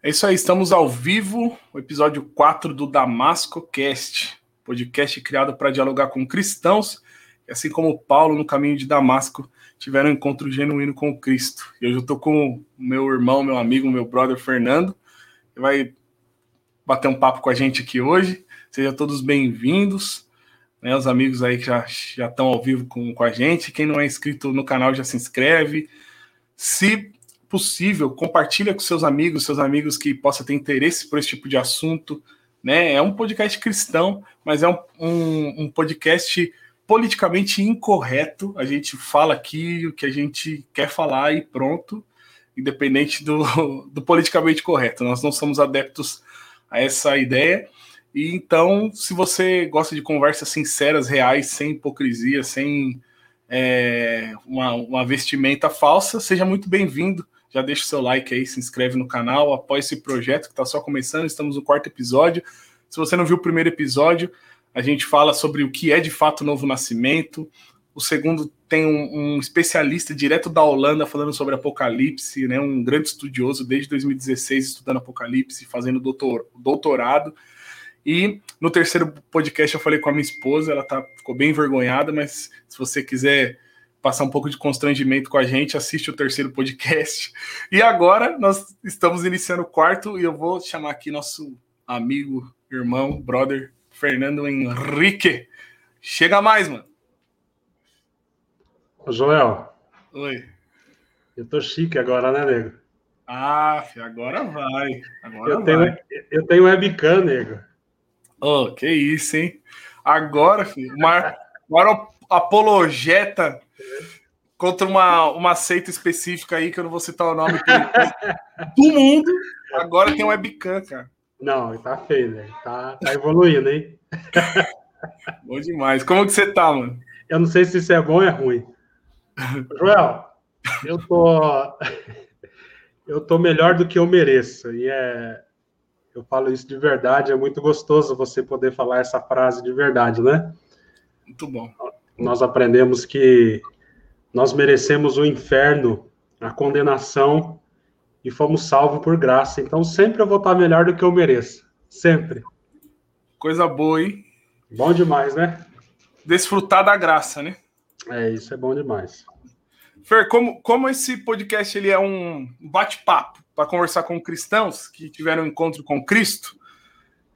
É isso aí, estamos ao vivo, o episódio 4 do Damasco Cast, podcast criado para dialogar com cristãos, assim como Paulo no caminho de Damasco tiveram um encontro genuíno com Cristo. E hoje eu estou com o meu irmão, meu amigo, meu brother Fernando, que vai bater um papo com a gente aqui hoje. Sejam todos bem-vindos, né, os amigos aí que já, já estão ao vivo com, com a gente. Quem não é inscrito no canal já se inscreve. Se possível, compartilha com seus amigos, seus amigos que possam ter interesse por esse tipo de assunto. Né? É um podcast cristão, mas é um, um, um podcast politicamente incorreto. A gente fala aqui o que a gente quer falar e pronto, independente do, do politicamente correto. Nós não somos adeptos a essa ideia. E então, se você gosta de conversas sinceras, reais, sem hipocrisia, sem é, uma, uma vestimenta falsa, seja muito bem-vindo já deixa o seu like aí, se inscreve no canal, apoia esse projeto que está só começando. Estamos no quarto episódio. Se você não viu o primeiro episódio, a gente fala sobre o que é de fato o novo nascimento. O segundo tem um, um especialista direto da Holanda falando sobre Apocalipse, né, um grande estudioso desde 2016 estudando Apocalipse, fazendo doutor, doutorado. E no terceiro podcast eu falei com a minha esposa, ela tá, ficou bem envergonhada, mas se você quiser passar um pouco de constrangimento com a gente, assiste o terceiro podcast. E agora nós estamos iniciando o quarto e eu vou chamar aqui nosso amigo, irmão, brother Fernando Henrique. Chega mais, mano. Joel. Oi. Eu tô chique agora, né, nego? Ah, agora vai. Agora eu, tenho, vai. eu tenho webcam, nego. Oh, que isso, hein? Agora, filho, maior, maior apologeta contra uma, uma seita específica aí, que eu não vou citar o nome do mundo. Agora tem um webcam, cara. Não, tá feio, né? Tá, tá evoluindo, hein? Bom demais. Como que você tá, mano? Eu não sei se isso é bom ou é ruim. Joel, eu tô. Eu tô melhor do que eu mereço. E é. Eu falo isso de verdade, é muito gostoso você poder falar essa frase de verdade, né? Muito bom nós aprendemos que nós merecemos o inferno, a condenação, e fomos salvos por graça. Então sempre eu vou estar melhor do que eu mereço. Sempre. Coisa boa, hein? Bom demais, né? Desfrutar da graça, né? É, isso é bom demais. Fer, como, como esse podcast ele é um bate-papo para conversar com cristãos que tiveram um encontro com Cristo,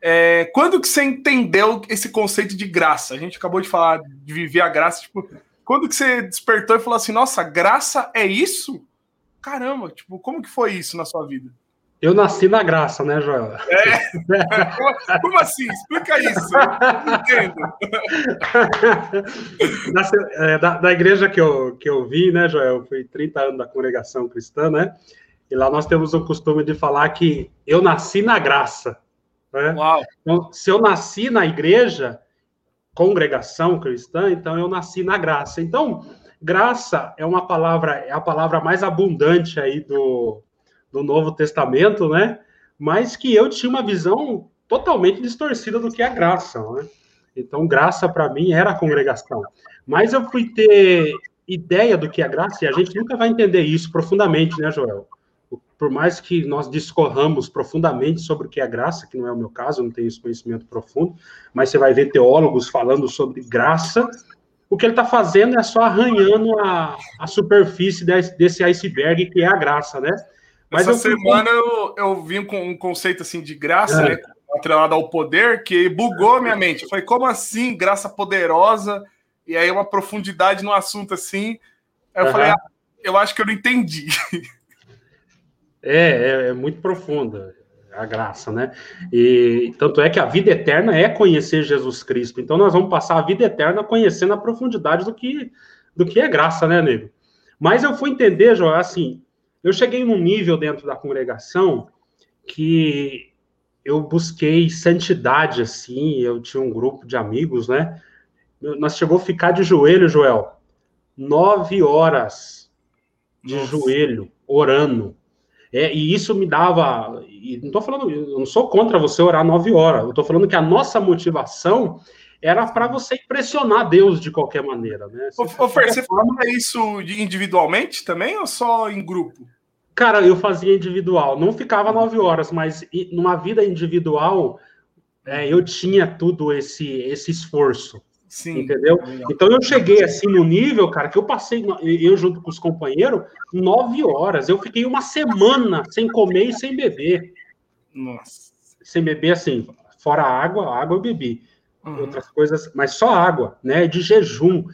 é, quando que você entendeu esse conceito de graça? A gente acabou de falar de viver a graça. Tipo, quando que você despertou e falou assim, nossa, graça é isso? Caramba, tipo, como que foi isso na sua vida? Eu nasci na graça, né, Joel? É. Como assim? Explica isso. Não entendo. É, da, da, igreja que eu, que eu vi, né, Joel? Eu fui 30 anos da congregação cristã, né? E lá nós temos o costume de falar que eu nasci na graça. Né? Então, se eu nasci na igreja, congregação cristã, então eu nasci na graça. Então, graça é uma palavra, é a palavra mais abundante aí do, do Novo Testamento, né? Mas que eu tinha uma visão totalmente distorcida do que é graça, né? Então, graça para mim era a congregação. Mas eu fui ter ideia do que é graça, e a gente nunca vai entender isso profundamente, né, Joel? Por mais que nós discorramos profundamente sobre o que é graça, que não é o meu caso, não tenho esse conhecimento profundo, mas você vai ver teólogos falando sobre graça, o que ele está fazendo é só arranhando a, a superfície desse, desse iceberg que é a graça, né? Mas Essa eu semana eu, eu vim com um conceito assim de graça, é. né? Atrelado ao poder, que bugou a minha mente. Eu falei, como assim, graça poderosa? E aí uma profundidade no assunto assim. Aí eu uhum. falei, ah, eu acho que eu não entendi. É, é, é, muito profunda a graça, né? E tanto é que a vida eterna é conhecer Jesus Cristo. Então nós vamos passar a vida eterna conhecendo a profundidade do que do que é graça, né, nego? Mas eu fui entender, João, assim, eu cheguei num nível dentro da congregação que eu busquei santidade, assim, eu tinha um grupo de amigos, né? Nós chegou a ficar de joelho, Joel, nove horas de Nossa. joelho, orando, é, e isso me dava. E não estou falando, eu não sou contra você orar nove horas. Eu estou falando que a nossa motivação era para você impressionar Deus de qualquer maneira, né? Ô, Fer, você fala isso individualmente também ou só em grupo? Cara, eu fazia individual. Não ficava nove horas, mas numa vida individual, é, eu tinha tudo esse, esse esforço. Sim. Entendeu? Então eu cheguei assim no nível, cara, que eu passei, eu junto com os companheiros, nove horas. Eu fiquei uma semana sem comer e sem beber. Nossa. Sem beber, assim, fora água, água eu bebi. Uhum. Outras coisas, mas só água, né? De jejum.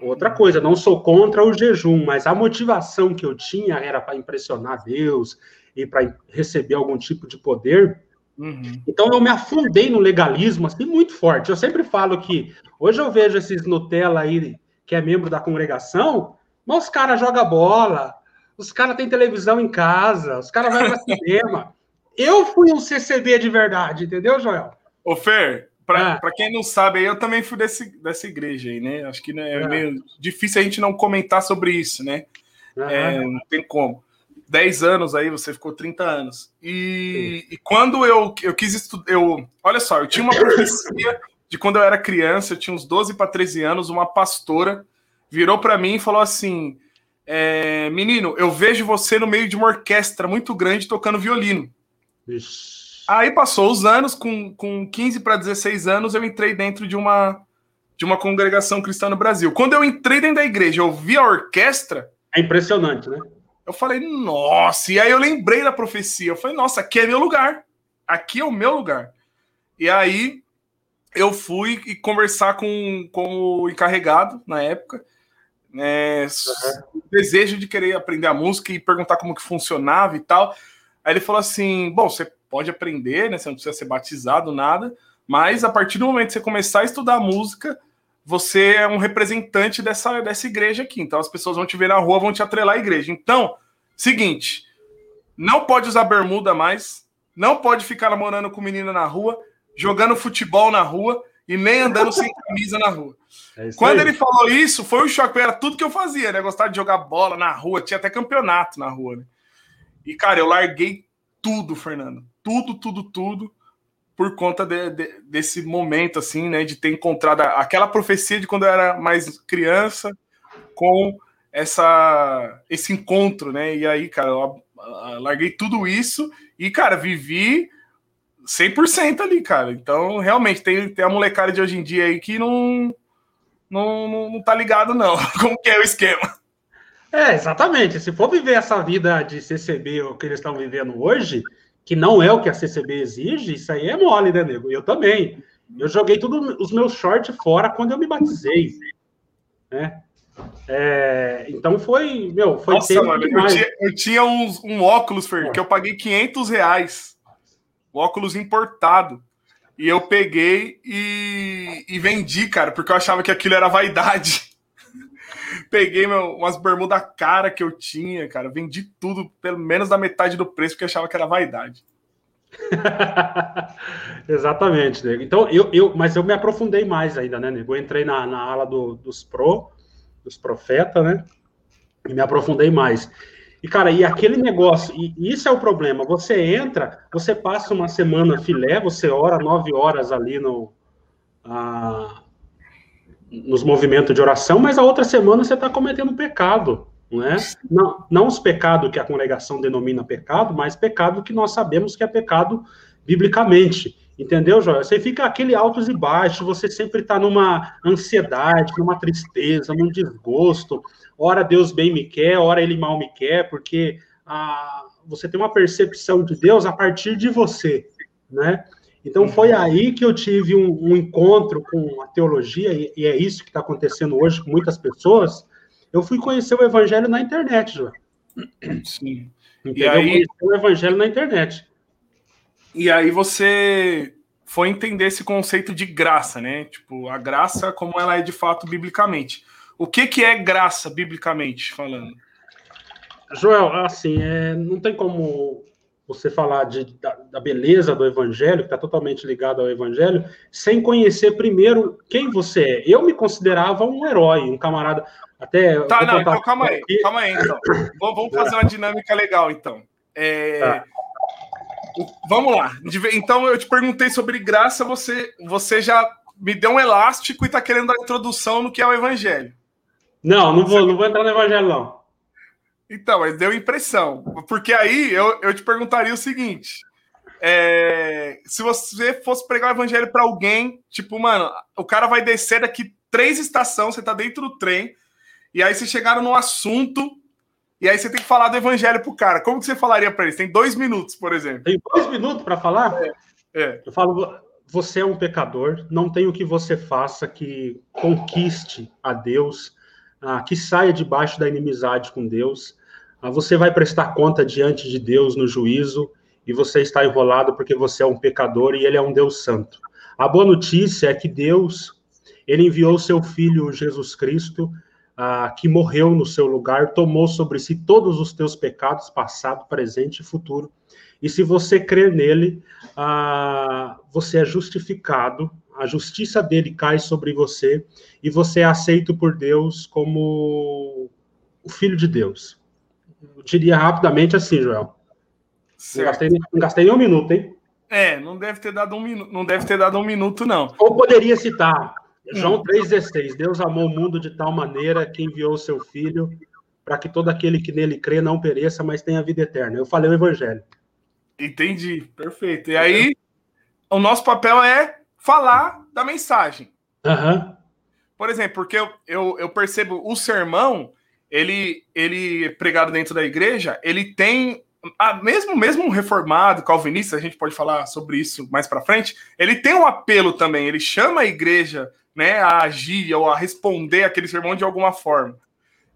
Outra coisa, não sou contra o jejum, mas a motivação que eu tinha era para impressionar Deus e para receber algum tipo de poder. Uhum. Então eu me afundei no legalismo assim muito forte. Eu sempre falo que hoje eu vejo esses Nutella aí que é membro da congregação, mas os caras jogam bola, os caras têm televisão em casa, os caras vão para cinema. Eu fui um CCB de verdade, entendeu, Joel? Ô Fer, para ah. quem não sabe, eu também fui desse, dessa igreja aí, né? Acho que é ah. meio difícil a gente não comentar sobre isso, né? É, não tem como. 10 anos aí, você ficou 30 anos. E, e quando eu, eu quis estudar, eu, olha só, eu tinha uma profecia de quando eu era criança, eu tinha uns 12 para 13 anos, uma pastora virou para mim e falou assim: é, Menino, eu vejo você no meio de uma orquestra muito grande tocando violino. Ixi. Aí passou os anos, com, com 15 para 16 anos, eu entrei dentro de uma, de uma congregação cristã no Brasil. Quando eu entrei dentro da igreja, eu vi a orquestra. É impressionante, né? Eu falei, nossa, e aí eu lembrei da profecia. Eu falei, nossa, aqui é meu lugar. Aqui é o meu lugar. E aí eu fui conversar com, com o encarregado na época. Né, uhum. desejo de querer aprender a música e perguntar como que funcionava e tal. Aí ele falou assim: bom, você pode aprender, né? Você não precisa ser batizado, nada. Mas a partir do momento que você começar a estudar música, você é um representante dessa, dessa igreja aqui. Então as pessoas vão te ver na rua, vão te atrelar à igreja. Então, seguinte, não pode usar bermuda mais, não pode ficar namorando com menina na rua, jogando futebol na rua e nem andando sem camisa na rua. É Quando aí. ele falou isso, foi um choque, era tudo que eu fazia, né? Gostava de jogar bola na rua, tinha até campeonato na rua, né? E, cara, eu larguei tudo, Fernando tudo, tudo, tudo por conta de, de, desse momento, assim, né, de ter encontrado aquela profecia de quando eu era mais criança com essa esse encontro, né? E aí, cara, eu larguei tudo isso e, cara, vivi 100% ali, cara. Então, realmente, tem, tem a molecada de hoje em dia aí que não, não, não, não tá ligado, não. Como que é o esquema? É, exatamente. Se for viver essa vida de CCB, o que eles estão vivendo hoje, que não é o que a CCB exige, isso aí é mole, né, nego? Eu também. Eu joguei todos os meus shorts fora quando eu me batizei, né? É, então foi, meu, foi Nossa, mano, eu tinha, eu tinha uns, um óculos, Fer, que eu paguei 500 reais. O óculos importado. E eu peguei e, e vendi, cara, porque eu achava que aquilo era vaidade. Peguei meu, umas bermudas cara que eu tinha, cara. Vendi tudo pelo menos da metade do preço, porque achava que era vaidade. Exatamente, nego. Então, eu, eu, mas eu me aprofundei mais ainda, né, nego? Eu entrei na, na ala do, dos pro, dos profetas, né? E me aprofundei mais. E, cara, e aquele negócio, e isso é o problema. Você entra, você passa uma semana filé, você ora nove horas ali no. Ah, nos movimentos de oração, mas a outra semana você está cometendo pecado, não é? Não, não os pecados que a congregação denomina pecado, mas pecado que nós sabemos que é pecado biblicamente. Entendeu, Joel? Você fica aquele altos e baixos, você sempre está numa ansiedade, numa tristeza, num desgosto. Ora Deus bem me quer, ora Ele mal me quer, porque ah, você tem uma percepção de Deus a partir de você, né? Então foi aí que eu tive um, um encontro com a teologia, e, e é isso que está acontecendo hoje com muitas pessoas. Eu fui conhecer o evangelho na internet, João. Sim. Entendeu? E aí, o evangelho na internet. E aí você foi entender esse conceito de graça, né? Tipo, a graça como ela é de fato biblicamente. O que, que é graça biblicamente falando? Joel, assim, é, não tem como você falar de, da, da, beleza do evangelho, que está totalmente ligado ao evangelho, sem conhecer primeiro quem você é. Eu me considerava um herói, um camarada. Até. Tá, não, então calma aí, aqui. calma aí, então. Vamos fazer uma dinâmica legal, então. É... Tá. Vamos lá. Então, eu te perguntei sobre graça, você, você já me deu um elástico e está querendo dar introdução no que é o evangelho. Não, não vou, não vou entrar no evangelho, não. Então, mas deu impressão. Porque aí eu, eu te perguntaria o seguinte: é, se você fosse pregar o evangelho para alguém, tipo, mano, o cara vai descer daqui três estações, você tá dentro do trem, e aí vocês chegaram no assunto, e aí você tem que falar do evangelho pro cara. Como que você falaria para ele? Tem dois minutos, por exemplo. Tem dois minutos para falar? É, é. Eu falo, você é um pecador, não tem o que você faça que conquiste a Deus, ah, que saia debaixo da inimizade com Deus. Ah, você vai prestar conta diante de Deus no juízo e você está enrolado porque você é um pecador e ele é um Deus santo. A boa notícia é que Deus, ele enviou seu filho Jesus Cristo, ah, que morreu no seu lugar, tomou sobre si todos os teus pecados, passado, presente e futuro. E se você crer nele, ah, você é justificado, a justiça dele cai sobre você e você é aceito por Deus como o filho de Deus. Eu diria rapidamente assim, Joel. Não gastei, não gastei nem um minuto, hein? É, não deve ter dado um minuto, não deve ter dado um minuto, não. Ou poderia citar João 3,16: Deus amou o mundo de tal maneira que enviou o seu filho para que todo aquele que nele crê não pereça, mas tenha vida eterna. Eu falei o evangelho. Entendi, perfeito. E aí, o nosso papel é falar da mensagem. Uhum. Por exemplo, porque eu, eu, eu percebo o sermão, ele, ele pregado dentro da igreja, ele tem a, mesmo mesmo um reformado, calvinista, a gente pode falar sobre isso mais para frente, ele tem um apelo também, ele chama a igreja, né, a agir ou a responder aquele sermão de alguma forma.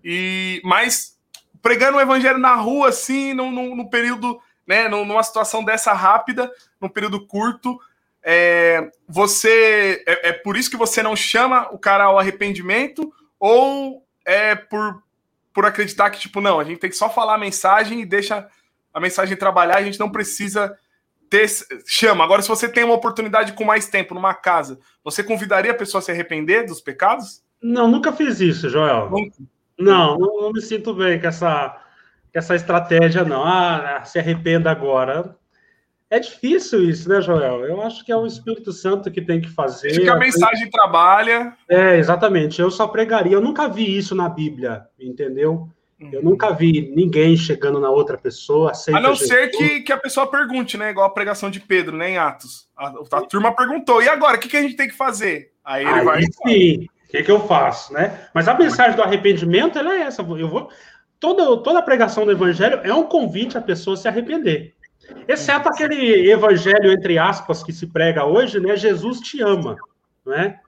E mas pregando o evangelho na rua assim, no, no período, né, numa situação dessa rápida, num período curto, é, você é, é por isso que você não chama o cara ao arrependimento ou é por por acreditar que tipo não, a gente tem que só falar a mensagem e deixa a mensagem trabalhar, a gente não precisa ter. Chama. Agora, se você tem uma oportunidade com mais tempo numa casa, você convidaria a pessoa a se arrepender dos pecados? Não, nunca fiz isso, Joel. Não, não, não me sinto bem com essa, com essa estratégia, não. Ah, se arrependa agora. É difícil isso, né, Joel? Eu acho que é o Espírito Santo que tem que fazer. Acho que a mensagem trabalha. É, exatamente. Eu só pregaria. Eu nunca vi isso na Bíblia, entendeu? Eu nunca vi ninguém chegando na outra pessoa. A não ser que, que a pessoa pergunte, né? Igual a pregação de Pedro, né, em Atos. A, a turma perguntou, e agora, o que, que a gente tem que fazer? Aí ele Aí, vai. Sim, o que, que eu faço, né? Mas a mensagem do arrependimento ela é essa. Eu vou. Toda, toda a pregação do evangelho é um convite à pessoa se arrepender. Exceto aquele evangelho, entre aspas, que se prega hoje, né? Jesus te ama, né?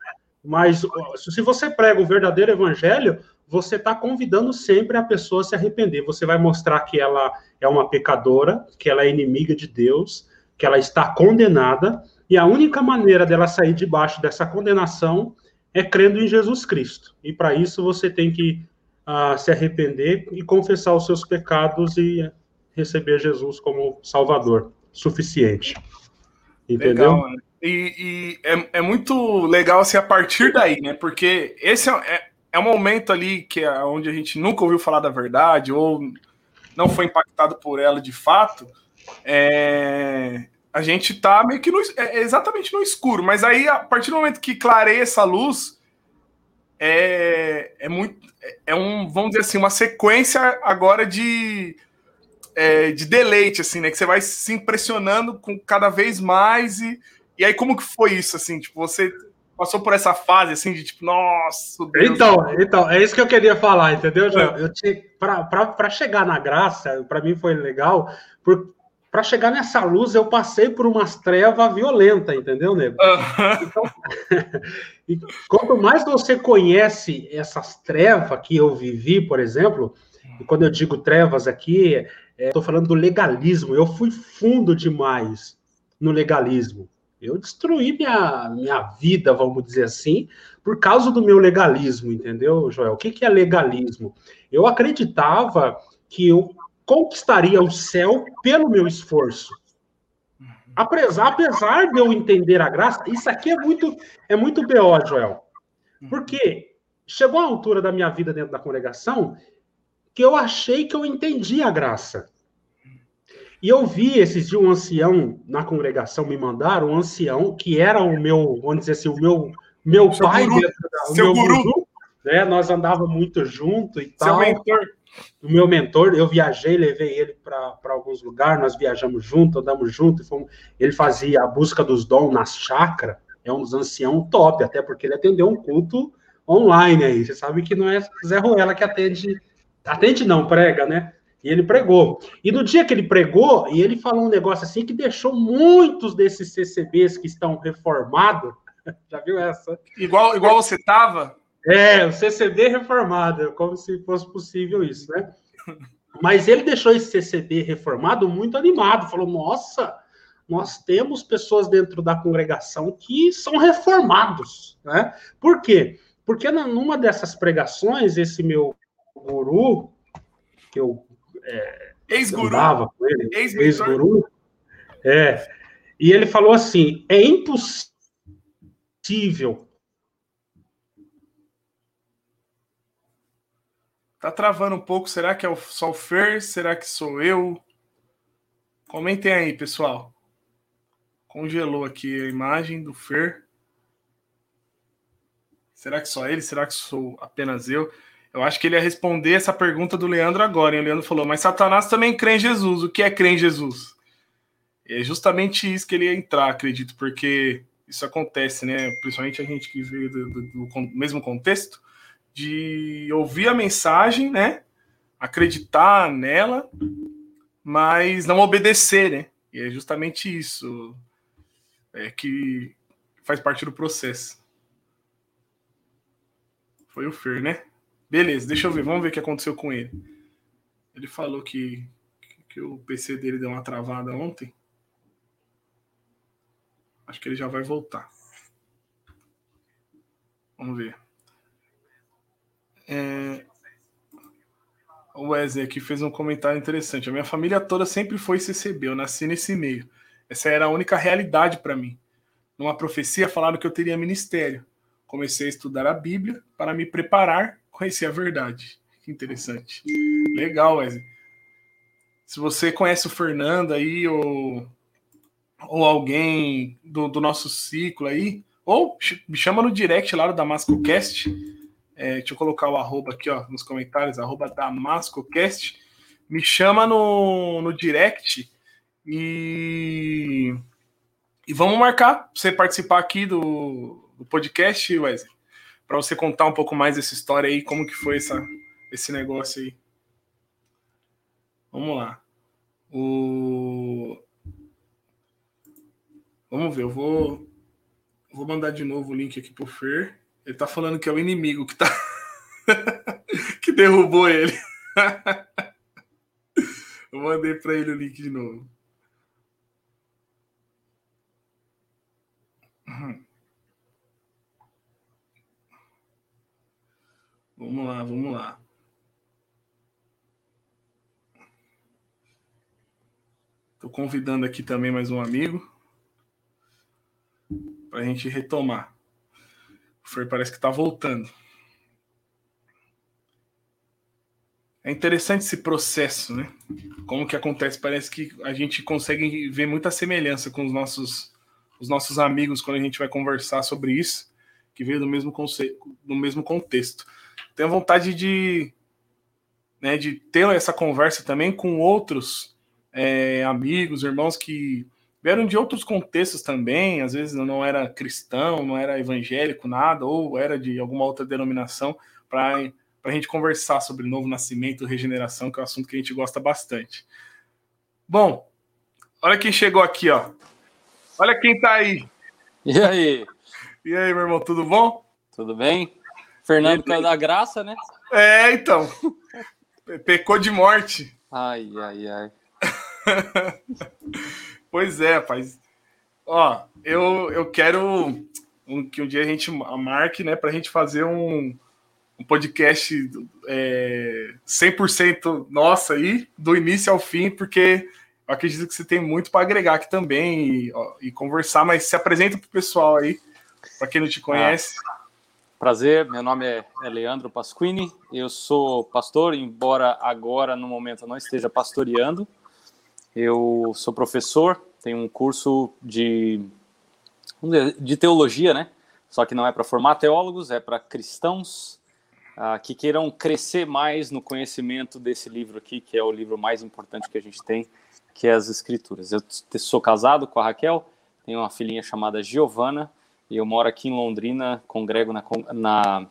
Mas se você prega o verdadeiro evangelho, você está convidando sempre a pessoa a se arrepender. Você vai mostrar que ela é uma pecadora, que ela é inimiga de Deus, que ela está condenada, e a única maneira dela sair debaixo dessa condenação é crendo em Jesus Cristo. E para isso você tem que uh, se arrepender e confessar os seus pecados e receber Jesus como Salvador suficiente. Entendeu? Legal, né? E, e é, é, muito legal assim a partir daí, né? Porque esse é, é é um momento ali que é onde a gente nunca ouviu falar da verdade ou não foi impactado por ela de fato. É, a gente tá meio que no, é, exatamente no escuro, mas aí a partir do momento que clareia essa luz, é, é muito é um vamos dizer assim uma sequência agora de é, de deleite assim, né? Que você vai se impressionando com cada vez mais e e aí como que foi isso assim? Tipo, você passou por essa fase assim de tipo, nossa. Deus então, então, é isso que eu queria falar, entendeu, Joel? Eu tinha para chegar na graça, para mim foi legal, para chegar nessa luz eu passei por umas trevas violentas, entendeu, nego? Então, e quanto mais você conhece essas trevas que eu vivi, por exemplo, e quando eu digo trevas aqui, estou é, falando do legalismo. Eu fui fundo demais no legalismo. Eu destruí minha, minha vida, vamos dizer assim, por causa do meu legalismo, entendeu, Joel? O que, que é legalismo? Eu acreditava que eu conquistaria o céu pelo meu esforço. Apesar, apesar de eu entender a graça, isso aqui é muito, é muito BO, Joel. Porque chegou a altura da minha vida dentro da congregação que eu achei que eu entendi a graça. E eu vi esses dias um ancião na congregação me mandar, um ancião que era o meu, vamos dizer assim, o meu, meu seu pai, guru, o seu meu guru, guru né? Nós andávamos muito junto e tal. Seu mentor. o meu mentor, eu viajei, levei ele para alguns lugares, nós viajamos junto, andamos junto, fomos, ele fazia a busca dos dons nas chakras, é um dos anciãos top, até porque ele atendeu um culto online aí. Você sabe que não é Zé Ruela que atende, atende não, prega, né? E ele pregou. E no dia que ele pregou, e ele falou um negócio assim que deixou muitos desses CCBs que estão reformados. Já viu essa? Igual, igual você tava? É, o CCB reformado, como se fosse possível isso, né? Mas ele deixou esse CCB reformado muito animado, falou: nossa, nós temos pessoas dentro da congregação que são reformados, né? Por quê? Porque numa dessas pregações, esse meu guru, que eu é, ex-guru. com ele, ex-guru. É, e ele falou assim: é impossível. Tá travando um pouco. Será que é só o Fer? Será que sou eu? Comentem aí, pessoal. Congelou aqui a imagem do Fer. Será que só ele? Será que sou apenas eu? Eu acho que ele ia responder essa pergunta do Leandro agora. E o Leandro falou: Mas Satanás também crê em Jesus. O que é crer em Jesus? é justamente isso que ele ia entrar, acredito, porque isso acontece, né? Principalmente a gente que veio do, do, do mesmo contexto, de ouvir a mensagem, né? Acreditar nela, mas não obedecer, né? E é justamente isso é, que faz parte do processo. Foi o Fer, né? Beleza, deixa eu ver, vamos ver o que aconteceu com ele. Ele falou que, que o PC dele deu uma travada ontem. Acho que ele já vai voltar. Vamos ver. É... O Wesley aqui fez um comentário interessante. A minha família toda sempre foi CCB. Eu nasci nesse meio. Essa era a única realidade para mim. Numa profecia falaram que eu teria ministério. Comecei a estudar a Bíblia para me preparar conhecer a verdade. Que interessante. Legal, Wesley. Se você conhece o Fernando aí, ou, ou alguém do, do nosso ciclo aí, ou me chama no direct lá do DamascoCast. É, deixa eu colocar o arroba aqui ó, nos comentários, arroba DamascoCast. Me chama no, no direct e, e vamos marcar você participar aqui do, do podcast, Wesley para você contar um pouco mais dessa história aí, como que foi essa, esse negócio aí. Vamos lá. O... Vamos ver, eu vou, vou mandar de novo o link aqui pro Fer. Ele tá falando que é o inimigo que tá que derrubou ele. eu mandei para ele o link de novo. Uhum. Vamos lá, vamos lá. Estou convidando aqui também mais um amigo para a gente retomar. O Fer parece que está voltando. É interessante esse processo, né? Como que acontece? Parece que a gente consegue ver muita semelhança com os nossos, os nossos amigos quando a gente vai conversar sobre isso, que veio do mesmo, conceito, do mesmo contexto tenho vontade de, né, de ter essa conversa também com outros é, amigos, irmãos que vieram de outros contextos também, às vezes não era cristão, não era evangélico, nada, ou era de alguma outra denominação, para a gente conversar sobre novo nascimento, regeneração, que é um assunto que a gente gosta bastante. Bom, olha quem chegou aqui, ó. Olha quem tá aí. E aí? E aí, meu irmão, tudo bom? Tudo bem? Fernando caiu da graça, né? É, então. Pecou de morte. Ai, ai, ai. pois é, rapaz. Ó, eu, eu quero um, que um dia a gente marque, né, pra gente fazer um, um podcast é, 100% nossa aí, do início ao fim, porque eu acredito que você tem muito para agregar aqui também e, ó, e, conversar, mas se apresenta pro pessoal aí, para quem não te conhece. Ah. Prazer, meu nome é, é Leandro Pasquini, eu sou pastor, embora agora no momento eu não esteja pastoreando. Eu sou professor, tenho um curso de, de teologia, né? Só que não é para formar teólogos, é para cristãos. uh, que queiram crescer mais no conhecimento desse livro aqui, que é o livro mais importante que a gente tem, que é as Escrituras. Eu sou casado com a Raquel, tenho uma filhinha chamada Giovana, eu moro aqui em Londrina, congrego na, na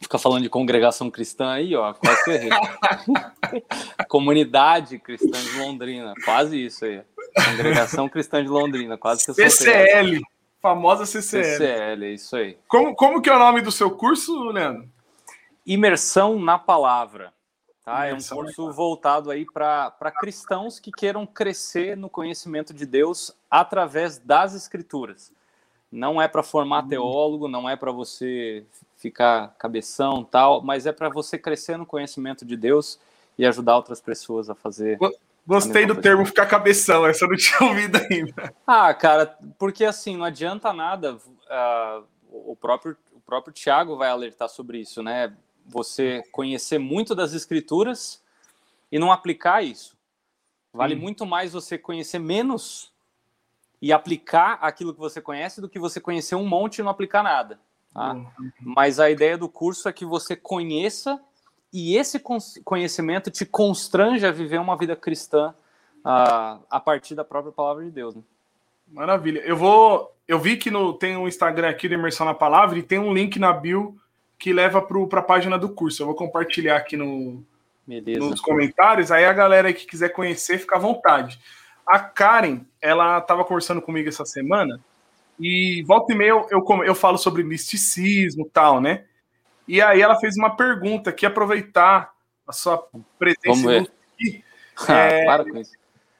Fica falando de congregação cristã aí, ó, quase que errei. Comunidade Cristã de Londrina, quase isso aí. Congregação Cristã de Londrina, quase que eu CCL, famosa CCL. CCL, é isso aí. Como, como que é o nome do seu curso, Leandro? Imersão na Palavra. Tá? É um curso voltado aí para cristãos que queiram crescer no conhecimento de Deus através das Escrituras. Não é para formar hum. teólogo, não é para você ficar cabeção tal, mas é para você crescer no conhecimento de Deus e ajudar outras pessoas a fazer. Gostei do termo ficar cabeção, essa eu não tinha ouvido ainda. Ah, cara, porque assim, não adianta nada. Uh, o, próprio, o próprio Tiago vai alertar sobre isso, né? Você conhecer muito das escrituras e não aplicar isso. Vale Sim. muito mais você conhecer menos e aplicar aquilo que você conhece do que você conhecer um monte e não aplicar nada. Tá? Uhum. Mas a ideia do curso é que você conheça e esse conhecimento te constrange a viver uma vida cristã uh, a partir da própria palavra de Deus. Né? Maravilha. Eu vou. Eu vi que no, tem um Instagram aqui do Imersão na Palavra e tem um link na bio que leva para a página do curso. Eu vou compartilhar aqui no, nos comentários. Aí a galera que quiser conhecer, fica à vontade. A Karen, ela estava conversando comigo essa semana e volta e meia eu, eu, eu falo sobre misticismo e tal, né? E aí ela fez uma pergunta que aproveitar a sua presença aqui. Ah, é, isso.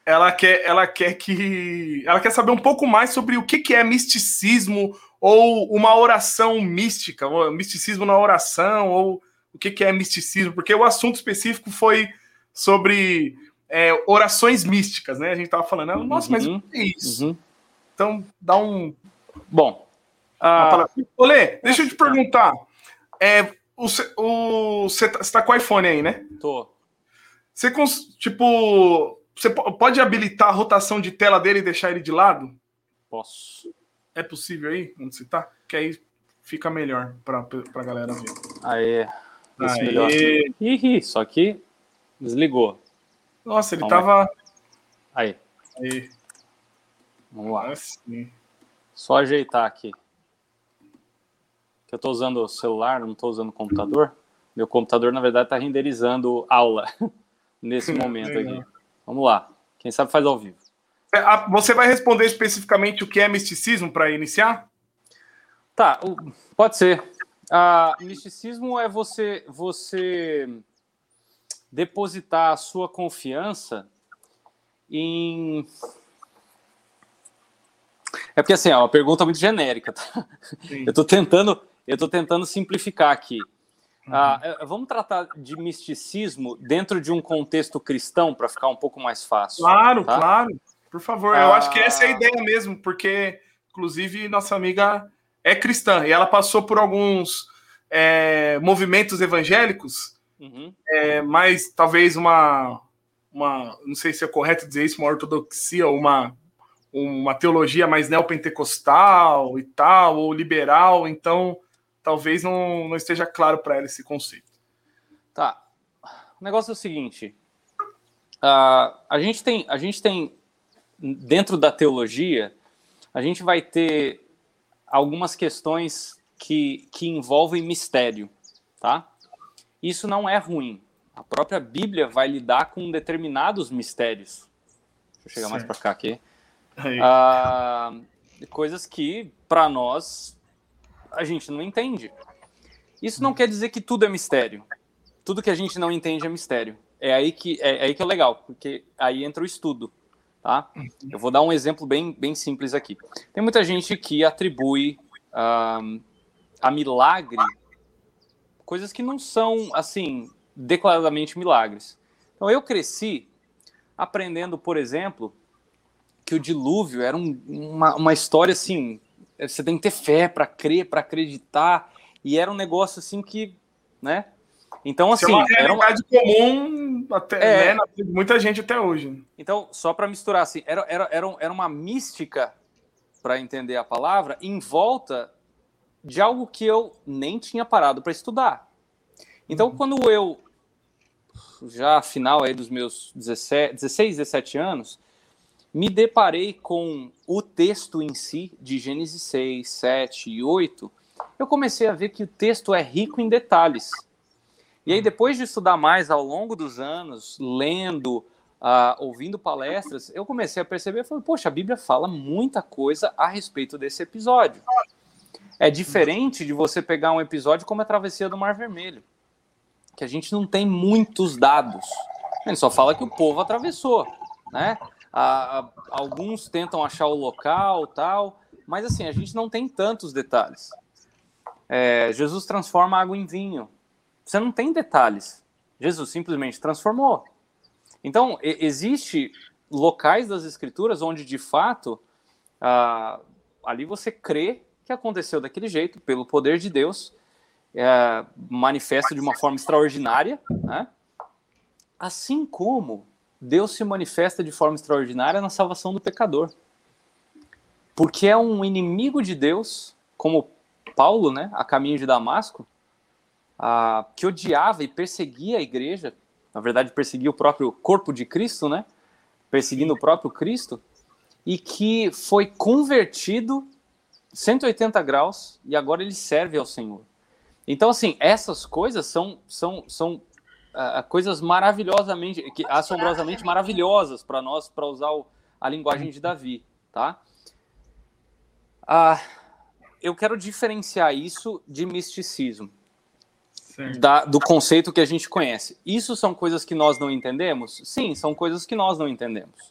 Ela quer, ela quer que ela quer saber um pouco mais sobre o que, que é misticismo ou uma oração mística, misticismo na oração ou o que, que é misticismo, porque o assunto específico foi sobre é, orações místicas, né? A gente tava falando, nossa, mas uhum, o que é isso? Uhum. Então, dá um. Bom. Uh... Olê, deixa eu te perguntar. É, o, você tá, tá com o iPhone aí, né? Tô. Você, tipo, você pode habilitar a rotação de tela dele e deixar ele de lado? Posso. É possível aí, onde você tá? Que aí fica melhor pra, pra galera ver. Aê. Aê. Melhor. Ih, só que desligou. Nossa, ele Vamos tava. Aí. Aí. Vamos lá. Assim. Só ajeitar aqui. Que eu estou usando o celular, não estou usando o computador. Meu computador, na verdade, está renderizando aula nesse momento aqui. Vamos lá. Quem sabe faz ao vivo. É, você vai responder especificamente o que é misticismo para iniciar? Tá, pode ser. Uh, misticismo é você, você depositar a sua confiança em é porque assim, é uma pergunta muito genérica. Tá? Eu estou tentando, eu tô tentando simplificar aqui. Uhum. Ah, é, vamos tratar de misticismo dentro de um contexto cristão para ficar um pouco mais fácil. Claro, tá? claro. Por favor, ah... eu acho que essa é a ideia mesmo, porque, inclusive, nossa amiga é cristã e ela passou por alguns é, movimentos evangélicos, uhum. é, mas talvez uma, uma, não sei se é correto dizer isso, uma ortodoxia, uma uma teologia mais neopentecostal e tal, ou liberal, então talvez não, não esteja claro para ela esse conceito. Tá. O negócio é o seguinte: uh, a, gente tem, a gente tem, dentro da teologia, a gente vai ter algumas questões que, que envolvem mistério, tá? Isso não é ruim. A própria Bíblia vai lidar com determinados mistérios. Deixa eu chegar certo. mais para cá aqui. Ah, coisas que, para nós, a gente não entende. Isso não quer dizer que tudo é mistério. Tudo que a gente não entende é mistério. É aí que é, é aí que é legal, porque aí entra o estudo, tá? Eu vou dar um exemplo bem, bem simples aqui. Tem muita gente que atribui uh, a milagre coisas que não são assim declaradamente milagres. Então eu cresci aprendendo, por exemplo, que o dilúvio era um, uma, uma história assim. Você tem que ter fé para crer, para acreditar. E era um negócio assim que, né? Então, assim. Isso é uma realidade uma... comum até, é... né, muita gente até hoje. Então, só para misturar, assim, era, era, era, era uma mística, para entender a palavra, em volta de algo que eu nem tinha parado para estudar. Então, uhum. quando eu, já final aí dos meus 17, 16, 17 anos, me deparei com o texto em si, de Gênesis 6, 7 e 8, eu comecei a ver que o texto é rico em detalhes. E aí, depois de estudar mais ao longo dos anos, lendo, uh, ouvindo palestras, eu comecei a perceber, falei, poxa, a Bíblia fala muita coisa a respeito desse episódio. É diferente de você pegar um episódio como a Travessia do Mar Vermelho, que a gente não tem muitos dados. Ele só fala que o povo atravessou, né? Ah, alguns tentam achar o local, tal, mas assim, a gente não tem tantos detalhes. É, Jesus transforma água em vinho. Você não tem detalhes. Jesus simplesmente transformou. Então, existe locais das escrituras onde, de fato, ah, ali você crê que aconteceu daquele jeito, pelo poder de Deus, é, manifesta de uma forma extraordinária, né? assim como Deus se manifesta de forma extraordinária na salvação do pecador. Porque é um inimigo de Deus, como Paulo, né, a caminho de Damasco, a, que odiava e perseguia a igreja, na verdade perseguia o próprio corpo de Cristo, né, perseguindo o próprio Cristo, e que foi convertido 180 graus e agora ele serve ao Senhor. Então, assim, essas coisas são, são, são uh, coisas maravilhosamente, que, assombrosamente maravilhosas para nós, para usar o, a linguagem de Davi, tá? Uh, eu quero diferenciar isso de misticismo, da, do conceito que a gente conhece. Isso são coisas que nós não entendemos? Sim, são coisas que nós não entendemos.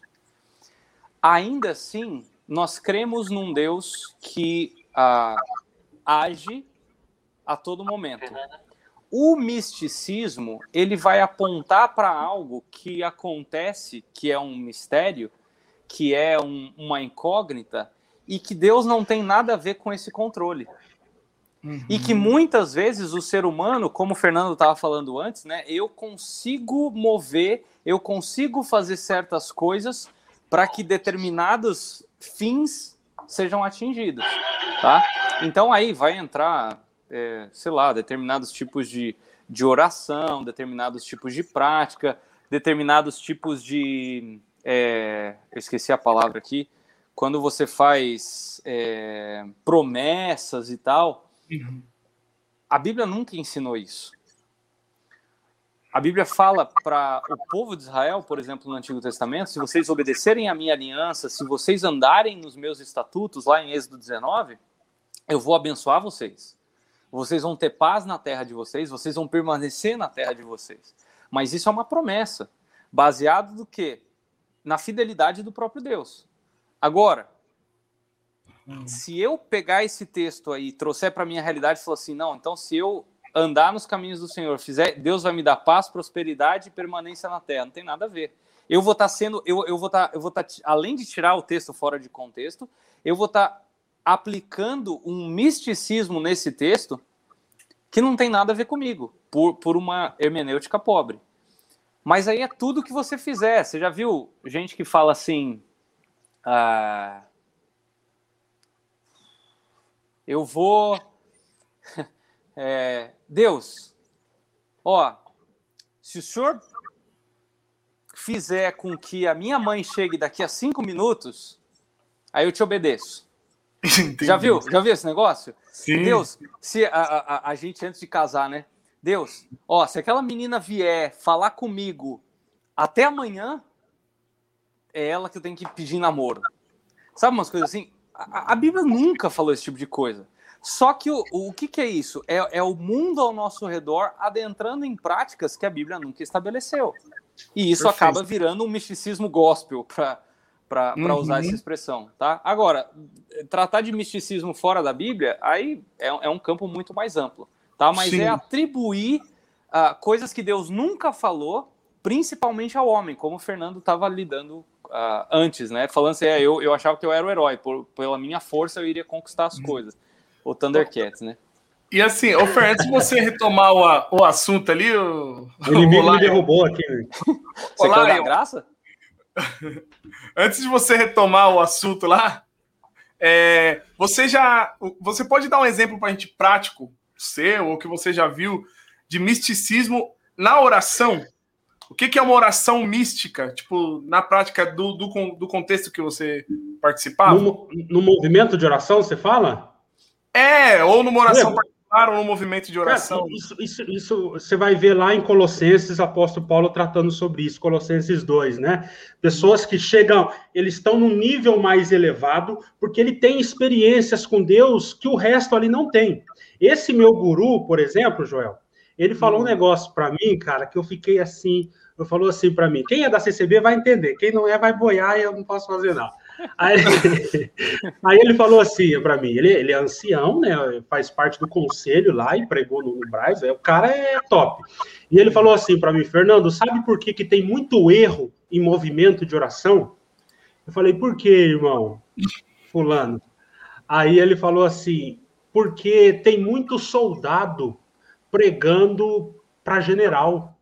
Ainda assim, nós cremos num Deus que uh, age a todo momento. O misticismo, ele vai apontar para algo que acontece, que é um mistério, que é um, uma incógnita, e que Deus não tem nada a ver com esse controle. Uhum. E que muitas vezes o ser humano, como o Fernando estava falando antes, né, eu consigo mover, eu consigo fazer certas coisas para que determinados fins sejam atingidos, tá? Então aí vai entrar é, sei lá, determinados tipos de, de oração, determinados tipos de prática, determinados tipos de. É, eu esqueci a palavra aqui. Quando você faz é, promessas e tal, uhum. a Bíblia nunca ensinou isso. A Bíblia fala para o povo de Israel, por exemplo, no Antigo Testamento, se vocês obedecerem à minha aliança, se vocês andarem nos meus estatutos, lá em Êxodo 19, eu vou abençoar vocês. Vocês vão ter paz na terra de vocês, vocês vão permanecer na terra de vocês. Mas isso é uma promessa, baseado do quê? Na fidelidade do próprio Deus. Agora, hum. se eu pegar esse texto aí, trouxer para minha realidade e falar assim, não, então se eu andar nos caminhos do Senhor, fizer, Deus vai me dar paz, prosperidade e permanência na terra. Não tem nada a ver. Eu vou estar tá sendo, eu, eu vou estar, tá, eu vou estar, tá, além de tirar o texto fora de contexto, eu vou estar aplicando um misticismo nesse texto que não tem nada a ver comigo, por, por uma hermenêutica pobre. Mas aí é tudo que você fizer. Você já viu gente que fala assim. Ah, eu vou. É, Deus, ó, se o senhor fizer com que a minha mãe chegue daqui a cinco minutos, aí eu te obedeço. Já viu? Já viu esse negócio? Sim. Deus, se a, a, a gente antes de casar, né? Deus, ó, se aquela menina vier falar comigo até amanhã, é ela que eu tenho que pedir namoro. Sabe umas coisas assim? A, a Bíblia nunca falou esse tipo de coisa. Só que o, o que, que é isso? É, é o mundo ao nosso redor adentrando em práticas que a Bíblia nunca estabeleceu. E isso Perfeito. acaba virando um misticismo gospel para uhum. usar essa expressão, tá? Agora, tratar de misticismo fora da Bíblia, aí é, é um campo muito mais amplo, tá? Mas Sim. é atribuir uh, coisas que Deus nunca falou, principalmente ao homem, como o Fernando estava lidando uh, antes, né? Falando assim, é, eu, eu achava que eu era o herói, por, pela minha força eu iria conquistar as uhum. coisas. O Thundercats, né? E assim, ô Fer, antes de você retomar o, o assunto ali, o, o inimigo me derrubou aqui. Você Olá, quer dar graça? Antes de você retomar o assunto lá, É, você já. Você pode dar um exemplo para a gente prático, seu, ou que você já viu, de misticismo na oração? O que, que é uma oração mística, tipo, na prática do, do, do contexto que você participava? No, no, movimento de oração, você fala? É, ou numa oração particular, ou no movimento de oração. Cara, isso, isso, isso, você vai ver lá em Colossenses, apóstolo Paulo tratando sobre isso, Colossenses 2, né? Pessoas que chegam, eles estão num nível mais elevado, porque ele tem experiências com Deus que o resto ali não tem. Esse meu guru, por exemplo, Joel, ele falou um negócio para mim, cara, que eu fiquei assim, eu falou assim para mim: quem é da CCB vai entender, quem não é vai boiar e eu não posso fazer nada. Aí, aí ele falou assim para mim: ele, ele, é ancião, né? Faz parte do conselho lá e pregou no, no Braz, é, o cara é top. E ele falou assim para mim: Fernando, sabe por que, que tem muito erro em movimento de oração? Eu falei: por que, irmão? Fulano. Aí ele falou assim: porque tem muito soldado pregando para general.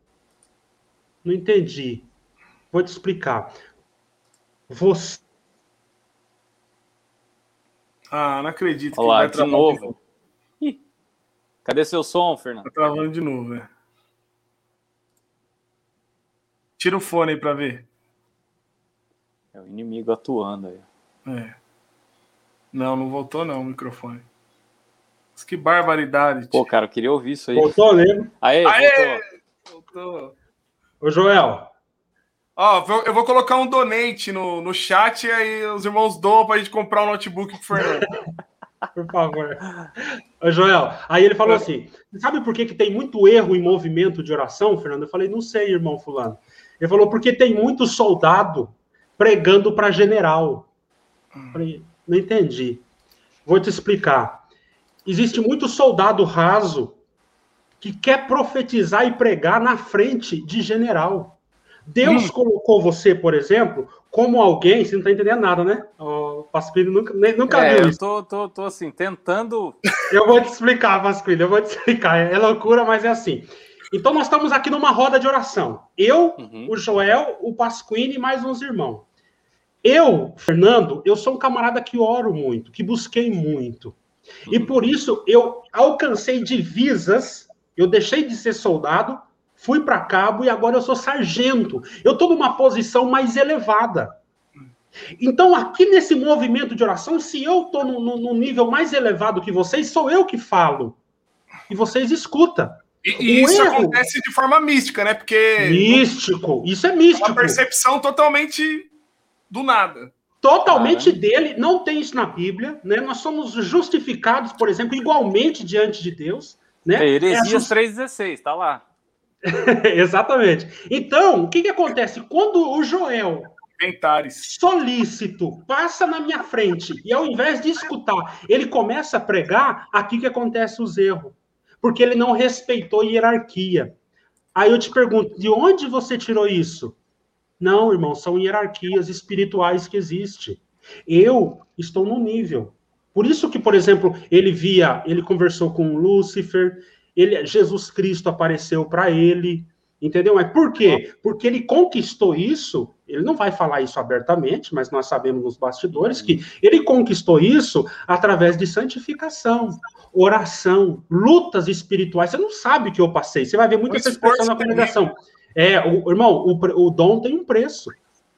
Não entendi. Vou te explicar. Você. Ah, não acredito. Olá, de novo. De... Cadê seu som, Fernando? Tá travando de novo, velho. Tira o fone aí pra ver. É o inimigo atuando aí. É. Não, não voltou não o microfone. Que barbaridade. Pô, cara, eu queria ouvir isso aí. Voltou mesmo? Aê, Aê voltou. voltou. Ô, Joel. Ó, eu vou colocar um donate no, no chat e aí os irmãos doam pra gente comprar um notebook pro Fernando. por favor. Ô, Joel, aí ele falou assim: sabe por que, que tem muito erro em movimento de oração, Fernando? Eu falei, não sei, irmão Fulano. Ele falou, porque tem muito soldado pregando para general. Eu falei, não entendi. Vou te explicar. Existe muito soldado raso que quer profetizar e pregar na frente de general. Deus hum. colocou você, por exemplo, como alguém, você não está entendendo nada, né? O Pasquini nunca, nunca é, viu isso. Eu tô, tô, tô, assim, tentando. Eu vou te explicar, Pasquini, eu vou te explicar. É loucura, mas é assim. Então, nós estamos aqui numa roda de oração. Eu, uhum. o Joel, o Pasquini e mais uns irmãos. Eu, Fernando, eu sou um camarada que oro muito, que busquei muito. Uhum. E por isso eu alcancei divisas eu deixei de ser soldado, fui para cabo e agora eu sou sargento. Eu estou numa posição mais elevada. Então, aqui nesse movimento de oração, se eu estou no, nível mais elevado que vocês, sou eu que falo. E vocês escutam. E, e isso erro... acontece de forma mística, né? Porque. Místico. Isso é místico. É uma percepção totalmente do nada. Totalmente dele. Não tem isso na Bíblia. Né? Nós somos justificados, por exemplo, igualmente diante de Deus. Né? É, Heresias é 3,16, tá lá. Exatamente. Então, o que, que acontece? Quando o Joel Comentares. solícito passa na minha frente e ao invés de escutar, ele começa a pregar, aqui que acontece os erros. Porque ele não respeitou hierarquia. Aí eu te pergunto, de onde você tirou isso? Não, irmão, são hierarquias espirituais que existem. Eu estou no nível. Por isso que, por exemplo, ele via, ele conversou com Lúcifer, ele, Jesus Cristo apareceu para ele, entendeu? Mas por quê? Porque ele conquistou isso, ele não vai falar isso abertamente, mas nós sabemos nos bastidores que ele conquistou isso através de santificação, oração, lutas espirituais. Você não sabe o que eu passei, você vai ver muita expressão na congregação. É, o, irmão, o, o dom tem um preço.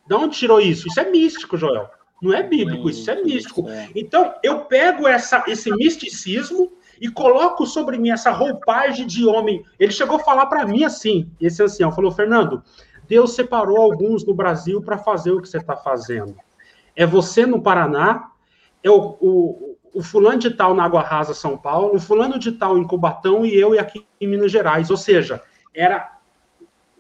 De onde tirou isso? Isso é místico, Joel. Não é bíblico, isso é místico. É. Então, eu pego essa, esse misticismo e coloco sobre mim essa roupagem de homem. Ele chegou a falar para mim assim, esse ancião, falou, Fernando, Deus separou alguns no Brasil para fazer o que você está fazendo. É você no Paraná, é o, o, o, fulano de tal na Água Rasa, São Paulo, o fulano de tal em Cubatão e eu e aqui em Minas Gerais. Ou seja, era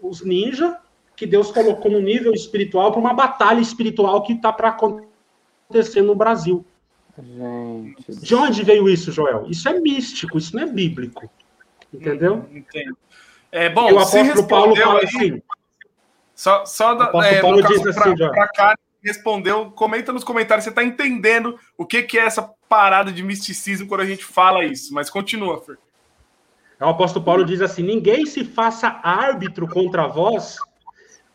os ninjas que Deus colocou no nível espiritual para uma batalha espiritual que está para acontecer no Brasil. Gente. De onde veio isso, Joel? Isso é místico, isso não é bíblico. Entendeu? Entendo. É, bom, e o apóstolo Paulo fala aí, assim. Só, só da, o é, Paulo diz assim, pra, pra cá, respondeu. Comenta nos comentários, você está entendendo o que, que é essa parada de misticismo quando a gente fala isso. Mas continua, Fer. O apóstolo Paulo diz assim: ninguém se faça árbitro contra vós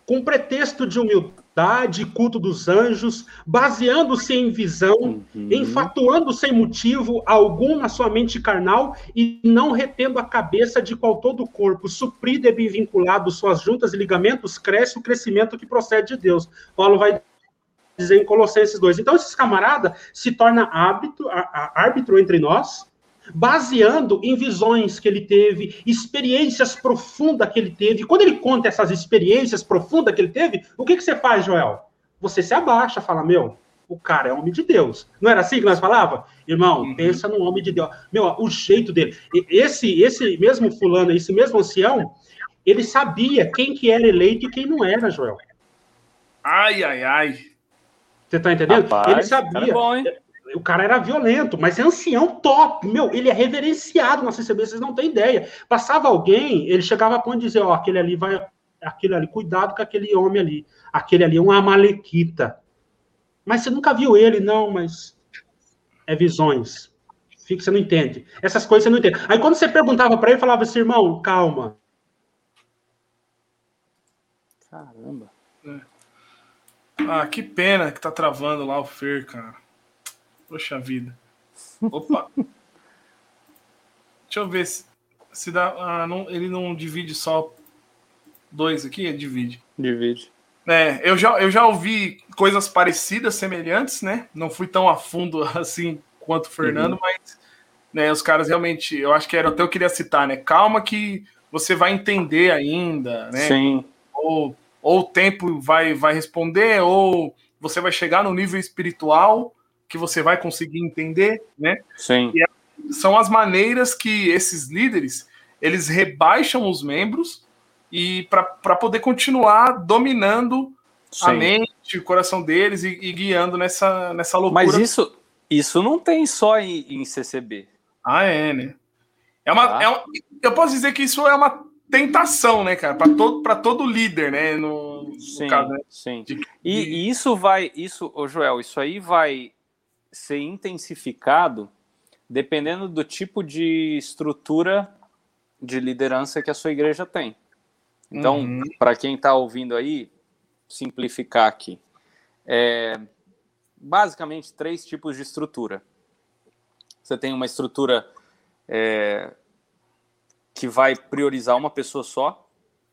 com pretexto de humildade tá? de culto dos anjos, baseando-se em visão, uhum. enfatuando sem motivo algum na sua mente carnal e não retendo a cabeça de qual todo o corpo, suprido e bem vinculado, suas juntas e ligamentos, cresce o crescimento que procede de Deus. Paulo vai dizer em Colossenses 2. Então, esses camaradas se torna árbitro, árbitro entre nós, baseando em visões que ele teve, experiências profundas que ele teve. Quando ele conta essas experiências profundas que ele teve, o que, que você faz, Joel? Você se abaixa, fala, meu, o cara é homem de Deus. Não era assim que nós falava? Irmão, uhum. pensa no homem de Deus. Meu, o jeito dele. Esse, esse mesmo fulano, esse mesmo ancião, ele sabia quem que era eleito e quem não era, Joel. Ai, ai, ai. Você tá entendendo? Rapaz, ele sabia. Cara é bom, hein? O cara era violento, mas é ancião top. Meu, ele é reverenciado na CCB, vocês não têm ideia. Passava alguém, ele chegava a ponto de dizer, ó, aquele ali vai, aquele ali, cuidado com aquele homem ali. Aquele ali é um amalequita. Mas você nunca viu ele, não, mas é visões. Fica, você não entende. Essas coisas você não entende. Aí quando você perguntava para ele, falava assim, irmão, calma. Caramba. É. Ah, que pena que tá travando lá o Fer, cara. Poxa vida. Opa. Deixa eu ver se, se dá. Ah, não, ele não divide só dois aqui? Divide. Divide. É, eu já, eu já ouvi coisas parecidas, semelhantes, né? Não fui tão a fundo assim quanto o Fernando, uhum. mas né, os caras realmente, eu acho que era até eu queria citar, né? Calma que você vai entender ainda, né? Sim. Ou, ou o tempo vai, vai responder, ou você vai chegar no nível espiritual que você vai conseguir entender, né? Sim. E são as maneiras que esses líderes eles rebaixam os membros e para poder continuar dominando Sim. a mente, o coração deles e, e, guiando nessa, nessa loucura. Mas isso, isso não tem só em, em CCB. Ah, é, né? É uma, ah. é uma, eu posso dizer que isso é uma tentação, né, cara, para todo, para todo líder, né, no, sim, caso, né? Sim. De, e, e, isso vai, isso, ô Joel, isso aí vai ser intensificado dependendo do tipo de estrutura de liderança que a sua igreja tem. Então, uhum. para quem está ouvindo aí, simplificar aqui. É, basicamente, três tipos de estrutura. Você tem uma estrutura é, que vai priorizar uma pessoa só,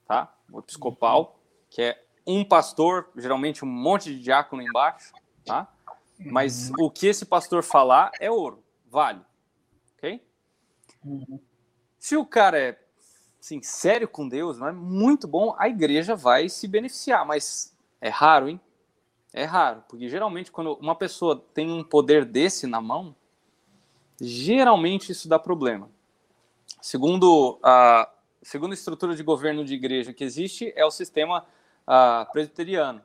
tá? O episcopal, que é um pastor, geralmente um monte de diácono embaixo, tá? Mas o que esse pastor falar é ouro, vale. Ok? Uhum. Se o cara é assim, sério com Deus, não é muito bom, a igreja vai se beneficiar, mas é raro, hein? É raro, porque geralmente quando uma pessoa tem um poder desse na mão, geralmente isso dá problema. Segundo a segunda estrutura de governo de igreja que existe é o sistema uh, presbiteriano,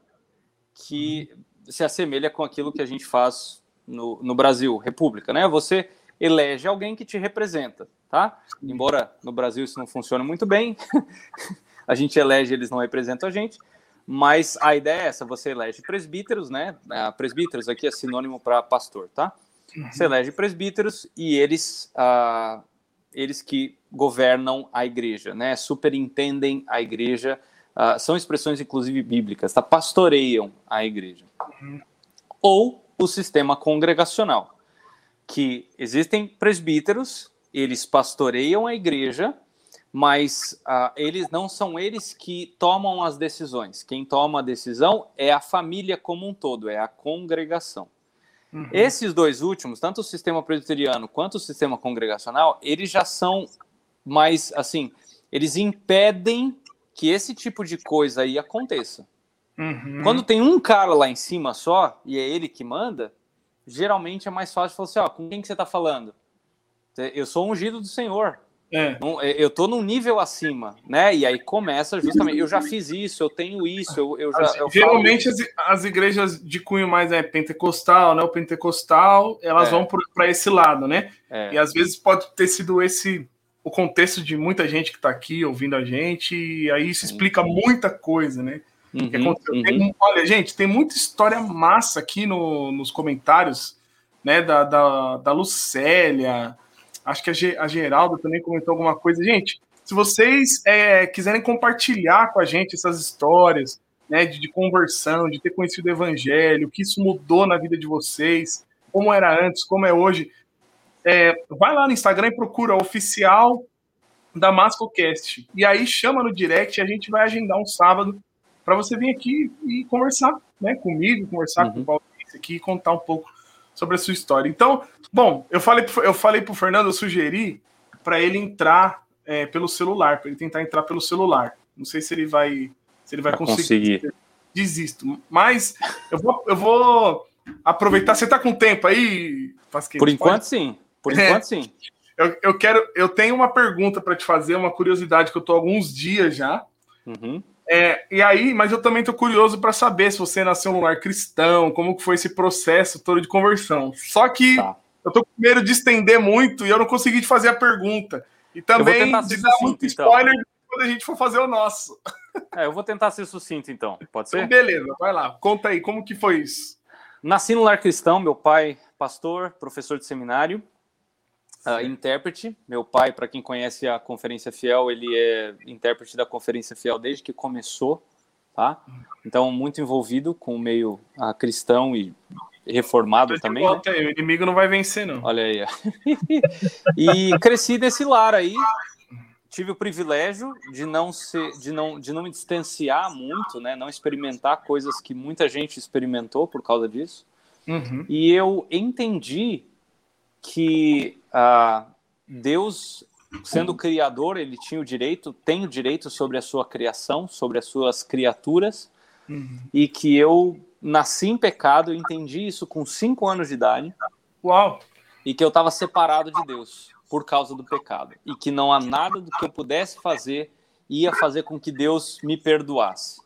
que uhum se assemelha com aquilo que a gente faz no, no Brasil, República, né? Você elege alguém que te representa, tá? Embora no Brasil isso não funcione muito bem, a gente elege, eles não representam a gente, mas a ideia é essa: você elege presbíteros, né? A presbíteros aqui é sinônimo para pastor, tá? Você uhum. elege presbíteros e eles, ah, eles que governam a igreja, né? Superintendem a igreja uh, são expressões inclusive bíblicas, tá? pastoreiam a igreja. Uhum. Ou o sistema congregacional, que existem presbíteros, eles pastoreiam a igreja, mas uh, eles não são eles que tomam as decisões. Quem toma a decisão é a família como um todo, é a congregação. Uhum. Esses dois últimos, tanto o sistema presbiteriano quanto o sistema congregacional, eles já são mais assim, eles impedem que esse tipo de coisa aí aconteça. Uhum. Quando tem um cara lá em cima só, e é ele que manda, geralmente é mais fácil falar assim, ó, com quem que você está falando? Eu sou ungido do Senhor. É. é. Eu tô num nível acima, né? E aí começa justamente. Eu já fiz isso, eu tenho isso, eu, eu já. Eu Geralmente as, as, igrejas de cunho mais é pentecostal, né? O pentecostal, elas é. vão para esse lado, né? É. E às vezes pode ter sido esse o contexto de muita gente que está aqui ouvindo a gente, e aí isso explica muita coisa, né? Uhum, uhum. Tem, olha, gente, tem muita história massa aqui no, nos comentários, né? Da, da, da Lucélia, acho que a, a Geralda também comentou alguma coisa. Gente, se vocês é, quiserem compartilhar com a gente essas histórias, né, de, de, conversão, de ter conhecido o evangelho, o que isso mudou na vida de vocês, como era antes, como é hoje. É, vai lá no Instagram e procura oficial DamascoCast. E aí chama no direct e a gente vai agendar um sábado para você vir aqui e conversar né, comigo, conversar uhum. com o Paulo aqui e contar um pouco sobre a sua história. Então, bom, eu falei, eu falei para o Fernando, eu sugeri para ele entrar é, pelo celular, para ele tentar entrar pelo celular. Não sei se ele vai, se ele vai conseguir. conseguir. Desisto. Mas eu vou, eu vou aproveitar. Você está com tempo aí, Pasquim? Por enquanto, Pode? sim. Por enquanto, é. sim. Eu, eu quero, eu tenho uma pergunta para te fazer, uma curiosidade que eu estou há alguns dias já. Uhum. É, e aí, mas eu também estou curioso para saber se você nasceu num lar cristão, como que foi esse processo todo de conversão. Só que tá. eu estou com medo de estender muito e eu não consegui te fazer a pergunta. E também de dar muito então. spoiler quando a gente for fazer o nosso. É, eu vou tentar ser sucinto então, pode ser? Então, beleza, vai lá. Conta aí, como que foi isso? Nasci no lar cristão, meu pai pastor, professor de seminário uh, intérprete. Meu pai, para quem conhece a Conferência Fiel, ele é intérprete da Conferência Fiel desde que começou, tá? Então, muito envolvido com o meio uh, cristão e reformado também. Né? Aí, o inimigo não vai vencer, não. Olha aí. e cresci desse lar aí. Tive o privilégio de não ser, de não, de não me distanciar muito, né? Não experimentar coisas que muita gente experimentou por causa disso. Uhum. E eu entendi que ah, Deus, sendo criador, ele tinha o direito, tem o direito sobre a sua criação, sobre as suas criaturas, uhum. e que eu nasci em pecado, eu entendi isso com cinco anos de idade. Uau! E que eu estava separado de Deus por causa do pecado. E que não há nada do que eu pudesse fazer ia fazer com que Deus me perdoasse.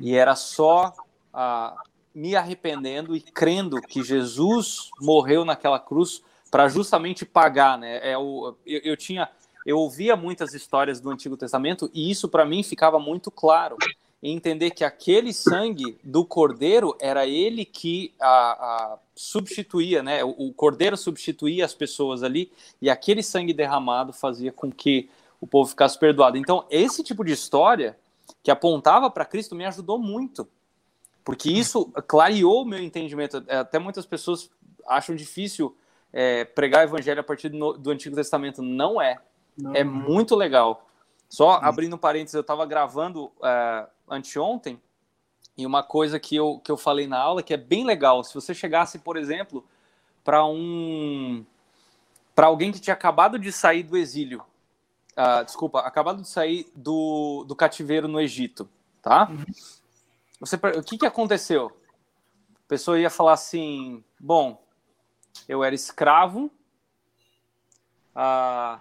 E era só ah, me arrependendo e crendo que Jesus morreu naquela cruz para justamente pagar, né? É o, eu, eu, tinha, eu ouvia muitas histórias do Antigo Testamento e isso para mim ficava muito claro entender que aquele sangue do cordeiro era ele que a, a substituía, né? O, o, cordeiro substituía as pessoas ali e aquele sangue derramado fazia com que o povo ficasse perdoado. Então esse tipo de história que apontava para Cristo me ajudou muito porque isso clareou o meu entendimento. É, até muitas pessoas acham difícil é, pregar o evangelho a partir do, do Antigo Testamento. Não é. Não. É muito legal. Só abrindo parênteses, eu estava gravando é, anteontem e uma coisa que eu, que eu falei na aula que é bem legal. Se você chegasse, por exemplo, para um para alguém que tinha acabado de sair do exílio, uh, desculpa, acabado de sair do, do cativeiro no Egito, tá? Uhum. Você, o que, que aconteceu? A pessoa ia falar assim: bom, eu era escravo, ah,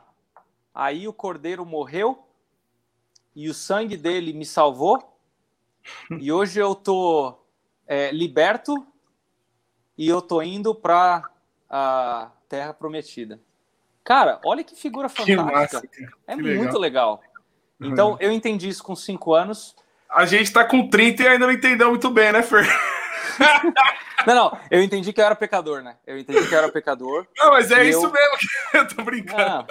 aí o cordeiro morreu e o sangue dele me salvou, e hoje eu tô é, liberto e eu tô indo para a Terra Prometida. Cara, olha que figura fantástica. Que massa, é que muito legal. legal. Então, uhum. eu entendi isso com cinco anos. A gente tá com 30 e ainda não entendeu muito bem, né, Fer? não, não, eu entendi que eu era pecador, né? Eu entendi que eu era pecador. Não, mas é isso eu... mesmo que eu tô brincando. Não.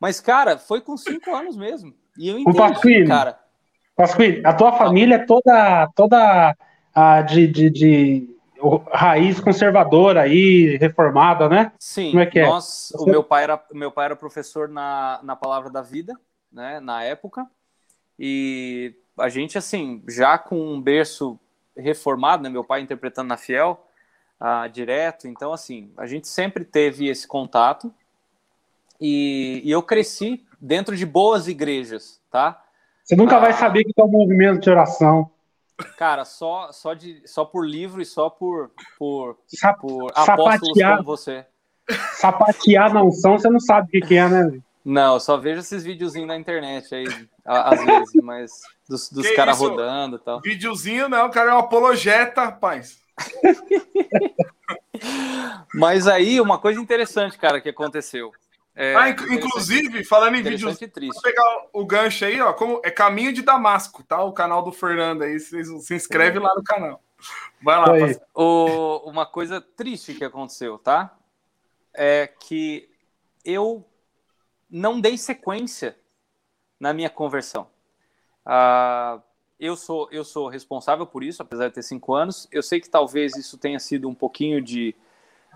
Mas, cara, foi com 5 anos mesmo. E eu entendi, Pasquini, cara. Pasquini, a tua família é toda, toda a de, de, de raiz conservadora aí, reformada, né? Sim. Como é que é? Nós, o meu pai era, meu pai era professor na, na Palavra da Vida, né, na época. E a gente, assim, já com um berço reformado, né? Meu pai interpretando na Fiel uh, direto. Então, assim, a gente sempre teve esse contato. E, e eu cresci dentro de boas igrejas, tá? Você nunca uh, vai saber que é um movimento de oração. Cara, só, só, de, só por livro e só por, por, Sap, por apóstolos como você. Sapatear na unção, você não sabe o que é, né? Não, só vejo esses videozinhos na internet aí, às vezes, mas dos, dos caras rodando e tal. Videozinho não, o cara é um apologeta, rapaz. mas aí, uma coisa interessante, cara, que aconteceu. É, ah, inclusive, falando em vídeos, vou pegar o gancho aí, ó, como é Caminho de Damasco, tá? O canal do Fernando aí, vocês se inscreve lá no canal. Vai lá. O, uma coisa triste que aconteceu, tá? É que eu não dei sequência na minha conversão. Uh, eu sou eu sou responsável por isso, apesar de ter cinco anos. Eu sei que talvez isso tenha sido um pouquinho de,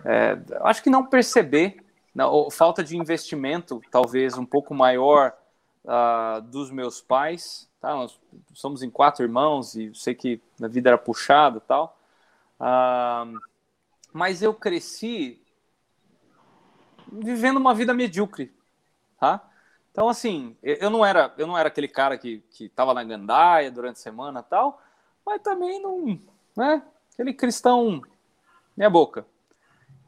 é, acho que não perceber, não, falta de investimento, talvez um pouco maior uh, dos meus pais. Tá? Nós somos em quatro irmãos e sei que a vida era puxada, tal. Uh, mas eu cresci vivendo uma vida medíocre, tá? Então, assim, eu não era, eu não era aquele cara que, que tava na gandaia durante a semana tal, mas também não, né? Aquele cristão minha boca.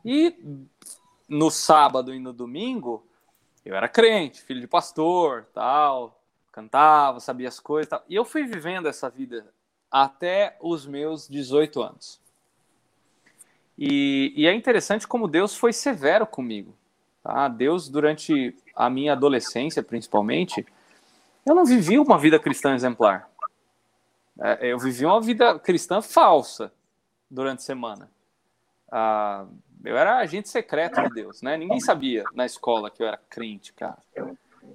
E no sábado e no domingo, eu era crente, filho de pastor, tal, cantava, sabia as coisas, tal. E eu fui vivendo essa vida até os meus 18 anos. E, e é interessante como Deus foi severo comigo. Tá? Deus, durante a minha adolescência, principalmente, eu não vivi uma vida cristã exemplar. É, eu vivi uma vida cristã falsa durante a semana. Ah, eu era agente secreto de Deus, né? Ninguém sabia na escola que eu era crente, cara.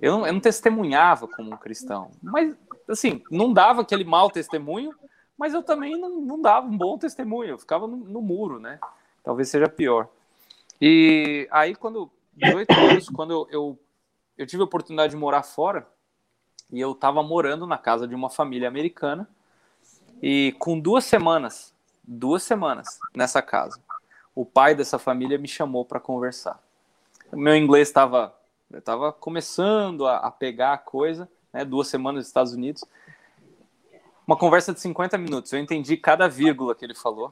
Eu não, eu não testemunhava como um cristão. Mas, assim, não dava aquele mau testemunho, mas eu também não, não dava um bom testemunho. Eu ficava no, no muro, né? Talvez seja pior. E aí, quando 18 anos, quando eu, eu, eu tive a oportunidade de morar fora, e eu estava morando na casa de uma família americana, e com duas semanas, duas semanas nessa casa, o pai dessa família me chamou para conversar. Meu inglês estava estava começando a, a, pegar a coisa, né, duas semanas nos Estados Unidos. Uma conversa de 50 minutos. Eu entendi cada vírgula que ele falou.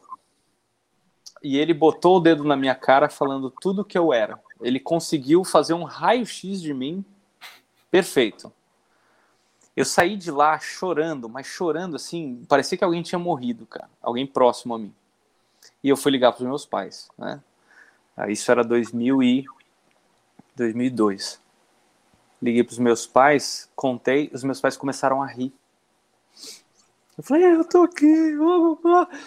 E ele botou o dedo na minha cara falando tudo que eu era. Ele conseguiu fazer um raio-x de mim perfeito. Eu saí de lá chorando, mas chorando assim, parecia que alguém tinha morrido, cara. Alguém próximo a mim. E eu fui ligar para os meus pais, né? Ah, isso era 2000 e 2002. Liguei para os meus pais, contei, os meus pais começaram a rir. Eu falei, é, eu tô aqui,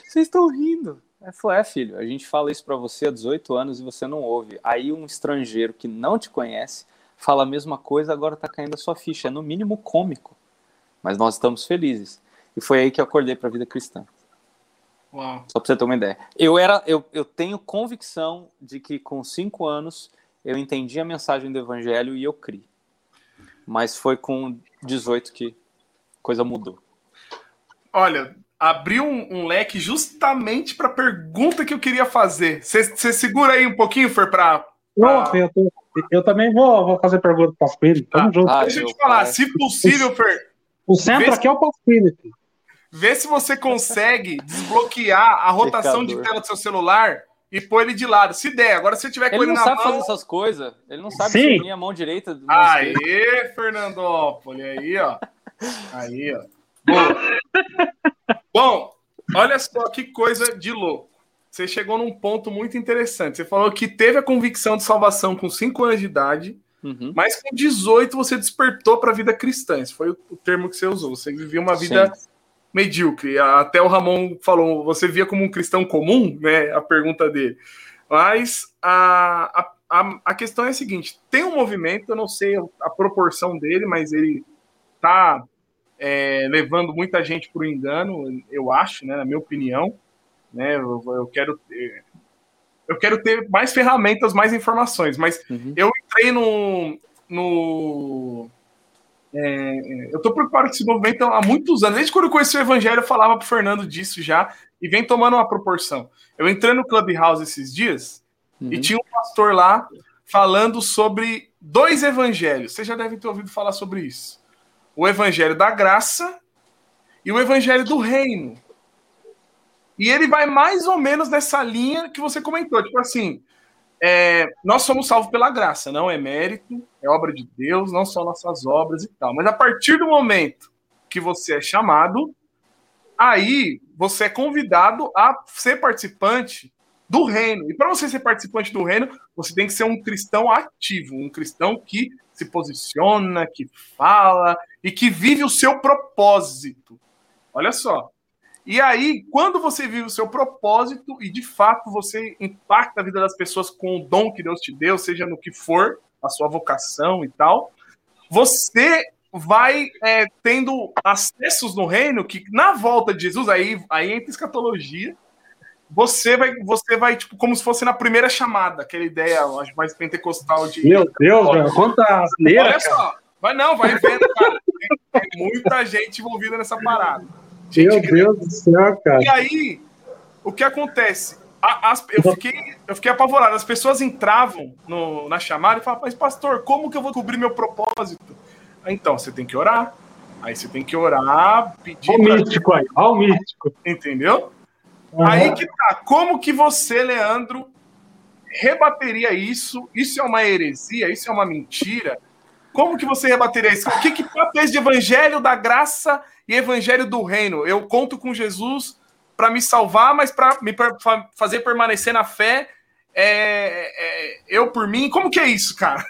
vocês estão rindo. Aí falou: É, filho, a gente fala isso para você há 18 anos e você não ouve. Aí um estrangeiro que não te conhece fala a mesma coisa, agora tá caindo a sua ficha. É no mínimo cômico. Mas nós estamos felizes. E foi aí que eu acordei para a vida cristã. Uau. Só para você ter uma ideia. Eu, era, eu, eu tenho convicção de que com cinco anos eu entendi a mensagem do evangelho e eu criei. Mas foi com 18 que coisa mudou. Olha, abriu um, um leque justamente para a pergunta que eu queria fazer. Você segura aí um pouquinho, Fer, para. Pra... Eu, eu, eu, também vou, vou fazer pergunta para o Pasquini. Tamo ah, junto. Ah, Deixa eu te falar, pai. se possível, Fer. O centro aqui se... é o Pasquini. Vê se você consegue desbloquear a rotação de tela do seu celular e pôr ele de lado. Se der, agora se tiver com ele, ele não sabe mão... fazer essas coisas. Ele não sabe unir a mão direita. Aê, Fernandópolis, aí, ó. Aí, ó. Bom, olha só que coisa de louco. Você chegou num ponto muito interessante. Você falou que teve a convicção de salvação com 5 anos de idade, uhum. mas com 18 você despertou para a vida cristã. Esse foi o termo que você usou. Você vivia uma vida Sim. medíocre. Até o Ramon falou, você via como um cristão comum, né? A pergunta dele. Mas a, a, a questão é a seguinte: tem um movimento, eu não sei a proporção dele, mas ele tá é, levando muita gente para o engano, eu acho, né, na minha opinião. Né, eu, eu, quero ter, eu quero ter mais ferramentas, mais informações, mas uhum. eu entrei no. no é, eu estou preocupado com esse movimento há muitos anos. Desde quando eu conheci o Evangelho, eu falava para Fernando disso já, e vem tomando uma proporção. Eu entrei no Clubhouse esses dias uhum. e tinha um pastor lá falando sobre dois evangelhos. Você já deve ter ouvido falar sobre isso o evangelho da graça e o evangelho do reino. E ele vai mais ou menos nessa linha que você comentou, tipo assim, é, nós somos salvos pela graça, não é mérito, é obra de Deus, não são nossas obras e tal. Mas a partir do momento que você é chamado, aí você é convidado a ser participante do reino. E para você ser participante do reino, você tem que ser um cristão ativo, um cristão que se posiciona, que fala e que vive o seu propósito. Olha só. E aí, quando você vive o seu propósito e de fato você impacta a vida das pessoas com o dom que Deus te deu, seja no que for, a sua vocação e tal, você vai é, tendo acessos no reino que, na volta de Jesus, aí, aí entra escatologia, você vai, você vai, tipo, como se fosse na primeira chamada, aquela ideia acho, mais pentecostal de. Meu Deus, velho, quanta asneira. Olha só, vai não, vai vendo, cara. Tem, tem muita gente envolvida nessa parada. Gente Meu Deus do céu, cara. E aí, o que acontece? As, eu, fiquei, eu fiquei apavorado. As pessoas entravam no, na chamada e falavam, mas pastor, como que eu vou cobrir meu propósito? Então, você tem que orar. Aí você tem que orar, pedir. Olha o místico aí, olha o místico. Entendeu? Uhum. Aí que tá. Como que você, Leandro, rebateria isso? Isso é uma heresia? Isso é uma mentira? Como que você rebateria isso? O que, que papéis de evangelho da graça e evangelho do reino? Eu conto com Jesus para me salvar, mas para me fazer permanecer na fé, é, é, eu por mim. Como que é isso, cara?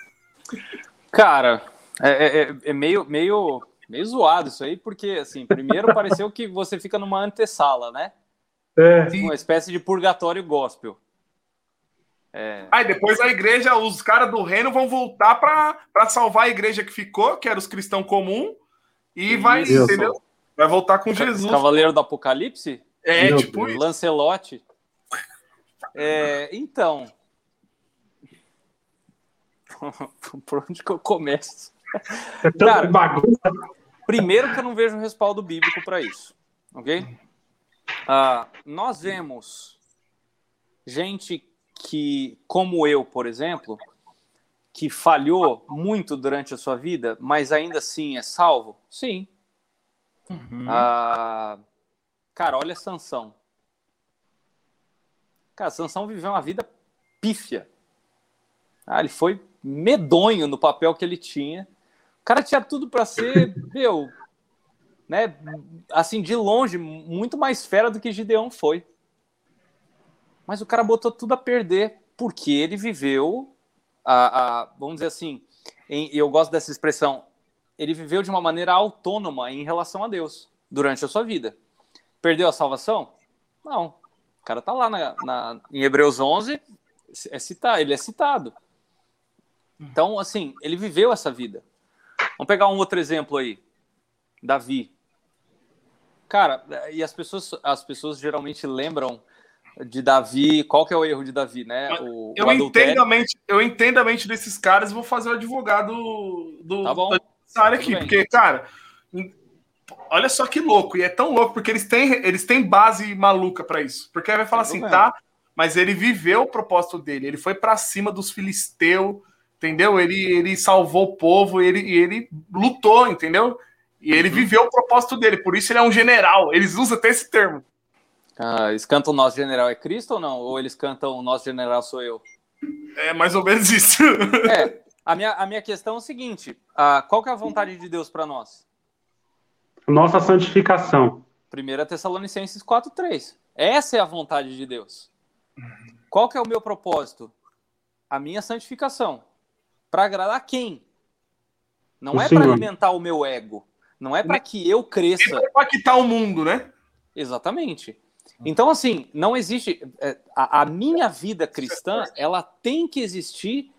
Cara, é, é, é, é meio, meio, meio zoado isso aí, porque, assim, primeiro pareceu que você fica numa antessala, né? É. Uma espécie de purgatório gospel. É. Aí depois a igreja, os caras do reino vão voltar para salvar a igreja que ficou, que era os cristãos comuns, e Isso. vai, entendeu? Vai voltar com Jesus. Cavaleiro do Apocalipse? É, Meu tipo Deus. Lancelote. É, então. Por onde que eu começo? É Cara, bagunça. Primeiro que eu não vejo respaldo bíblico para isso, ok? Uh, nós vemos gente que, como eu, por exemplo, que falhou muito durante a sua vida, mas ainda assim é salvo? Sim. Uhum. Uh, cara, olha Sansão. Cara, Sansão viveu uma vida pífia. Ah, ele foi medonho no papel que ele tinha. O cara tinha tudo para ser, meu, né, assim, de longe, muito mais fera do que Gideão foi. Mas o cara botou tudo a perder, porque ele viveu, a, a vamos dizer assim, eu gosto dessa expressão, ele viveu de uma maneira autônoma em relação a Deus durante a sua vida. Perdeu a salvação? Não. O cara tá lá na, na, em Hebreus 11, é citado, ele é citado. Então, assim, ele viveu essa vida. Vamos pegar um outro exemplo aí. Davi. Cara, e as pessoas, as pessoas geralmente lembram de Davi. Qual que é o erro de Davi, né? O, eu, o entendo a mente, eu entendo a mente desses caras e vou fazer o advogado do, tá bom. da área aqui. Porque, cara, olha só que louco. E é tão louco porque eles têm, eles têm base maluca para isso. Porque aí vai falar assim, tá, mas ele viveu o propósito dele. Ele foi para cima dos filisteus, entendeu? Ele, ele salvou o povo, ele, ele lutou, entendeu? E ele uhum. viveu o propósito dele, por isso ele é um general. Eles usam até esse termo. Ah, eles cantam o nosso general é Cristo ou não? Ou eles cantam o nosso general sou eu? É mais ou menos isso. É, a minha, a minha questão é o seguinte: ah, qual que é a vontade de Deus para nós? Nossa santificação. 1 Tessalonicenses 4,3. Essa é a vontade de Deus. Qual que é o meu propósito? A minha santificação. Para agradar quem? Não o é para alimentar o meu ego. Não é para que eu cresça. É para quitar o mundo, né? Exatamente. Então, assim, não existe. É, a, a minha vida cristã, ela tem que existir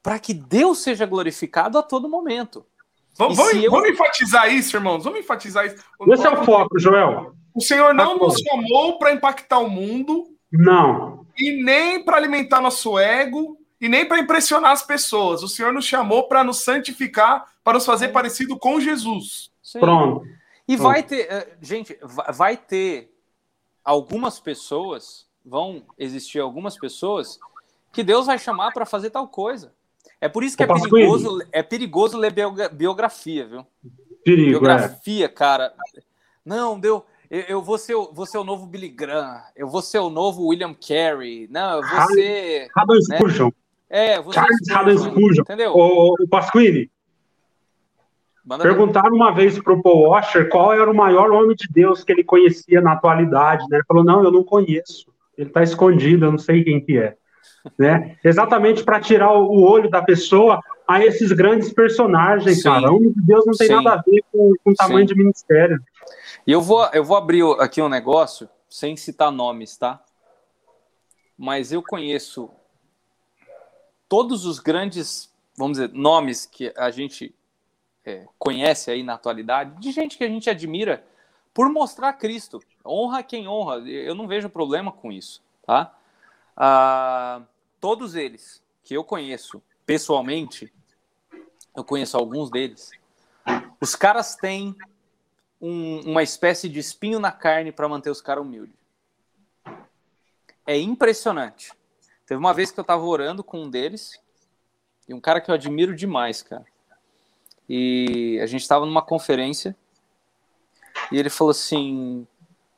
para que Deus seja glorificado a todo momento. Vamos, vamos, eu... vamos, enfatizar isso, irmãos. Vamos enfatizar isso. Esse é o foco, Joel. O Senhor não nos chamou para impactar o mundo. Não. E nem para alimentar nosso ego e nem para impressionar as pessoas. O Senhor nos chamou para nos santificar, para nos fazer parecido com Jesus. Sim. Pronto. E vai ter, eh, gente, vai ter algumas pessoas, vão existir algumas pessoas que Deus vai chamar para fazer tal coisa. É por isso que é perigoso, é perigoso ler biografia, viu? Perigo, é. biografia, é. cara. Não, deu. Eu, eu vou, ser, vou ser o novo Billy Graham, eu vou ser o novo William Carey. Não, eu vou ser. Adam né? Spurgeon. É, você Charles Haddon Spurgeon. Entendeu? O, o Pasquini. Manda Perguntaram uma vez para o Paul Washer qual era o maior homem de Deus que ele conhecia na atualidade. Né? Ele falou: Não, eu não conheço. Ele está escondido, eu não sei quem que é. Né? Exatamente para tirar o olho da pessoa a esses grandes personagens, Sim. cara. O homem de Deus não tem Sim. nada a ver com, com o tamanho Sim. de ministério. E eu vou, eu vou abrir aqui um negócio, sem citar nomes, tá? Mas eu conheço todos os grandes, vamos dizer, nomes que a gente é, conhece aí na atualidade, de gente que a gente admira por mostrar Cristo. Honra quem honra. Eu não vejo problema com isso, tá? Ah, todos eles que eu conheço pessoalmente, eu conheço alguns deles, os caras têm um, uma espécie de espinho na carne para manter os caras humildes. É impressionante. Teve uma vez que eu estava orando com um deles, e um cara que eu admiro demais, cara. E a gente estava numa conferência, e ele falou assim: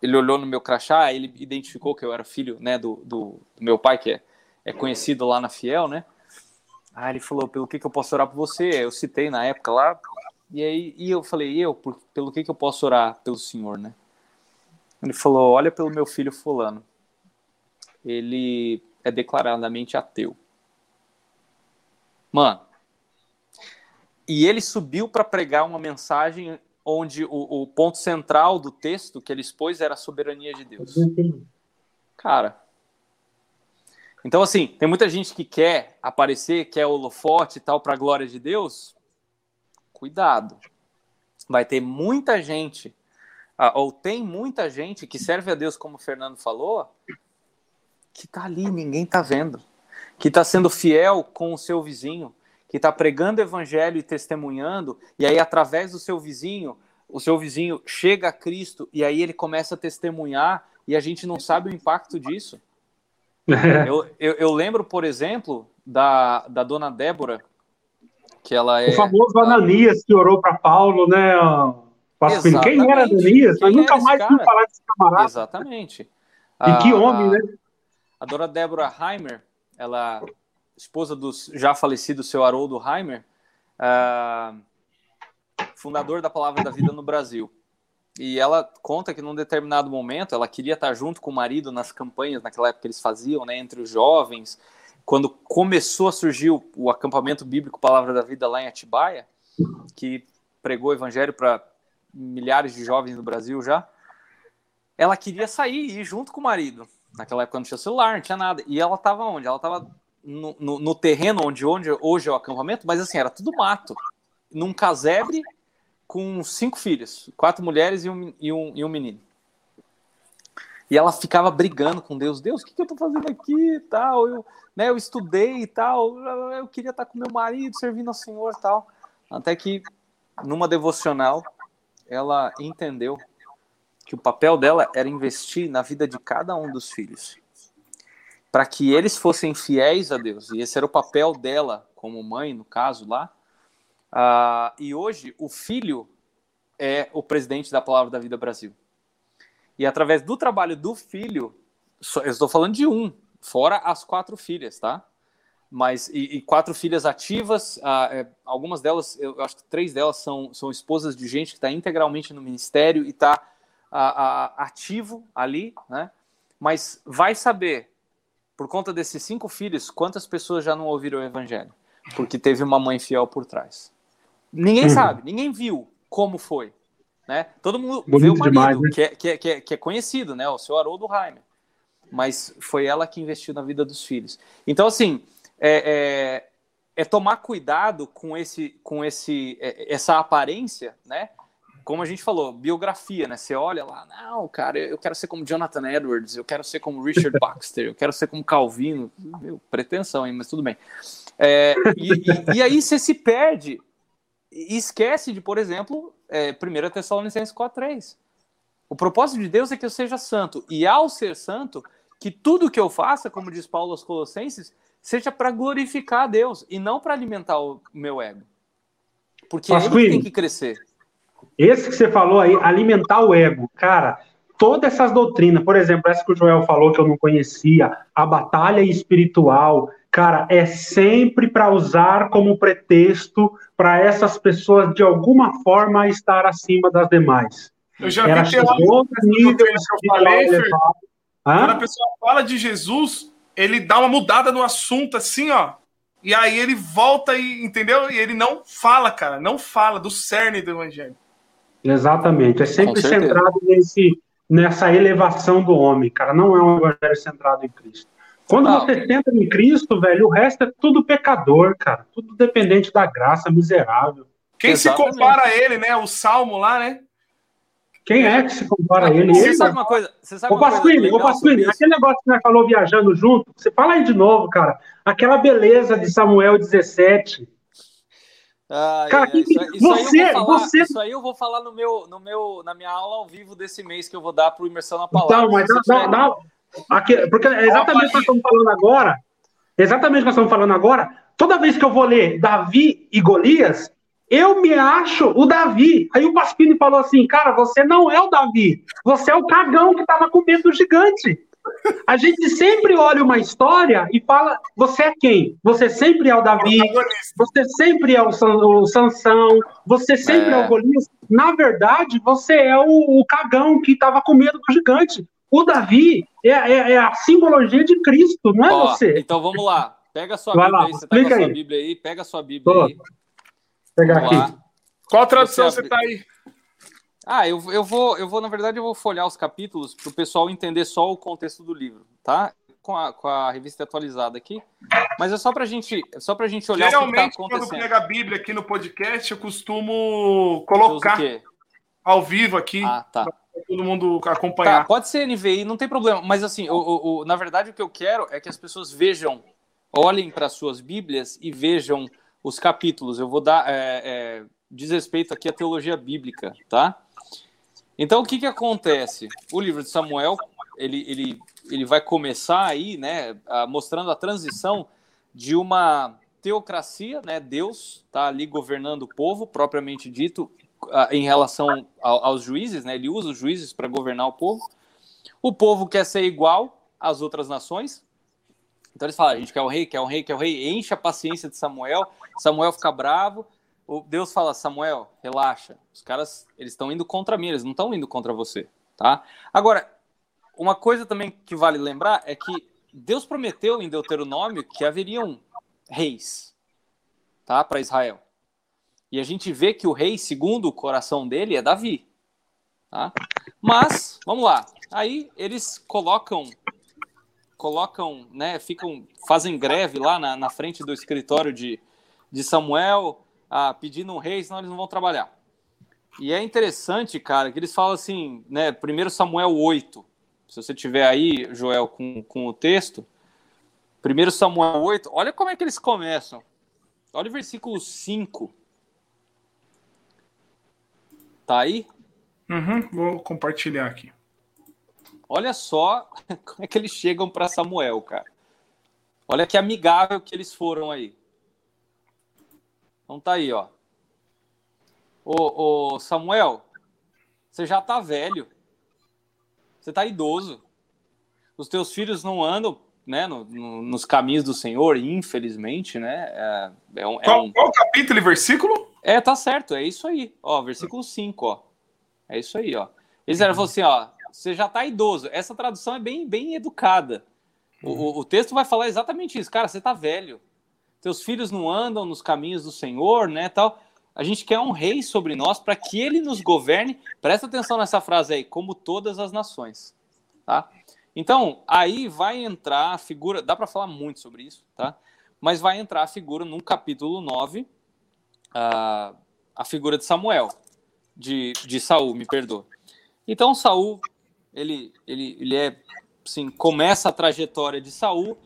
ele olhou no meu crachá, ele identificou que eu era filho né, do, do, do meu pai, que é, é conhecido lá na Fiel, né? Aí ele falou: pelo que, que eu posso orar por você? Eu citei na época lá, e aí e eu falei: eu, por, pelo que, que eu posso orar pelo senhor, né? Ele falou: olha pelo meu filho Fulano. Ele é declaradamente ateu. Mano. E ele subiu para pregar uma mensagem onde o, o, ponto central do texto que ele expôs era a soberania de Deus. Cara. Então, assim, tem muita gente que quer aparecer, quer holofote e tal para a glória de Deus. Cuidado. Vai ter muita gente, ou tem muita gente que serve a Deus, como o Fernando falou, que está ali, ninguém está vendo, que está sendo fiel com o seu vizinho, que está pregando o evangelho e testemunhando, e aí através do seu vizinho, o seu vizinho chega a Cristo e aí ele começa a testemunhar e a gente não sabe o impacto disso. eu, eu, eu, lembro, por exemplo, da, da dona Débora, que ela é. O famoso Ananias que orou para Paulo, né? Quem era Ananias? Quem nunca mais ouviu falar desse camarada. Exatamente. E que homem, né? A dona Débora Heimer, ela esposa do já falecido seu Haroldo Heimer, uh, fundador da Palavra da Vida no Brasil. E ela conta que num determinado momento ela queria estar junto com o marido nas campanhas, naquela época que eles faziam, né, entre os jovens. Quando começou a surgir o, o acampamento bíblico Palavra da Vida lá em Atibaia, que pregou o evangelho para milhares de jovens no Brasil já, ela queria sair e ir junto com o marido. Naquela época não tinha celular, não tinha nada. E ela estava onde? Ela estava no, no, no, terreno onde, onde hoje é o acampamento, mas assim, era tudo mato. Num casebre com cinco filhos, quatro mulheres e um, e um, e um menino. E ela ficava brigando com Deus. Deus, o que, que eu estou fazendo aqui tal? Eu, né, eu estudei e tal. Eu queria estar com meu marido, servindo ao Senhor tal. Até que, numa devocional, ela entendeu que o papel dela era investir na vida de cada um dos filhos, para que eles fossem fiéis a Deus. E esse era o papel dela, como mãe, no caso lá. Uh, e hoje, o filho é o presidente da Palavra da Vida Brasil. E através do trabalho do filho, eu estou falando de um, fora as quatro filhas, tá? Mas, e, e quatro filhas ativas, uh, é, algumas delas, eu acho que três delas são, são esposas de gente que está integralmente no ministério e está ativo ali, né? Mas vai saber, por conta desses cinco filhos, quantas pessoas já não ouviram o evangelho? Porque teve uma mãe fiel por trás. Ninguém uhum. sabe, ninguém viu como foi. Né? Todo mundo Bonito vê o marido, demais, né? que, é, que, é, que, é, que é conhecido, né? O seu Haroldo Heimer. Mas foi ela que investiu na vida dos filhos. Então, assim, é, é, é tomar cuidado com, esse, com esse, é, essa aparência, né? Como a gente falou, biografia, né? Você olha lá, não, cara, eu quero ser como Jonathan Edwards, eu quero ser como Richard Baxter, eu quero ser como Calvino. Meu, pretensão, hein? Mas tudo bem. É, e, e, e, aí você se perde e esquece de, por exemplo, é, 1 Tessalonicenses 4.3. O propósito de Deus é que eu seja santo. E ao ser santo, que tudo que eu faça, como diz Paulo aos Colossenses, seja para glorificar a Deus e não para alimentar o meu ego. Porque Mas, ele tem que crescer. Esse que você falou aí, alimentar o ego, cara, todas essas doutrinas, por exemplo, essa que o Joel falou que eu não conhecia, a batalha espiritual, cara, é sempre para usar como pretexto para essas pessoas de alguma forma estar acima das demais. Eu já Era vi que nível que eu falei, Fer, quando a pessoa fala de Jesus, ele dá uma mudada no assunto assim, ó. E aí ele volta e, entendeu? E ele não fala, cara, não fala do cerne do evangelho. Exatamente. É sempre centrado nesse, nessa elevação do homem, cara. Não é um evangelho centrado em Cristo. Quando não. você centra em Cristo, velho, o resto é tudo pecador, cara. Tudo dependente da graça, miserável. Quem Exatamente. se compara a ele, né? O Salmo lá, né? Quem é que se compara a ele? Você ele, sabe uma coisa? Você sabe ô, Pasquini, ô, Pasquini, aquele negócio que você falou viajando junto, você fala aí de novo, cara. Aquela beleza de Samuel 17. Ah, cara, é, isso, isso, você, aí falar, você... isso aí eu vou falar no meu, no meu, na minha aula ao vivo desse mês que eu vou dar para o Imersão na Palavra. Então, mas dá, dá, aqui, porque é exatamente o que nós estamos falando agora. Exatamente o que nós estamos falando agora. Toda vez que eu vou ler Davi e Golias, eu me acho o Davi. Aí o Paspini falou assim: cara, você não é o Davi, você é o cagão que estava com medo do gigante. A gente sempre olha uma história e fala: você é quem? Você sempre é o Davi, você sempre é o, o Sansão, você sempre é, é o Golias. Na verdade, você é o, o cagão que estava com medo do gigante. O Davi é, é, é, a simbologia de Cristo, não é Ó, você. Então vamos lá. Pega a sua Vai Bíblia lá, aí. Você tá com a sua aí. Bíblia aí, pega a sua Bíblia Tô. aí pegar aqui. Qual tradução você, você tá aí? Ah, eu, eu vou, eu vou, na verdade, eu vou folhar os capítulos para o pessoal entender só o contexto do livro, tá? Com a, com a revista atualizada aqui. Mas é só para gente, é só pra gente olhar Geralmente, o que tá acontecendo. quando pega a Bíblia aqui no podcast, eu costumo colocar ao vivo aqui. Ah, tá. Pra todo mundo acompanhar. Tá, pode ser NVI, não tem problema. Mas assim, o, o, o, na verdade, o que eu quero é que as pessoas vejam, olhem para suas Bíblias e vejam os capítulos. Eu vou dar é, é, diz respeito aqui à teologia bíblica, tá? Então, o que que acontece? O livro de Samuel, ele, ele, ele vai começar aí, né, mostrando a transição de uma teocracia, né, Deus está ali governando o povo, propriamente dito, em relação aos juízes, né, ele usa os juízes para governar o povo. O povo quer ser igual às outras nações, então eles falam, a gente quer o rei, quer o rei, quer o rei, enche a paciência de Samuel, Samuel fica bravo, Deus fala, Samuel, relaxa, os caras, eles estão indo contra mim, eles não estão indo contra você, tá? Agora, uma coisa também que vale lembrar é que Deus prometeu em Deuteronômio que haveriam reis, tá, para Israel. E a gente vê que o rei, segundo o coração dele, é Davi, tá? Mas, vamos lá, aí eles colocam colocam, né, ficam, fazem greve lá na, na frente do escritório de, de Samuel, ah, pedindo um rei, senão eles não vão trabalhar. E é interessante, cara, que eles falam assim, né, primeiro Samuel 8, se você tiver aí, Joel, com, com o texto, primeiro Samuel 8, olha como é que eles começam. Olha o versículo 5. Tá aí? Uhum, vou compartilhar aqui. Olha só como é que eles chegam para Samuel, cara. Olha que amigável que eles foram aí. Então tá aí, ó. Ô, ô Samuel, você já tá velho. Você tá idoso. Os teus filhos não andam né, no, no, nos caminhos do Senhor, infelizmente, né? É, é um, é qual, um... qual capítulo e versículo? É, tá certo, é isso aí. Ó, versículo 5, ó. É isso aí, ó. Eles eram assim, ó, você já está idoso. Essa tradução é bem, bem educada. O, o, o, texto vai falar exatamente isso. Cara, você está velho. Teus filhos não andam nos caminhos do Senhor, né, tal. A gente quer um rei sobre nós para que ele nos governe. Presta atenção nessa frase aí, como todas as nações, tá? Então, aí vai entrar a figura, dá para falar muito sobre isso, tá? Mas vai entrar a figura no capítulo 9, a, a figura de Samuel, de, de Saul, me perdoa. Então, Saul ele, ele, ele é, assim, começa a trajetória de Saul.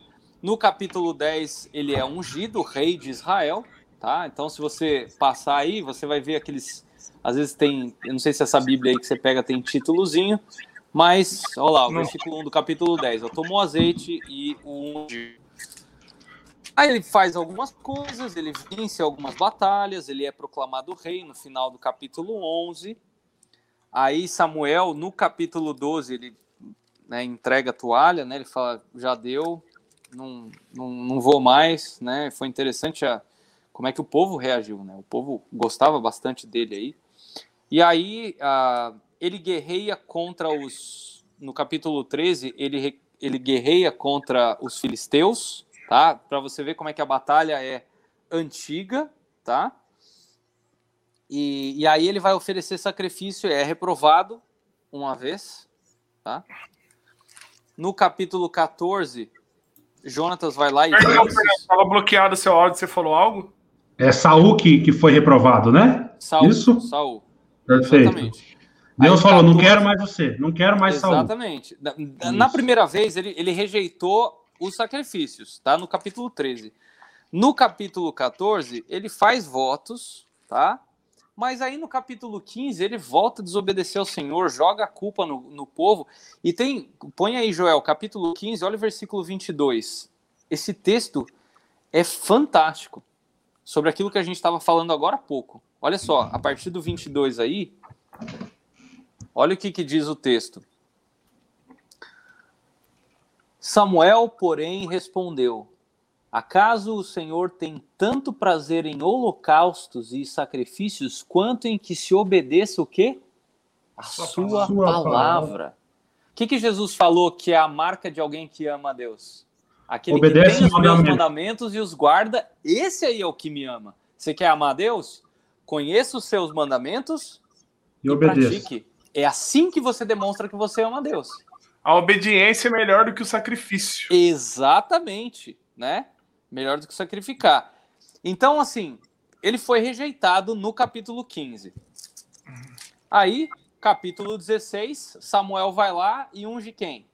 No capítulo 10, ele é ungido, rei de Israel, tá? Então, se você passar aí, você vai ver aqueles. Às vezes tem. Eu não sei se essa Bíblia aí que você pega tem títulozinho, mas, olha lá, o versículo 1 do capítulo 10. Eu tomou azeite e o ungiu. Aí ele faz algumas coisas, ele vence algumas batalhas, ele é proclamado rei no final do capítulo 11. Aí Samuel, no capítulo 12, ele né, entrega a toalha, né? Ele fala, já deu, não, não, não vou mais, né? Foi interessante a, como é que o povo reagiu, né? O povo gostava bastante dele aí. E aí a, ele guerreia contra os... No capítulo 13, ele, ele guerreia contra os filisteus, tá? Para você ver como é que a batalha é antiga, tá? E, e aí ele vai oferecer sacrifício, é reprovado uma vez, tá? No capítulo 14, Jonatas vai lá e. Estava bloqueado seu áudio, você falou algo? É Saul que, que foi reprovado, né? Saul, Isso? Saul. Perfeito. Exatamente. Deus Aí, falou: 14... não quero mais você, não quero mais Exatamente. Saul. Na, na primeira vez, ele, ele rejeitou os sacrifícios, tá? No capítulo 13. No capítulo 14, ele faz votos, tá? Mas aí no capítulo 15 ele volta a desobedecer ao Senhor, joga a culpa no, no povo. E tem, põe aí, Joel, capítulo 15, olha o versículo 22. Esse texto é fantástico sobre aquilo que a gente estava falando agora há pouco. Olha só, a partir do 22 aí, olha o que, que diz o texto. Samuel, porém, respondeu: Acaso o Senhor tem tanto prazer em holocaustos e sacrifícios quanto em que se obedeça o quê? A sua, sua palavra. O que, que Jesus falou que é a marca de alguém que ama a Deus? Aquele Obedece que tem os meus mandamentos e os guarda, esse aí é o que me ama. Você quer amar a Deus? Conheça os seus mandamentos e, e pratique. É assim que você demonstra que você ama a Deus. A obediência é melhor do que o sacrifício. Exatamente, né? Melhor do que sacrificar. Então, assim, ele foi rejeitado no capítulo 15. Aí, capítulo 16, Samuel vai lá e unge quem?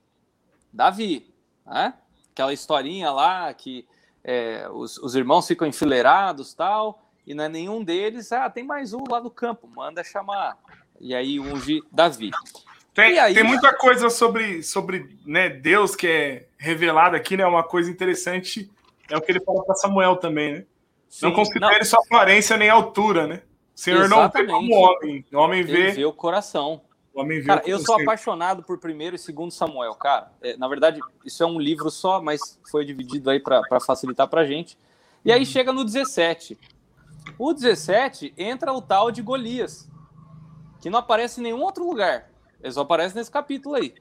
Davi, né? Aquela historinha lá que é, os, os, irmãos ficam enfileirados tal, e não é nenhum deles, ah, tem mais um lá no campo, manda chamar. E aí unge Davi. Tem, aí, tem muita coisa sobre, sobre né, Deus que é revelada aqui, né? Uma coisa interessante é o que ele fala para Samuel também, né? Sim, não considere não. sua aparência nem altura, né? O Senhor Exatamente. não vê como homem. O homem vê. Vê o coração. O homem vê cara, eu sou apaixonado por primeiro e segundo Samuel, cara. É, na verdade, isso é um livro só, mas foi dividido aí para facilitar para gente. E aí uhum. chega no 17. O 17 entra o tal de Golias, que não aparece em nenhum outro lugar. Ele só aparece nesse capítulo aí.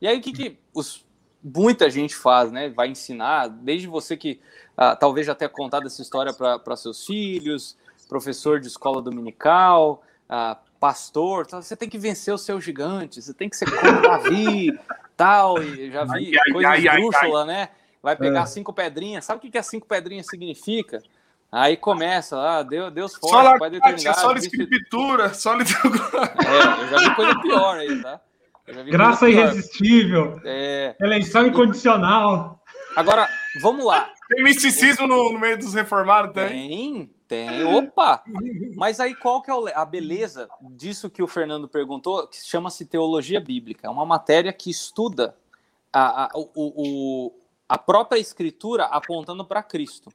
E aí o que, que os muita gente faz, né? Vai ensinar, desde você que ah, talvez já tenha contado essa história para seus filhos, professor de escola dominical, ah, pastor, você tem que vencer o seu gigante, você tem que ser como Davi, tal, e já vi ai, coisa ai, esdrúxula, né? Vai pegar é. cinco pedrinhas, sabe o que, as cinco pedrinhas significa? Aí começa lá, ah, Deus, Deus forte, só Pai da eternidade. Só escritura, só É, eu já vi coisa pior aí, tá? Graça irresistível. É... Eleição incondicional. Agora, vamos lá. Tem misticismo no, no meio dos reformados, tem? Tem, tem. Opa! Mas aí qual que é a beleza disso que o Fernando perguntou, que chama-se teologia bíblica. É uma matéria que estuda a, a, o, o, a própria escritura apontando para Cristo.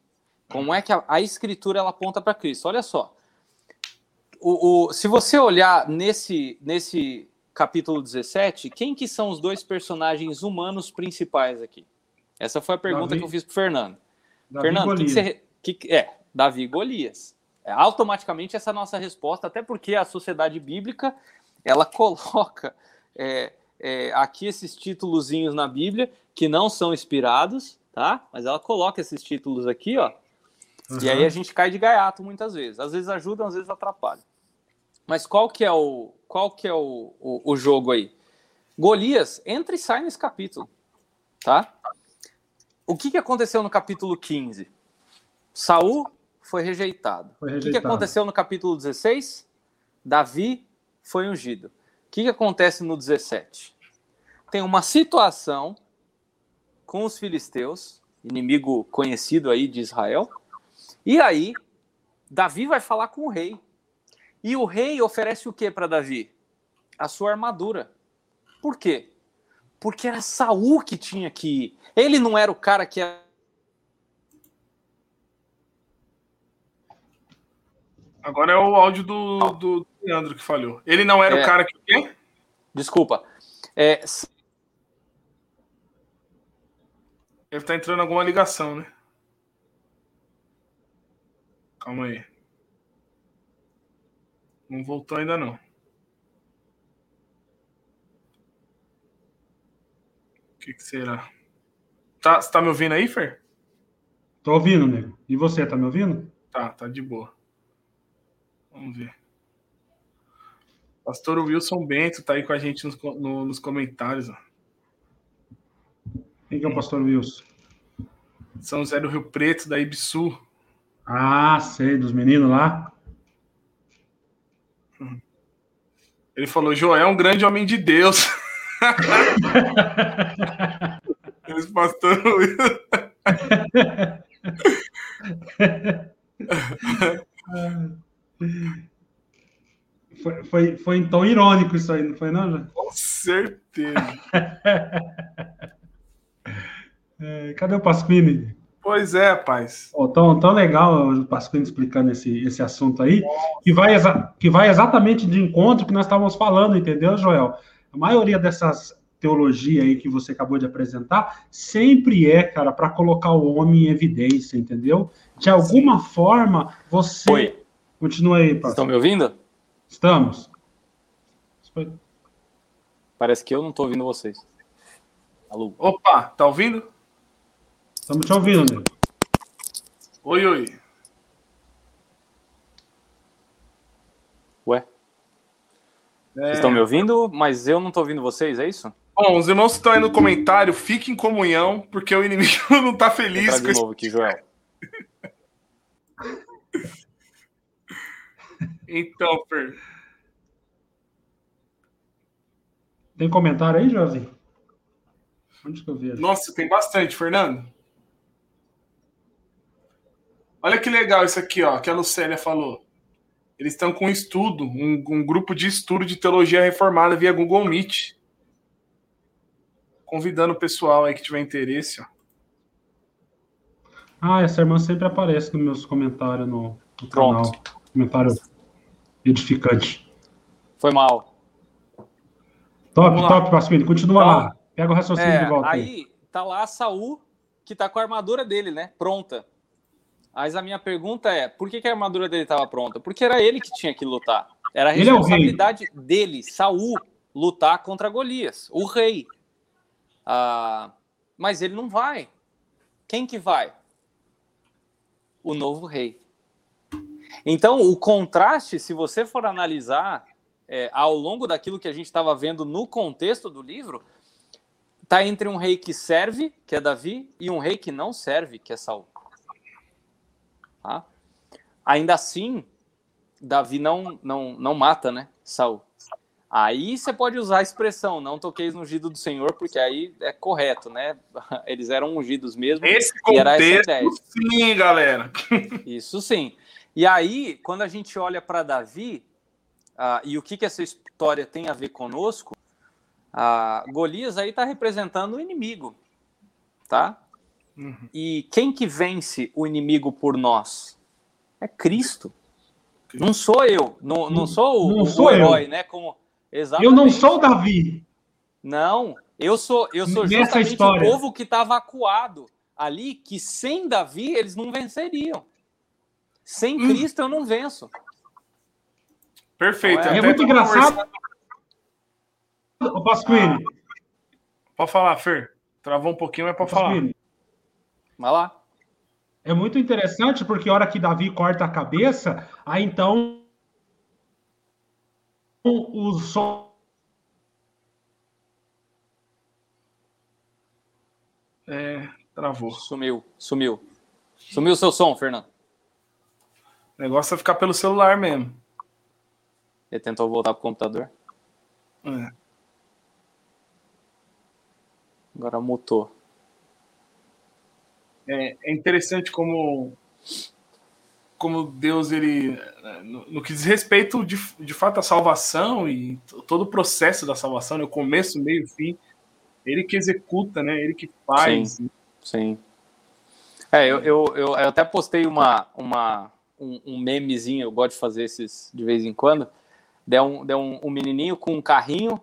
Como é que a, a escritura ela aponta para Cristo? Olha só. O, o, se você olhar nesse, nesse capítulo 17, quem que são os dois personagens humanos principais aqui? Essa foi a pergunta Davi. que eu fiz para Fernando. Davi Fernando, que, que você, que, é, Davi e Golias. É, automaticamente essa é a nossa resposta, até porque a sociedade bíblica, ela coloca é, é, aqui esses títulozinhos na Bíblia, que não são inspirados, tá? Mas ela coloca esses títulos aqui, ó, uhum. e aí a gente cai de gaiato muitas vezes. Às vezes ajudam, às vezes atrapalham. Mas qual que é o, qual que é o, o, o jogo aí? Golias entra e sai nesse capítulo, tá? O que, que aconteceu no capítulo 15? Saul foi rejeitado. foi rejeitado. O que, que aconteceu no capítulo 16? Davi foi ungido. O que, que acontece no 17? Tem uma situação com os filisteus, inimigo conhecido aí de Israel, e aí Davi vai falar com o rei. E o rei oferece o que para Davi? A sua armadura. Por quê? Porque era Saul que tinha que ir. Ele não era o cara que era. Agora é o áudio do, do Leandro que falhou. Ele não era é... o cara que. Quê? Desculpa. É... Deve estar tá entrando alguma ligação, né? Calma aí. Não voltou ainda não. O que, que será? Tá, você tá me ouvindo aí, Fer? Tô ouvindo, nego. E você, tá me ouvindo? Tá, tá de boa. Vamos ver. Pastor Wilson Bento tá aí com a gente nos, no, nos comentários. Ó. Quem que é o pastor Wilson? São José do Rio Preto, da Ibsu. Ah, sei, dos meninos lá. Ele falou: Joel é um grande homem de Deus. Eles pastor foi, foi, foi em tom irônico isso aí, não foi, não, já? Com certeza. é, cadê o Pasquini? Pois é, rapaz. Oh, tão, tão legal o Pasquini explicando esse, esse assunto aí, que vai, que vai exatamente de encontro que nós estávamos falando, entendeu, Joel? A maioria dessas teologia aí que você acabou de apresentar sempre é, cara, para colocar o homem em evidência, entendeu? De alguma Sim. forma, você. Oi. Continua aí, pastor. Estão me ouvindo? Estamos. Parece que eu não estou ouvindo vocês. Alô? Opa, tá ouvindo? Estamos te ouvindo, amigo. Oi, oi. Ué? É... Vocês estão me ouvindo, mas eu não estou ouvindo vocês, é isso? Bom, os irmãos que estão aí no comentário, fiquem em comunhão, porque o inimigo não está feliz. Vou de novo aqui, Joel. então, Fer. Tem comentário aí, Josi? Onde que eu vejo? Nossa, tem bastante, Fernando. Olha que legal isso aqui, ó, que a Lucélia falou. Eles estão com um estudo, um, um, grupo de estudo de teologia reformada via Google Meet. Convidando o pessoal aí que tiver interesse, ó. Ah, essa irmã sempre aparece nos meus comentários no, no canal. Comentário edificante. Foi mal. Top, top, Pasquini. Continua então, lá. Pega o raciocínio é, de volta. Aí, aí tá lá a Saul, que tá com a armadura dele, né? Pronta. Mas a minha pergunta é: por que, que a armadura dele estava pronta? Porque era ele que tinha que lutar. Era a responsabilidade é dele, Saul, lutar contra Golias, o rei. Ah, mas ele não vai. Quem que vai? O novo rei. Então, o contraste, se você for analisar é, ao longo daquilo que a gente estava vendo no contexto do livro, está entre um rei que serve, que é Davi, e um rei que não serve, que é Saul. Tá? Ainda assim, Davi não, não, não mata, né? Saul. Aí você pode usar a expressão, não toqueis no ungido do Senhor, porque aí é correto, né? Eles eram ungidos mesmo. Esse contexto, sim, galera. Isso sim. E aí, quando a gente olha para Davi, uh, e o que, que essa história tem a ver conosco, uh, Golias aí está representando o inimigo, tá? Uhum. E quem que vence o inimigo por nós? É Cristo. Não sou eu, não, não sou o, não sou o herói, eu. né? Como, exatamente. Eu não sou o Davi. Não, eu sou, eu sou justamente história. o povo que estava acuado ali, que sem Davi eles não venceriam. Sem hum. Cristo eu não venço. Perfeito. É, é muito engraçado. O Pasquini. Ah, pode falar, Fer. Travou um pouquinho, mas pode falar. Vai lá. É muito interessante porque a hora que Davi corta a cabeça, aí então o som. É, travou. Sumiu, sumiu. Sumiu o seu som, Fernando. O negócio é ficar pelo celular mesmo. Ele tentou voltar pro computador? É. Agora mutou é, é interessante como como Deus ele no, no, que diz respeito de, de fato à salvação e todo o processo da salvação, né, o começo, meio, fim, ele que executa, né? Ele que faz. Sim. sim. É, eu, eu, eu, eu, até postei uma, uma um, um, memezinho, eu gosto de fazer esses de vez em quando. Deu um, deu um, um menininho com um carrinho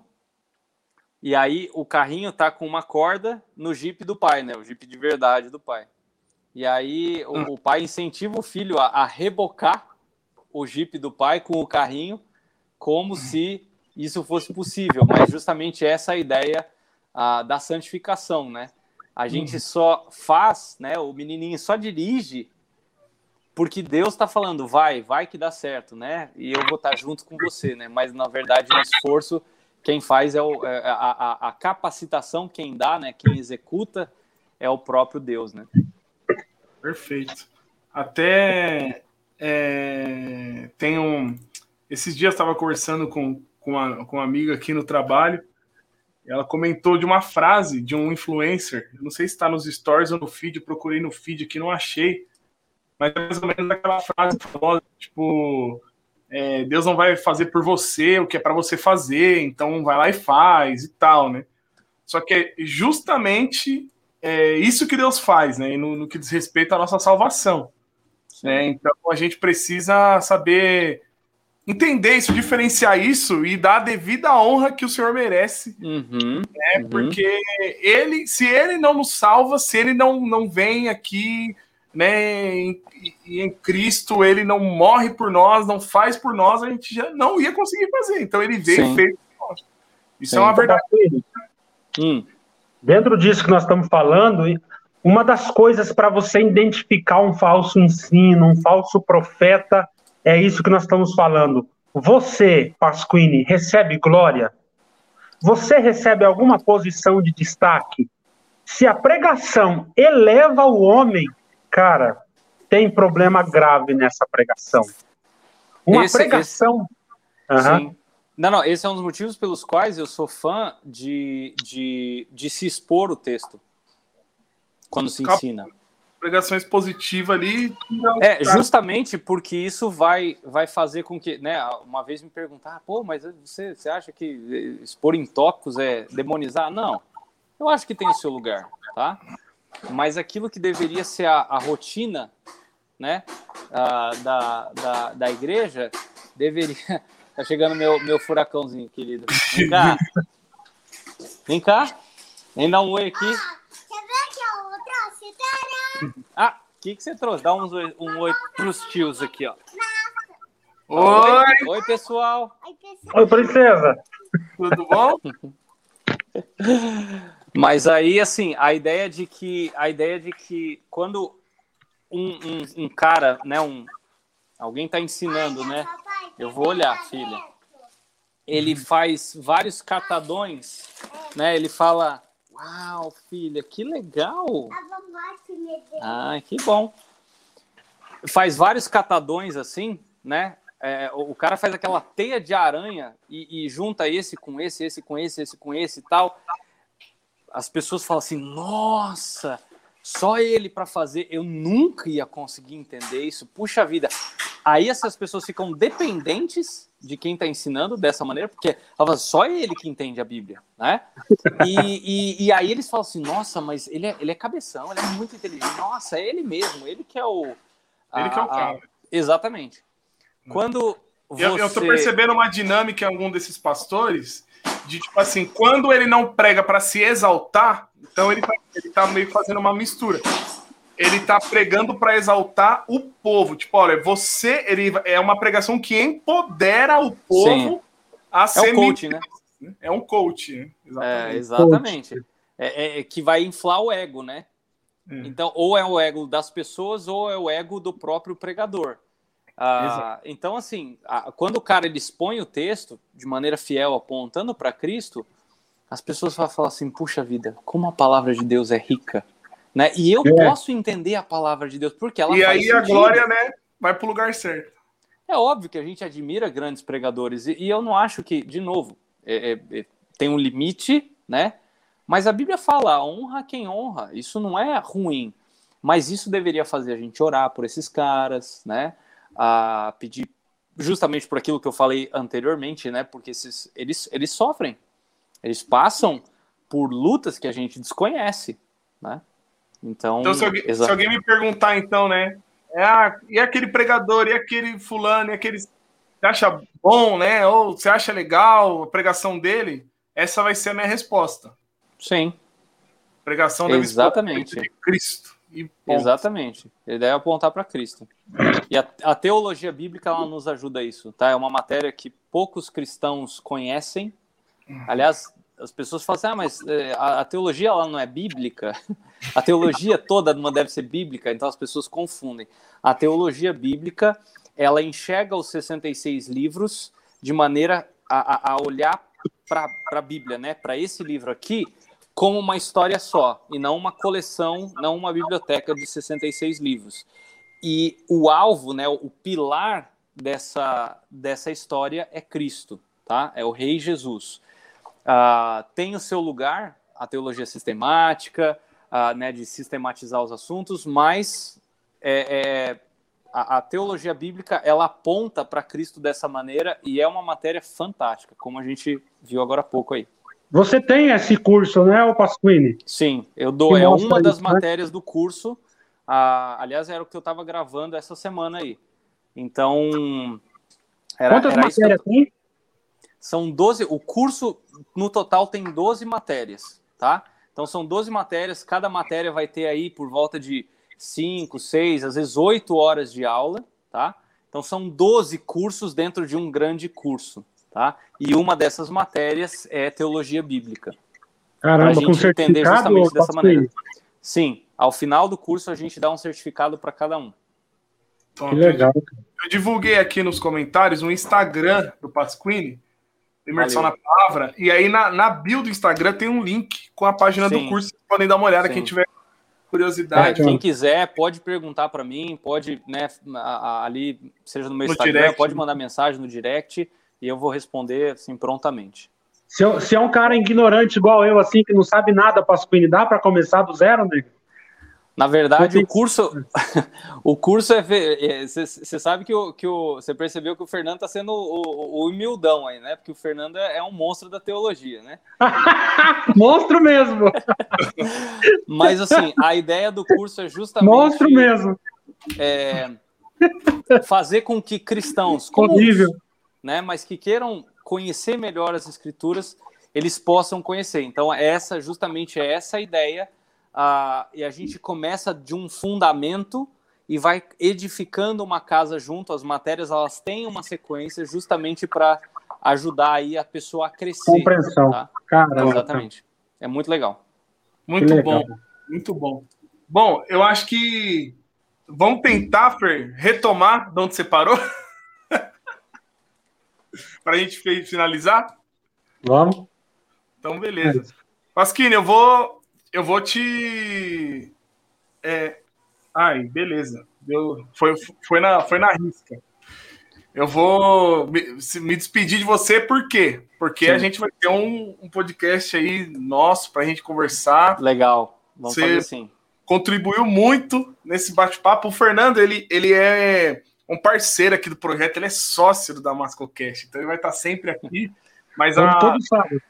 e aí o carrinho tá com uma corda no Jeep do pai, né? O Jeep de verdade do pai. E aí o, hum. o pai incentiva o filho a, a, rebocar o Jeep do pai com o carrinho, como se isso fosse possível. Mas justamente essa é a ideia a, da santificação, né? A gente hum. só faz, né? O menininho só dirige porque Deus está falando, vai, vai que dá certo, né? E eu vou estar junto com você, né? Mas na verdade o esforço quem faz é, o, é a, a, a, capacitação, quem dá, né? Quem executa é o próprio Deus, né? Perfeito. até é, tem um. Esses dias estava conversando com, com, uma, com uma amiga aqui no trabalho. Ela comentou de uma frase de um influencer. Não sei se está nos stories ou no feed, procurei no feed aqui, não achei. Mas é mais ou menos aquela frase famosa, tipo, é, Deus não vai fazer por você o que é para você fazer, então vai lá e faz e tal, né? Só que é justamente é, isso que Deus faz, né? No, no que diz respeito à nossa salvação. Né? Então a gente precisa saber entender isso, diferenciar isso e dar a devida honra que o Senhor merece. Uhum, né? Uhum. Porque ele, se ele não nos salva, se ele não, não vem aqui né, em, em Cristo, ele não morre por nós, não faz por nós, a gente já não ia conseguir fazer. Então ele veio Sim. feito por nós. Isso Sim. é uma verdade. Hum. Dentro disso que nós estamos falando, uma das coisas para você identificar um falso ensino, um falso profeta, é isso que nós estamos falando. Você, Pasquini, recebe glória? Você recebe alguma posição de destaque? Se a pregação eleva o homem, cara, tem problema grave nessa pregação. Uma esse, pregação. Esse... Uhum. Sim. Não, não, esse é um dos motivos pelos quais eu sou fã de, de, de se expor o texto quando se ensina. Pregações positivas ali. É, justamente porque isso vai, vai fazer com que, né? Uma vez me perguntar, pô, mas você, você acha que expor em tópicos é demonizar? Não. Eu acho que tem o seu lugar, tá? Mas aquilo que deveria ser a, a rotina, né, a, da, da, da igreja, deveria. Tá chegando meu, meu furacãozinho, querido. Vem cá. Vem cá. Vem dar um oi aqui. Ah, o que, que você trouxe? Dá um, um oi pros tios aqui, ó. Oi! Oi, oi pessoal. Oi, princesa. Tudo bom? Mas aí, assim, a ideia de que a ideia de que quando um, um, um cara, né, um alguém está ensinando, né? Eu vou olhar, filha. Ele faz vários catadões, né? Ele fala Uau, filha, que legal! Ah, que bom. Faz vários catadões assim, né? É, o cara faz aquela teia de aranha e, e, junta esse com esse, esse com esse, esse com esse e tal. As pessoas falam assim: nossa, só ele para fazer, eu nunca ia conseguir entender isso. Puxa vida. Aí essas pessoas ficam dependentes de quem está ensinando dessa maneira, porque só ele que entende a Bíblia, né? E, e, e, aí eles falam assim, nossa, mas ele é, ele é cabeção, ele é muito inteligente. Nossa, é ele mesmo, ele que é o... A, ele que é o cara. A... Exatamente. Quando você... Eu, eu tô percebendo uma dinâmica em algum desses pastores, de tipo assim, quando ele não prega para se exaltar, então ele tá, ele tá meio fazendo uma mistura. Ele tá pregando para exaltar o povo. Tipo, olha, você. Ele, é uma pregação que empodera o povo Sim. a ser. É um coach, né? É um coach, né? Exatamente. É, exatamente. É, é, é, que vai inflar o ego, né? É. Então, ou é o ego das pessoas, ou é o ego do próprio pregador. Ah, então, assim, quando o cara ele expõe o texto de maneira fiel, apontando para Cristo, as pessoas vão falar assim: puxa vida, como a palavra de Deus é rica. Né? E eu é. posso entender a palavra de Deus, porque ela E aí sentido. a glória, né, vai para o lugar certo. É óbvio que a gente admira grandes pregadores, e, e eu não acho que, de novo, é, é, é tem um limite, né? Mas a Bíblia fala: honra quem honra. Isso não é ruim. Mas isso deveria fazer a gente orar por esses caras, né? A pedir justamente por aquilo que eu falei anteriormente, né? Porque esses, eles, eles sofrem. Eles passam por lutas que a gente desconhece, né? Então, então se, alguém, se alguém me perguntar, então, né? É, ah, e aquele pregador, e aquele fulano, e aquele. Você acha bom, né? Ou você acha legal a pregação dele? Essa vai ser a minha resposta. Sim. A pregação deve Exatamente. de Cristo. Exatamente. Ele deve apontar para Cristo. E a, a, teologia bíblica ela nos ajuda a isso, tá? É uma matéria que poucos cristãos conhecem. Aliás, as pessoas falam assim, ah, mas é, a, a, teologia ela não é bíblica. A teologia toda não deve ser bíblica, então as pessoas confundem. A teologia bíblica, ela enxerga os 66 livros de maneira a, a olhar para a Bíblia, né? Para esse livro aqui, como uma história só, e não uma coleção, não uma biblioteca de 66 livros. e o alvo, né, o pilar dessa, dessa história é Cristo, tá? É o Rei Jesus. Uh, tem o seu lugar a teologia sistemática, uh, né, de sistematizar os assuntos, mas é, é, a, a, teologia bíblica ela aponta para Cristo dessa maneira e é uma matéria fantástica, como a gente viu agora há pouco aí. Você tem esse curso, né, o Pasquini? Sim, eu dou. é uma das né? matérias do curso. Ah, aliás, era o que eu estava gravando essa semana aí. Então. Era, Quantas era matérias tem? São 12. O curso, no total, tem 12 matérias, tá? Então, são 12 matérias. Cada matéria vai ter aí por volta de 5, 6, às vezes 8 horas de aula, tá? Então, são 12 cursos dentro de um grande curso, tá? E uma dessas matérias é teologia bíblica. Caramba, pra gente entender justamente dessa maneira. Sim, ao final do curso a gente dá um certificado para cada um. Que legal. Eu divulguei aqui nos comentários o Instagram do Pasquini, Imersão Valeu. na Palavra, e aí na, na bio do Instagram tem um link com a página Sim. do curso, vocês podem dar uma olhada, Sim. quem tiver curiosidade. É, quem quiser pode perguntar para mim, pode, né, ali, seja no meu no Instagram, direct. pode mandar mensagem no direct e eu vou responder assim prontamente. Se, se é um cara ignorante igual eu, assim, que não sabe nada, Pasquini, dá para começar do zero, nego? Na verdade, o curso, o curso é. Você é, sabe que o, que o. Você percebeu que o Fernando está sendo o, o, humildão aí, né? Porque o Fernando é, é um monstro da teologia, né? monstro mesmo! Mas assim, a ideia do curso é justamente. Monstro mesmo! É, fazer com que cristãos, comuns, né, mas que queiram conhecer melhor as escrituras, eles possam conhecer. Então, essa justamente é essa a ideia uh, e a gente começa de um fundamento e vai edificando uma casa junto. As matérias elas têm uma sequência justamente para ajudar aí a pessoa a crescer. Compreensão. Tá? Caramba. Exatamente. É muito legal. Muito legal. bom. Muito bom. Bom, eu acho que vamos tentar, Fer, retomar de onde você parou. para a gente finalizar? Vamos. Então, beleza. Pasquini, eu vou eu vou te. É... Ai, beleza. Deu... Foi, foi, na, foi na risca. Eu vou me, me despedir de você, por quê? Porque Sim. a gente vai ter um, um podcast aí nosso para a gente conversar. Legal. Vamos você fazer assim. Contribuiu muito nesse bate-papo. O Fernando, ele, ele é um parceiro aqui do projeto, ele é sócio do Damasco Cast, então ele vai estar sempre aqui. Mas a, todos sabem.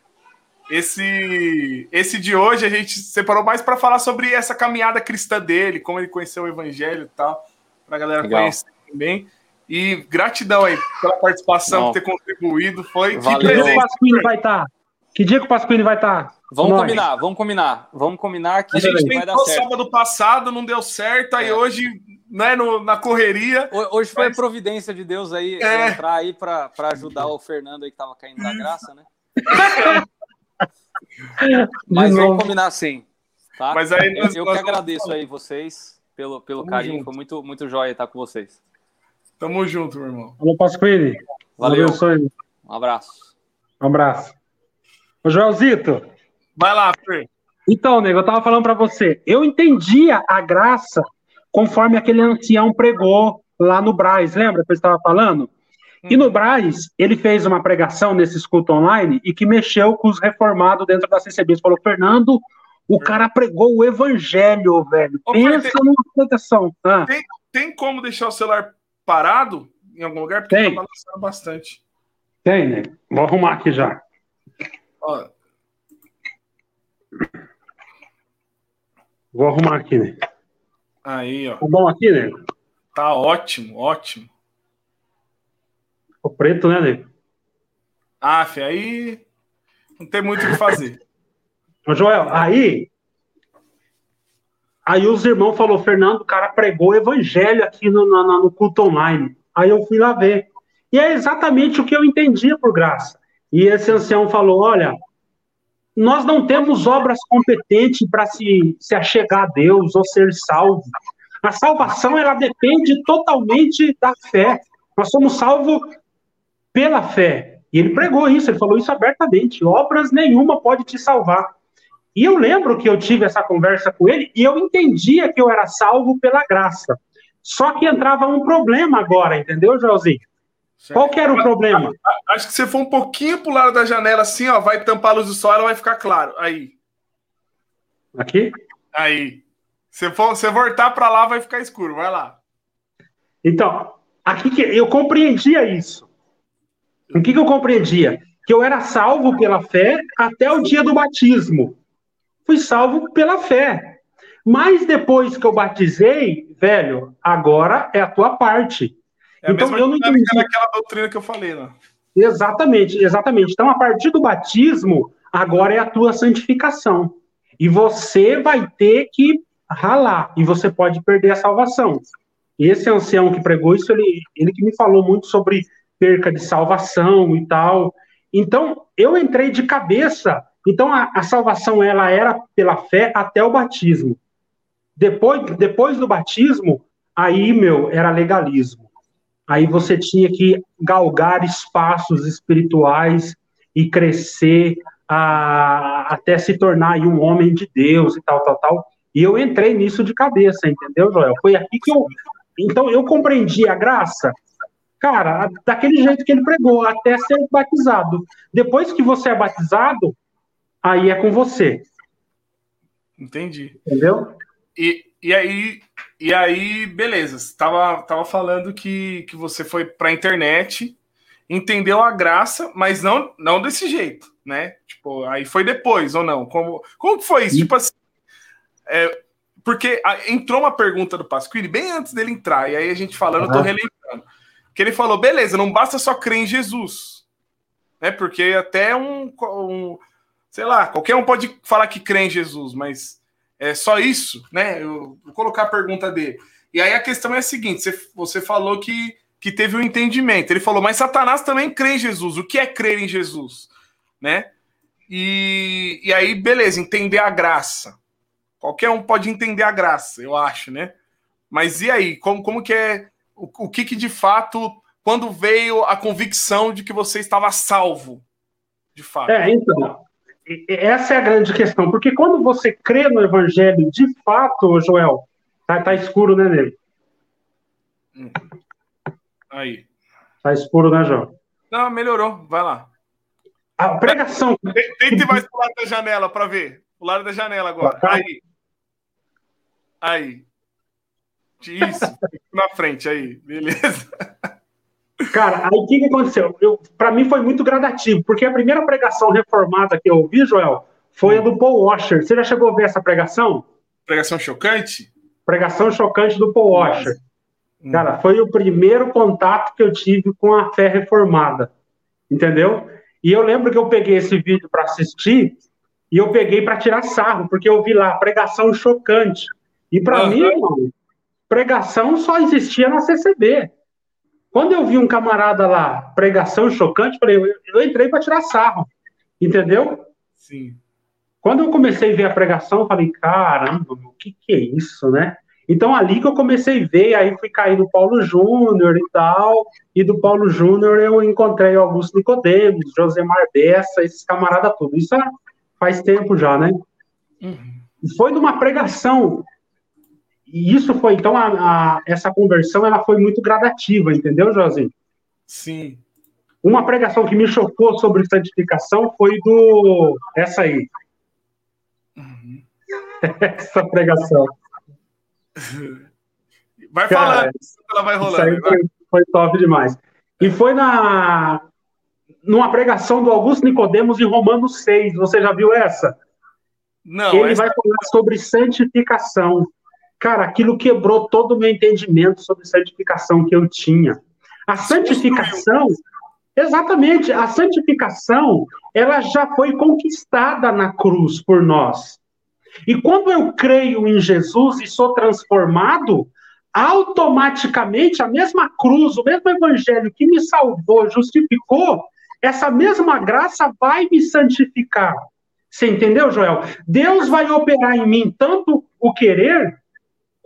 Esse, esse de hoje a gente separou mais para falar sobre essa caminhada cristã dele, como ele conheceu o evangelho e tal, para a galera Legal. conhecer também. E gratidão aí pela participação, Não. por ter contribuído. Foi Valeu. que presente. Que dia que o Pasquini vai estar? Tá? Que dia que o Pasquini vai estar? Tá? Vamos Nós. combinar, vamos combinar. Vamos combinar que a gente tentou sábado passado, não deu certo, aí é. hoje, né, no, na correria. Hoje foi mas... a providência de Deus aí é. entrar aí para ajudar o Fernando aí que tava caindo da graça, né? Mas vamos combinar sim. Tá? Mas aí nós, eu, eu que agradeço aí vocês pelo, pelo carinho. Junto. Foi muito, muito jóia estar com vocês. Tamo junto, meu irmão. Alô, Pasquini. Valeu. Valeu um abraço. Um abraço. Ô, Joelzito. Vai lá, Fer. Então, nego, eu tava falando para você. Eu entendia a graça conforme aquele ancião pregou lá no Braz. Lembra que eu estava falando? E no Braz, ele fez uma pregação nesse escuto online e que mexeu com os reformados dentro da CCB. Ele falou, Fernando, o cara pregou o evangelho, velho. Ô, Pensa tem, numa proteção. Ah. Tem, tem como deixar o celular parado em algum lugar? Porque tem. tá balançando bastante. Tem, né? Vou arrumar aqui já. Ó. Vou arrumar aqui, né? Aí, ó. Tá bom aqui, né? Tá ótimo, ótimo. O preto, né, nego? Ah, Fê, aí não tem muito o que fazer. Ô, Joel, aí. Aí os irmãos falaram, Fernando, o cara pregou o evangelho aqui no, no, no culto online. Aí eu fui lá ver. E é exatamente o que eu entendia por graça. E esse ancião falou: olha, nós não temos obras competentes para se, se achegar a Deus ou ser salvo. A salvação ela depende totalmente da fé. Nós somos salvos pela fé. E ele pregou isso, ele falou isso abertamente: obras nenhuma pode te salvar. E eu lembro que eu tive essa conversa com ele e eu entendia que eu era salvo pela graça. Só que entrava um problema agora, entendeu, Joelzinho? Qual que era o problema? Acho que se for um pouquinho pro lado da janela, assim, ó, vai tampar a luz do sol, ela vai ficar claro. Aí. Aqui? Aí. Se for, você voltar para lá, vai ficar escuro. Vai lá. Então, aqui que eu compreendia isso. O que, que eu compreendia? Que eu era salvo pela fé até o dia do batismo. Fui salvo pela fé. Mas depois que eu batizei, velho, agora é a tua parte. É então eu não entendi aquela doutrina que eu falei, né? Exatamente, exatamente. Então, a partir do batismo, agora é a tua santificação. E você vai ter que ralar, e você pode perder a salvação. Esse ancião que pregou isso, ele, ele que me falou muito sobre perca de salvação e tal. Então, eu entrei de cabeça. Então, a, a salvação, ela era pela fé até o batismo. Depois, depois do batismo, aí, meu, era legalismo. Aí você tinha que galgar espaços espirituais e crescer a, até se tornar um homem de Deus e tal, tal, tal. E eu entrei nisso de cabeça, entendeu, Joel? Foi aqui que eu. Então eu compreendi a graça, cara, daquele jeito que ele pregou, até ser batizado. Depois que você é batizado, aí é com você. Entendi. Entendeu? E, e aí, e aí, beleza. Você tava, tava falando que, que você foi para a internet, entendeu a graça, mas não, não desse jeito, né? Tipo, aí foi depois ou não? Como, como que foi isso? Tipo assim, é, porque entrou uma pergunta do Pasquini bem antes dele entrar, e aí a gente falando, uhum. eu tô relembrando. Que ele falou: beleza, não basta só crer em Jesus, né? Porque até um, um sei lá, qualquer um pode falar que crê em Jesus, mas é só isso, né? Eu vou colocar a pergunta dele. E aí a questão é a seguinte: você, falou que, que teve um entendimento. Ele falou, mas Satanás também crê em Jesus. O que é crer em Jesus? Né? E, e aí, beleza, entender a graça. Qualquer um pode entender a graça, eu acho, né? Mas e aí? Como, como que é. O, o que, que de fato. Quando veio a convicção de que você estava salvo? De fato. É, então essa é a grande questão, porque quando você crê no evangelho de fato, Joel, tá, tá escuro, né, nele? Hum. Aí. Tá escuro, né, Joel? Não, melhorou, vai lá. A pregação. Tente mais pro lado da janela para ver. O lado da janela agora. Aí. Aí. Isso, na frente aí, beleza. Cara, aí o que, que aconteceu? Para mim foi muito gradativo, porque a primeira pregação reformada que eu ouvi, Joel, foi a do Paul Washer. Você já chegou a ver essa pregação? Pregação chocante? Pregação chocante do Paul Washer. Cara, foi o primeiro contato que eu tive com a fé reformada. Entendeu? E eu lembro que eu peguei esse vídeo para assistir e eu peguei para tirar sarro, porque eu vi lá pregação chocante. E para uhum. mim, irmão, pregação só existia na CCB. Quando eu vi um camarada lá, pregação chocante, falei, eu, eu entrei para tirar sarro, entendeu? Sim. Quando eu comecei a ver a pregação, eu falei, caramba, o que, que é isso, né? Então, ali que eu comecei a ver, aí fui cair no Paulo Júnior e tal, e do Paulo Júnior eu encontrei Augusto Nicodemos, Josemar Bessa, esses camaradas todos. Isso faz tempo já, né? Uhum. Foi numa pregação e isso foi, então, a, a, essa conversão ela foi muito gradativa, entendeu, Josinho? Sim. Uma pregação que me chocou sobre santificação foi do. Essa aí. Uhum. essa pregação. Vai falando, ela vai rolando. Foi, foi top demais. E foi na numa pregação do Augusto Nicodemos em Romanos 6. Você já viu essa? Não. Ele essa... vai falar sobre santificação. Cara, aquilo quebrou todo o meu entendimento sobre santificação que eu tinha. A santificação, exatamente, a santificação, ela já foi conquistada na cruz por nós. E quando eu creio em Jesus e sou transformado, automaticamente a mesma cruz, o mesmo evangelho que me salvou, justificou, essa mesma graça vai me santificar. Você entendeu, Joel? Deus vai operar em mim tanto o querer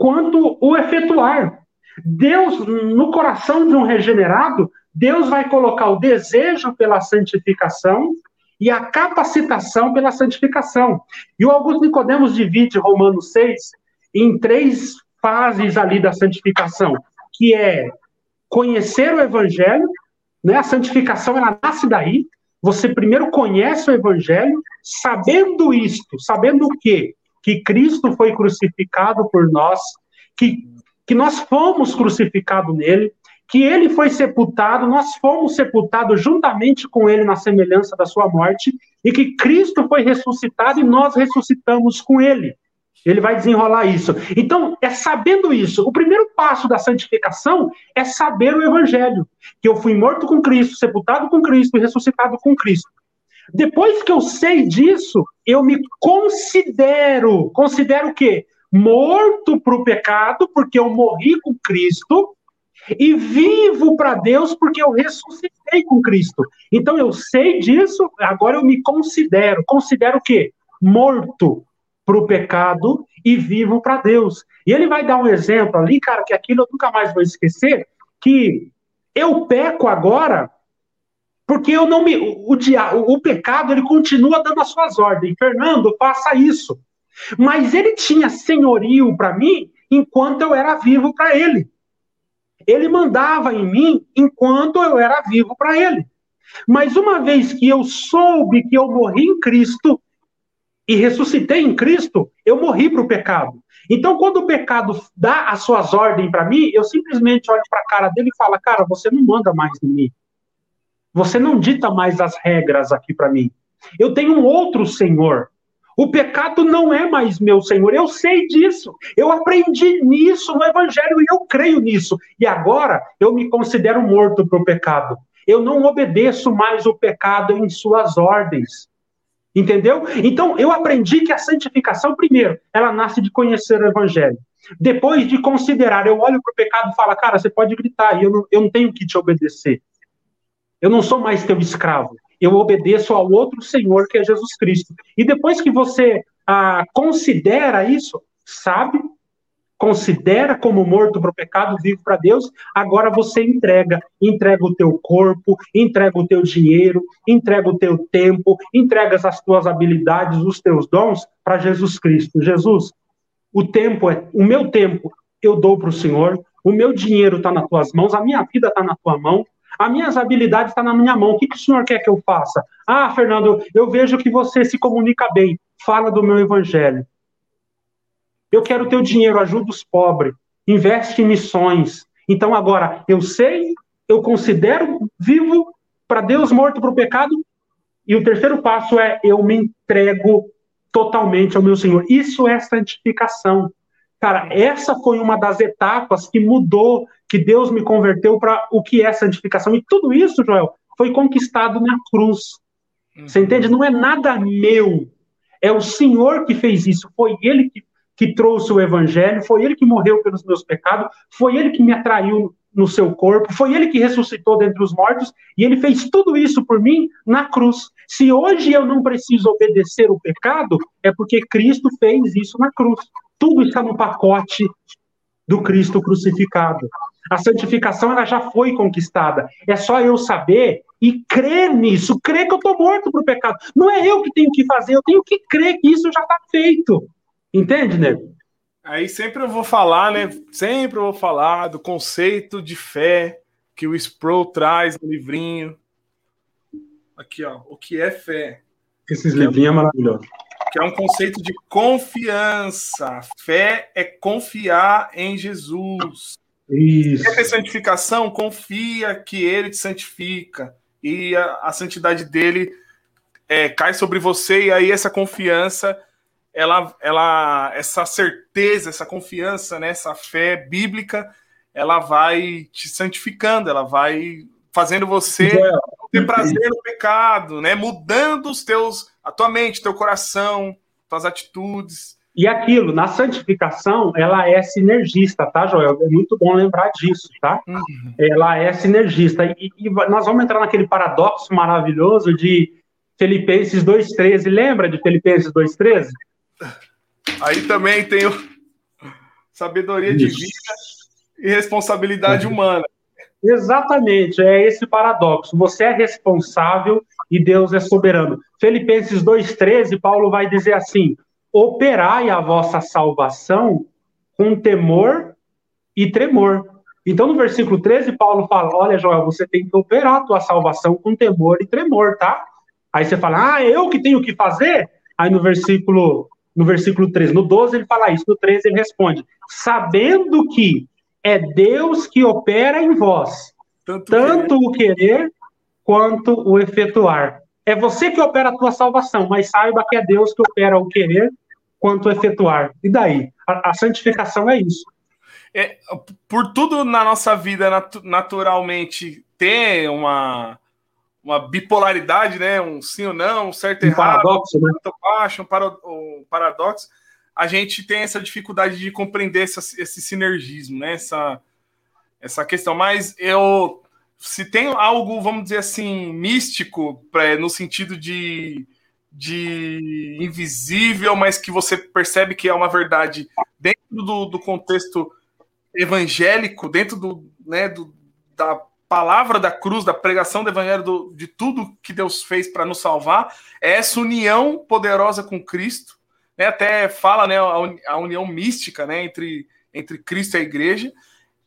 quanto o efetuar. Deus, no coração de um regenerado, Deus vai colocar o desejo pela santificação e a capacitação pela santificação. E o Augusto Nicodemos divide Romanos 6 em três fases ali da santificação, que é conhecer o evangelho, né? A santificação ela nasce daí. Você primeiro conhece o evangelho, sabendo isto, sabendo o quê? Que Cristo foi crucificado por nós, que, que nós fomos crucificados nele, que ele foi sepultado, nós fomos sepultados juntamente com ele na semelhança da sua morte, e que Cristo foi ressuscitado e nós ressuscitamos com ele. Ele vai desenrolar isso. Então, é sabendo isso. O primeiro passo da santificação é saber o evangelho, que eu fui morto com Cristo, sepultado com Cristo e ressuscitado com Cristo. Depois que eu sei disso, eu me considero, considero o quê? Morto para o pecado, porque eu morri com Cristo, e vivo para Deus porque eu ressuscitei com Cristo. Então eu sei disso, agora eu me considero. Considero o quê? Morto para o pecado e vivo para Deus. E ele vai dar um exemplo ali, cara, que aquilo eu nunca mais vou esquecer, que eu peco agora porque eu não me o, o, o pecado ele continua dando as suas ordens. Fernando, faça isso. Mas ele tinha senhorio para mim enquanto eu era vivo para ele. Ele mandava em mim enquanto eu era vivo para ele. Mas uma vez que eu soube que eu morri em Cristo, e ressuscitei em Cristo, eu morri para o pecado. Então, quando o pecado dá as suas ordens para mim, eu simplesmente olho para a cara dele e falo: Cara, você não manda mais em mim. Você não dita mais as regras aqui para mim. Eu tenho um outro Senhor. O pecado não é mais meu Senhor. Eu sei disso. Eu aprendi nisso no Evangelho e eu creio nisso. E agora eu me considero morto para o pecado. Eu não obedeço mais o pecado em suas ordens. Entendeu? Então, eu aprendi que a santificação, primeiro, ela nasce de conhecer o evangelho. Depois de considerar, eu olho para o pecado e falo, cara, você pode gritar, eu não, eu não tenho que te obedecer. Eu não sou mais teu escravo. Eu obedeço ao outro Senhor, que é Jesus Cristo. E depois que você ah, considera isso, sabe considera como morto para o pecado, vivo para Deus, agora você entrega, entrega o teu corpo, entrega o teu dinheiro, entrega o teu tempo, entrega as tuas habilidades, os teus dons para Jesus Cristo. Jesus, o tempo é, o meu tempo eu dou para o Senhor, o meu dinheiro está nas tuas mãos, a minha vida está na tua mão, as minhas habilidades estão tá na minha mão. O que, que o senhor quer que eu faça? Ah, Fernando, eu vejo que você se comunica bem. Fala do meu evangelho. Eu quero teu dinheiro, ajuda os pobres, investe em missões. Então agora, eu sei, eu considero vivo para Deus morto para o pecado. E o terceiro passo é eu me entrego totalmente ao meu Senhor. Isso é santificação. Cara, essa foi uma das etapas que mudou, que Deus me converteu para o que é santificação. E tudo isso, Joel, foi conquistado na cruz. Você uhum. entende? Não é nada meu. É o Senhor que fez isso. Foi Ele que que trouxe o evangelho, foi ele que morreu pelos meus pecados, foi ele que me atraiu no seu corpo, foi ele que ressuscitou dentre os mortos, e ele fez tudo isso por mim na cruz. Se hoje eu não preciso obedecer o pecado, é porque Cristo fez isso na cruz. Tudo está no pacote do Cristo crucificado. A santificação ela já foi conquistada. É só eu saber e crer nisso, crer que eu estou morto para o pecado. Não é eu que tenho que fazer, eu tenho que crer que isso já está feito. Entende, nego? Aí sempre eu vou falar, né? Sempre eu vou falar do conceito de fé que o Sproul traz no livrinho. Aqui, ó. O que é fé? Esses livrinhos é maravilhosos. Que é um conceito de confiança. Fé é confiar em Jesus. Isso. Quer ter santificação? Confia que ele te santifica. E a, a santidade dele é, cai sobre você, e aí essa confiança ela, ela, essa certeza, essa confiança, né, essa fé bíblica, ela vai te santificando, ela vai fazendo você ter prazer no pecado, né, mudando os teus, a tua mente, teu coração, tuas atitudes. E aquilo, na santificação, ela é sinergista, tá, Joel? É muito bom lembrar disso, tá? Uhum. Ela é sinergista. E, e, nós vamos entrar naquele paradoxo maravilhoso de Filipenses 2,13. Lembra de Filipenses 2,13? Aí também tem o sabedoria Isso. divina e responsabilidade uhum. humana. Exatamente, é esse paradoxo. Você é responsável e Deus é soberano. Filipenses 2,13, Paulo vai dizer assim: operai a vossa salvação com temor e tremor. Então, no versículo 13, Paulo fala: Olha, Joel, você tem que operar a tua salvação com temor e tremor, tá? Aí você fala: Ah, eu que tenho que fazer? Aí no versículo, no versículo 13, no 12 ele fala isso, no 13 ele responde: Sabendo que é Deus que opera em vós, tanto, tanto o querer quanto o efetuar. É você que opera a tua salvação, mas saiba que é Deus que opera o querer quanto efetuar. E daí? A, a santificação é isso. É, por tudo na nossa vida nat naturalmente ter uma, uma bipolaridade, né? Um sim ou não, um certo um errado, paradoxo, né? baixo, um, para, um paradoxo, a gente tem essa dificuldade de compreender essa, esse sinergismo, né? Essa, essa questão. Mas eu se tem algo, vamos dizer assim, místico, pra, no sentido de, de invisível, mas que você percebe que é uma verdade dentro do, do contexto evangélico, dentro do, né, do, da palavra da cruz, da pregação do evangelho, do, de tudo que Deus fez para nos salvar, é essa união poderosa com Cristo. Né, até fala né, a, união mística né, entre, entre Cristo e a igreja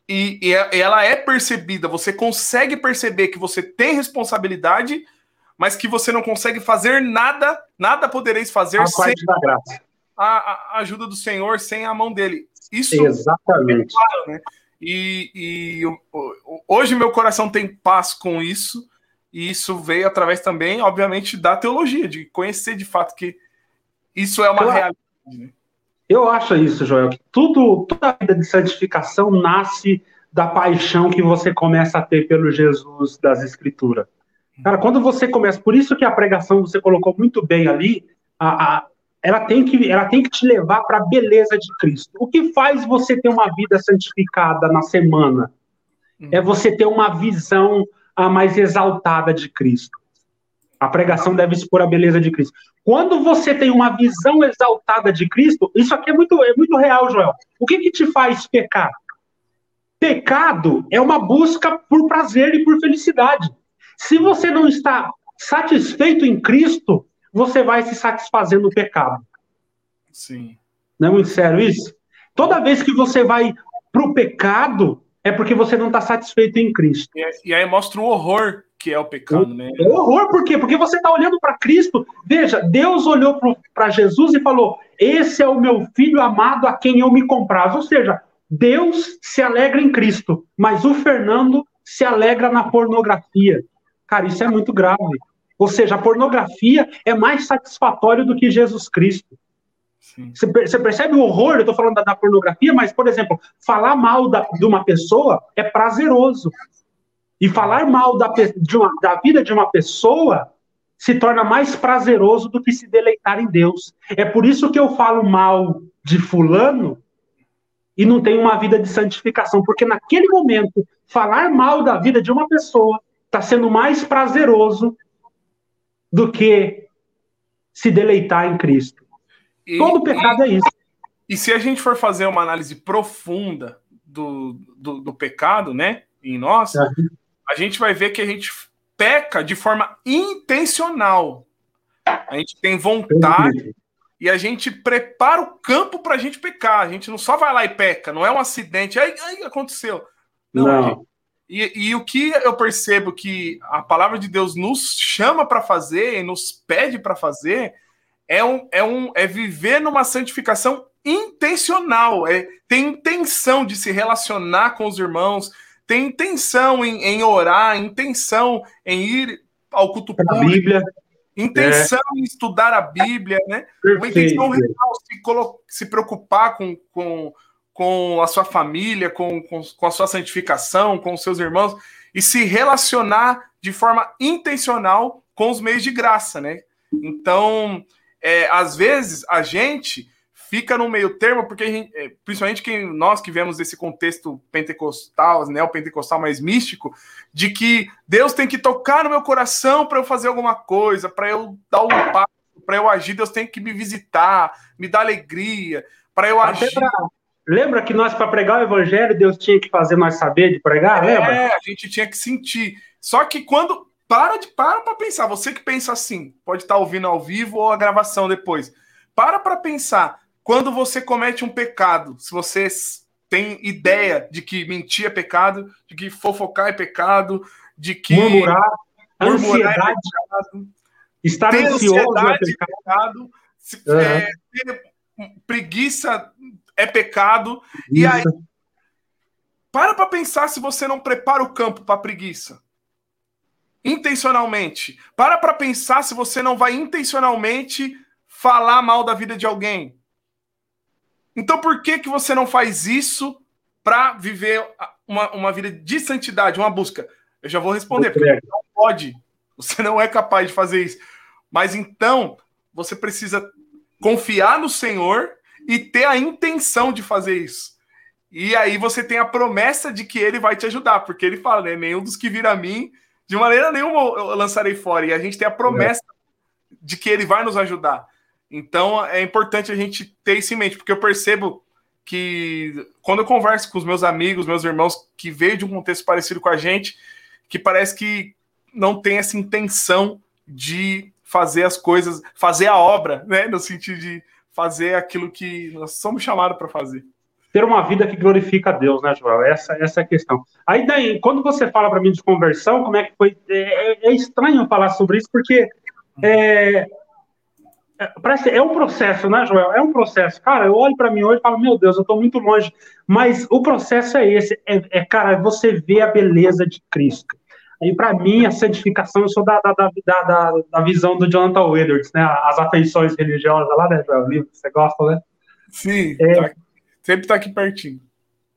e, e, é, ela é percebida, você consegue perceber que você tem responsabilidade, mas que você não consegue fazer nada, nada podereis fazer a sem a, a, ajuda do Senhor, sem a mão dele. Isso Exatamente. É claro, né? E, e hoje meu coração tem paz com isso, e isso veio através também, obviamente, da teologia, de conhecer de fato que isso é uma claro. realidade. Né? Eu acho isso, Joel, que tudo, toda a vida de santificação nasce da paixão que você começa a ter pelo Jesus das Escrituras. Cara, quando você começa, por isso que a pregação você colocou muito bem ali, a, a, ela, tem que, ela tem que te levar para a beleza de Cristo. O que faz você ter uma vida santificada na semana? É você ter uma visão a mais exaltada de Cristo. A pregação deve expor a beleza de Cristo. Quando você tem uma visão exaltada de Cristo, isso aqui é muito, é muito real, Joel. O que, que te faz pecar? Pecado é uma busca por prazer e por felicidade. Se você não está satisfeito em Cristo, você vai se satisfazer no pecado. Sim. Não é muito sério isso? Toda vez que você vai para o pecado, é porque você não está satisfeito em Cristo. E, aí mostra o horror que é o pecado, né? É horror, por quê? Porque você está olhando para Cristo. Veja, Deus olhou para Jesus e falou: Esse é o meu filho amado a quem eu me comprazo. Ou seja, Deus se alegra em Cristo, mas o Fernando se alegra na pornografia. Cara, isso é muito grave. Ou seja, a pornografia é mais satisfatório do que Jesus Cristo. Você percebe o horror? Eu estou falando da, da, pornografia, mas, por exemplo, falar mal da, de uma pessoa é prazeroso. E falar mal da, uma, da vida de uma pessoa se torna mais prazeroso do que se deleitar em Deus. É por isso que eu falo mal de Fulano e não tenho uma vida de santificação, porque naquele momento, falar mal da vida de uma pessoa está sendo mais prazeroso do que se deleitar em Cristo. E, Todo pecado e, é isso. E se a gente for fazer uma análise profunda do, do, do pecado, né, em nós, é a gente vai ver que a gente peca de forma intencional. A gente tem vontade e a gente prepara o campo para a gente pecar. A gente não só vai lá e peca, não é um acidente. Aí, aí aconteceu. Não. não. E, e, o que eu percebo que a palavra de Deus nos chama para fazer e nos pede para fazer é, um, é, um, é viver numa santificação intencional, é ter intenção de se relacionar com os irmãos, tem intenção em, em orar, intenção em ir ao culto público, Bíblia. intenção é. em estudar a Bíblia, né? Perfeito. Uma intenção real, se, se preocupar com, com, com a sua família, com, com, com a sua santificação, com os seus irmãos, e se relacionar de forma intencional com os meios de graça, né? Então, é, às vezes, a gente fica no meio termo, porque gente, é, principalmente quem, nós que vemos desse contexto pentecostal, neopentecostal mais místico, de que Deus tem que tocar no meu coração para eu fazer alguma coisa, para eu dar um passo, para eu agir, Deus tem que me visitar, me dar alegria, para eu Até agir. Pra... Lembra que nós, para pregar o evangelho, Deus tinha que fazer nós saber de pregar? É, lembra? a gente tinha que sentir. Só que quando. Para de para para pensar. Você que pensa assim, pode estar ouvindo ao vivo ou a gravação depois. Para para pensar quando você comete um pecado, se você tem ideia de que mentir é pecado, de que fofocar é pecado, de que murmurar, murmurar é ansiedade, é pecado, estar ansioso é pecado, se, uhum. é, ter preguiça é pecado. Isso. E aí, para para pensar se você não prepara o campo para preguiça. Intencionalmente. Para para pensar se você não vai intencionalmente falar mal da vida de alguém. Então por que, que você não faz isso para viver uma, uma vida de santidade, uma busca? Eu já vou responder, porque você não pode. Você não é capaz de fazer isso. Mas então, você precisa confiar no Senhor e ter a intenção de fazer isso. E aí você tem a promessa de que ele vai te ajudar, porque ele fala, né? Nenhum dos que vir a mim, de maneira nenhuma eu lançarei fora. E a gente tem a promessa é. de que ele vai nos ajudar. Então é importante a gente ter isso em mente, porque eu percebo que quando eu converso com os meus amigos, meus irmãos que veio de um contexto parecido com a gente, que parece que não tem essa intenção de fazer as coisas, fazer a obra, né? No sentido de fazer aquilo que nós somos chamados para fazer. Ter uma vida que glorifica a Deus, né, Joel? Essa, essa é a questão. Aí daí, quando você fala para mim de conversão, como é que foi? É, é, é estranho falar sobre isso, porque é, é, parece, é um processo, né, Joel? É um processo. Cara, eu olho para mim hoje e falo, meu Deus, eu estou muito longe. Mas o processo é esse. É, é cara, você vê a beleza de Cristo. E para mim, a santificação, eu sou da, da, da, da, visão do Jonathan Edwards, né? As afeições religiosas lá, né, Joel? Livro que você gosta, né? Sim, é, tá, sempre está aqui pertinho.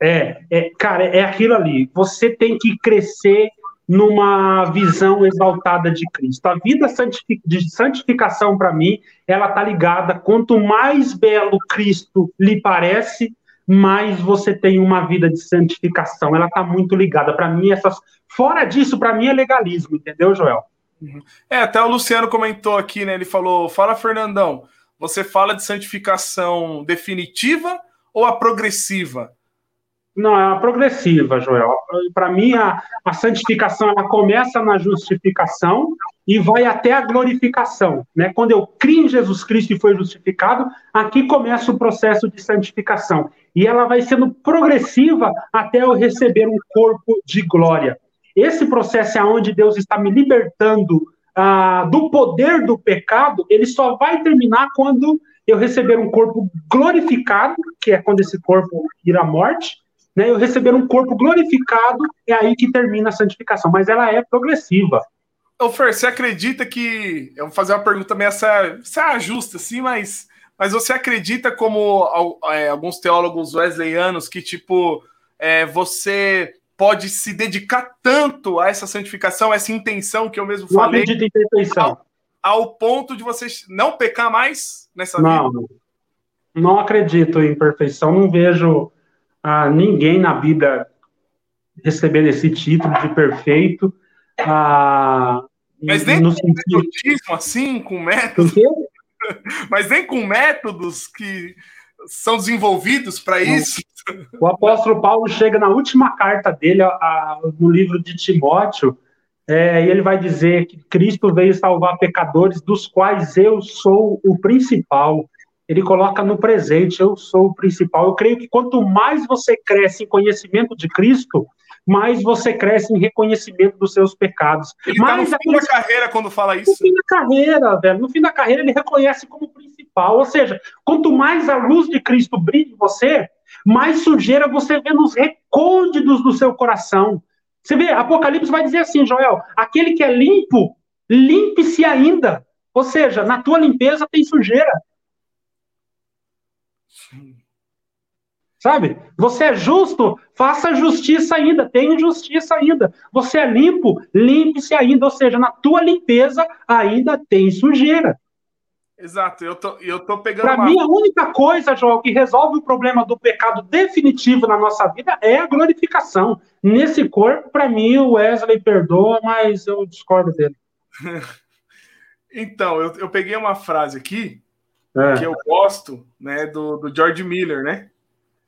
É, é, cara, é aquilo ali. Você tem que crescer numa visão exaltada de Cristo. A vida de santificação, para mim, ela tá ligada. Quanto mais belo Cristo lhe parece, mais você tem uma vida de santificação. Ela tá muito ligada. Para mim, essas. Fora disso, para mim é legalismo, entendeu, Joel? Uhum. É, até o Luciano comentou aqui, né? Ele falou: fala, Fernandão, você fala de santificação definitiva ou a progressiva? Não, é uma progressiva, Joel. Para mim, a, a santificação ela começa na justificação e vai até a glorificação. Né? Quando eu criei em Jesus Cristo e foi justificado, aqui começa o processo de santificação. E ela vai sendo progressiva até eu receber um corpo de glória. Esse processo é onde Deus está me libertando ah, do poder do pecado, ele só vai terminar quando eu receber um corpo glorificado, que é quando esse corpo ir à morte, né, eu receber um corpo glorificado, é aí que termina a santificação, mas ela é progressiva. Ô Fer, você acredita que. Eu vou fazer uma pergunta meio essa, essa justa, assim, mas, mas você acredita, como é, alguns teólogos wesleyanos, que, tipo, é, você pode se dedicar tanto a essa santificação, essa intenção que eu mesmo não falei. Acredito em perfeição. Ao, ao, ponto de você não pecar mais nessa não, vida? Não, não acredito em perfeição, não vejo ah, ninguém na Bíblia recebendo esse título de perfeito. Ah, Mas nem no com sentido... metodismo assim, com métodos. Mas nem com métodos que são desenvolvidos para isso. O apóstolo Paulo chega na última carta dele, a, a, no livro de Timóteo, é, e ele vai dizer que Cristo veio salvar pecadores, dos quais eu sou o principal ele coloca no presente, eu sou o principal. Eu creio que quanto mais você cresce em conhecimento de Cristo, mais você cresce em reconhecimento dos seus pecados. Ele tá no fim da carreira quando fala isso. No fim da carreira, velho. No fim da carreira ele reconhece como principal. Ou seja, quanto mais a luz de Cristo brilha em você, mais sujeira você vê nos recônditos do seu coração. Você vê, Apocalipse vai dizer assim, Joel, aquele que é limpo, limpe-se ainda. Ou seja, na tua limpeza tem sujeira. Sabe? Você é justo, faça justiça ainda, tenha justiça ainda. Você é limpo, limpe-se ainda. Ou seja, na tua limpeza ainda tem sujeira. Exato, eu tô, eu tô pegando. Para uma... mim, a única coisa, João, que resolve o problema do pecado definitivo na nossa vida é a glorificação. Nesse corpo, para mim, o Wesley perdoa, mas eu discordo dele. então, eu, eu peguei uma frase aqui é. que eu gosto, né, do, do George Miller, né?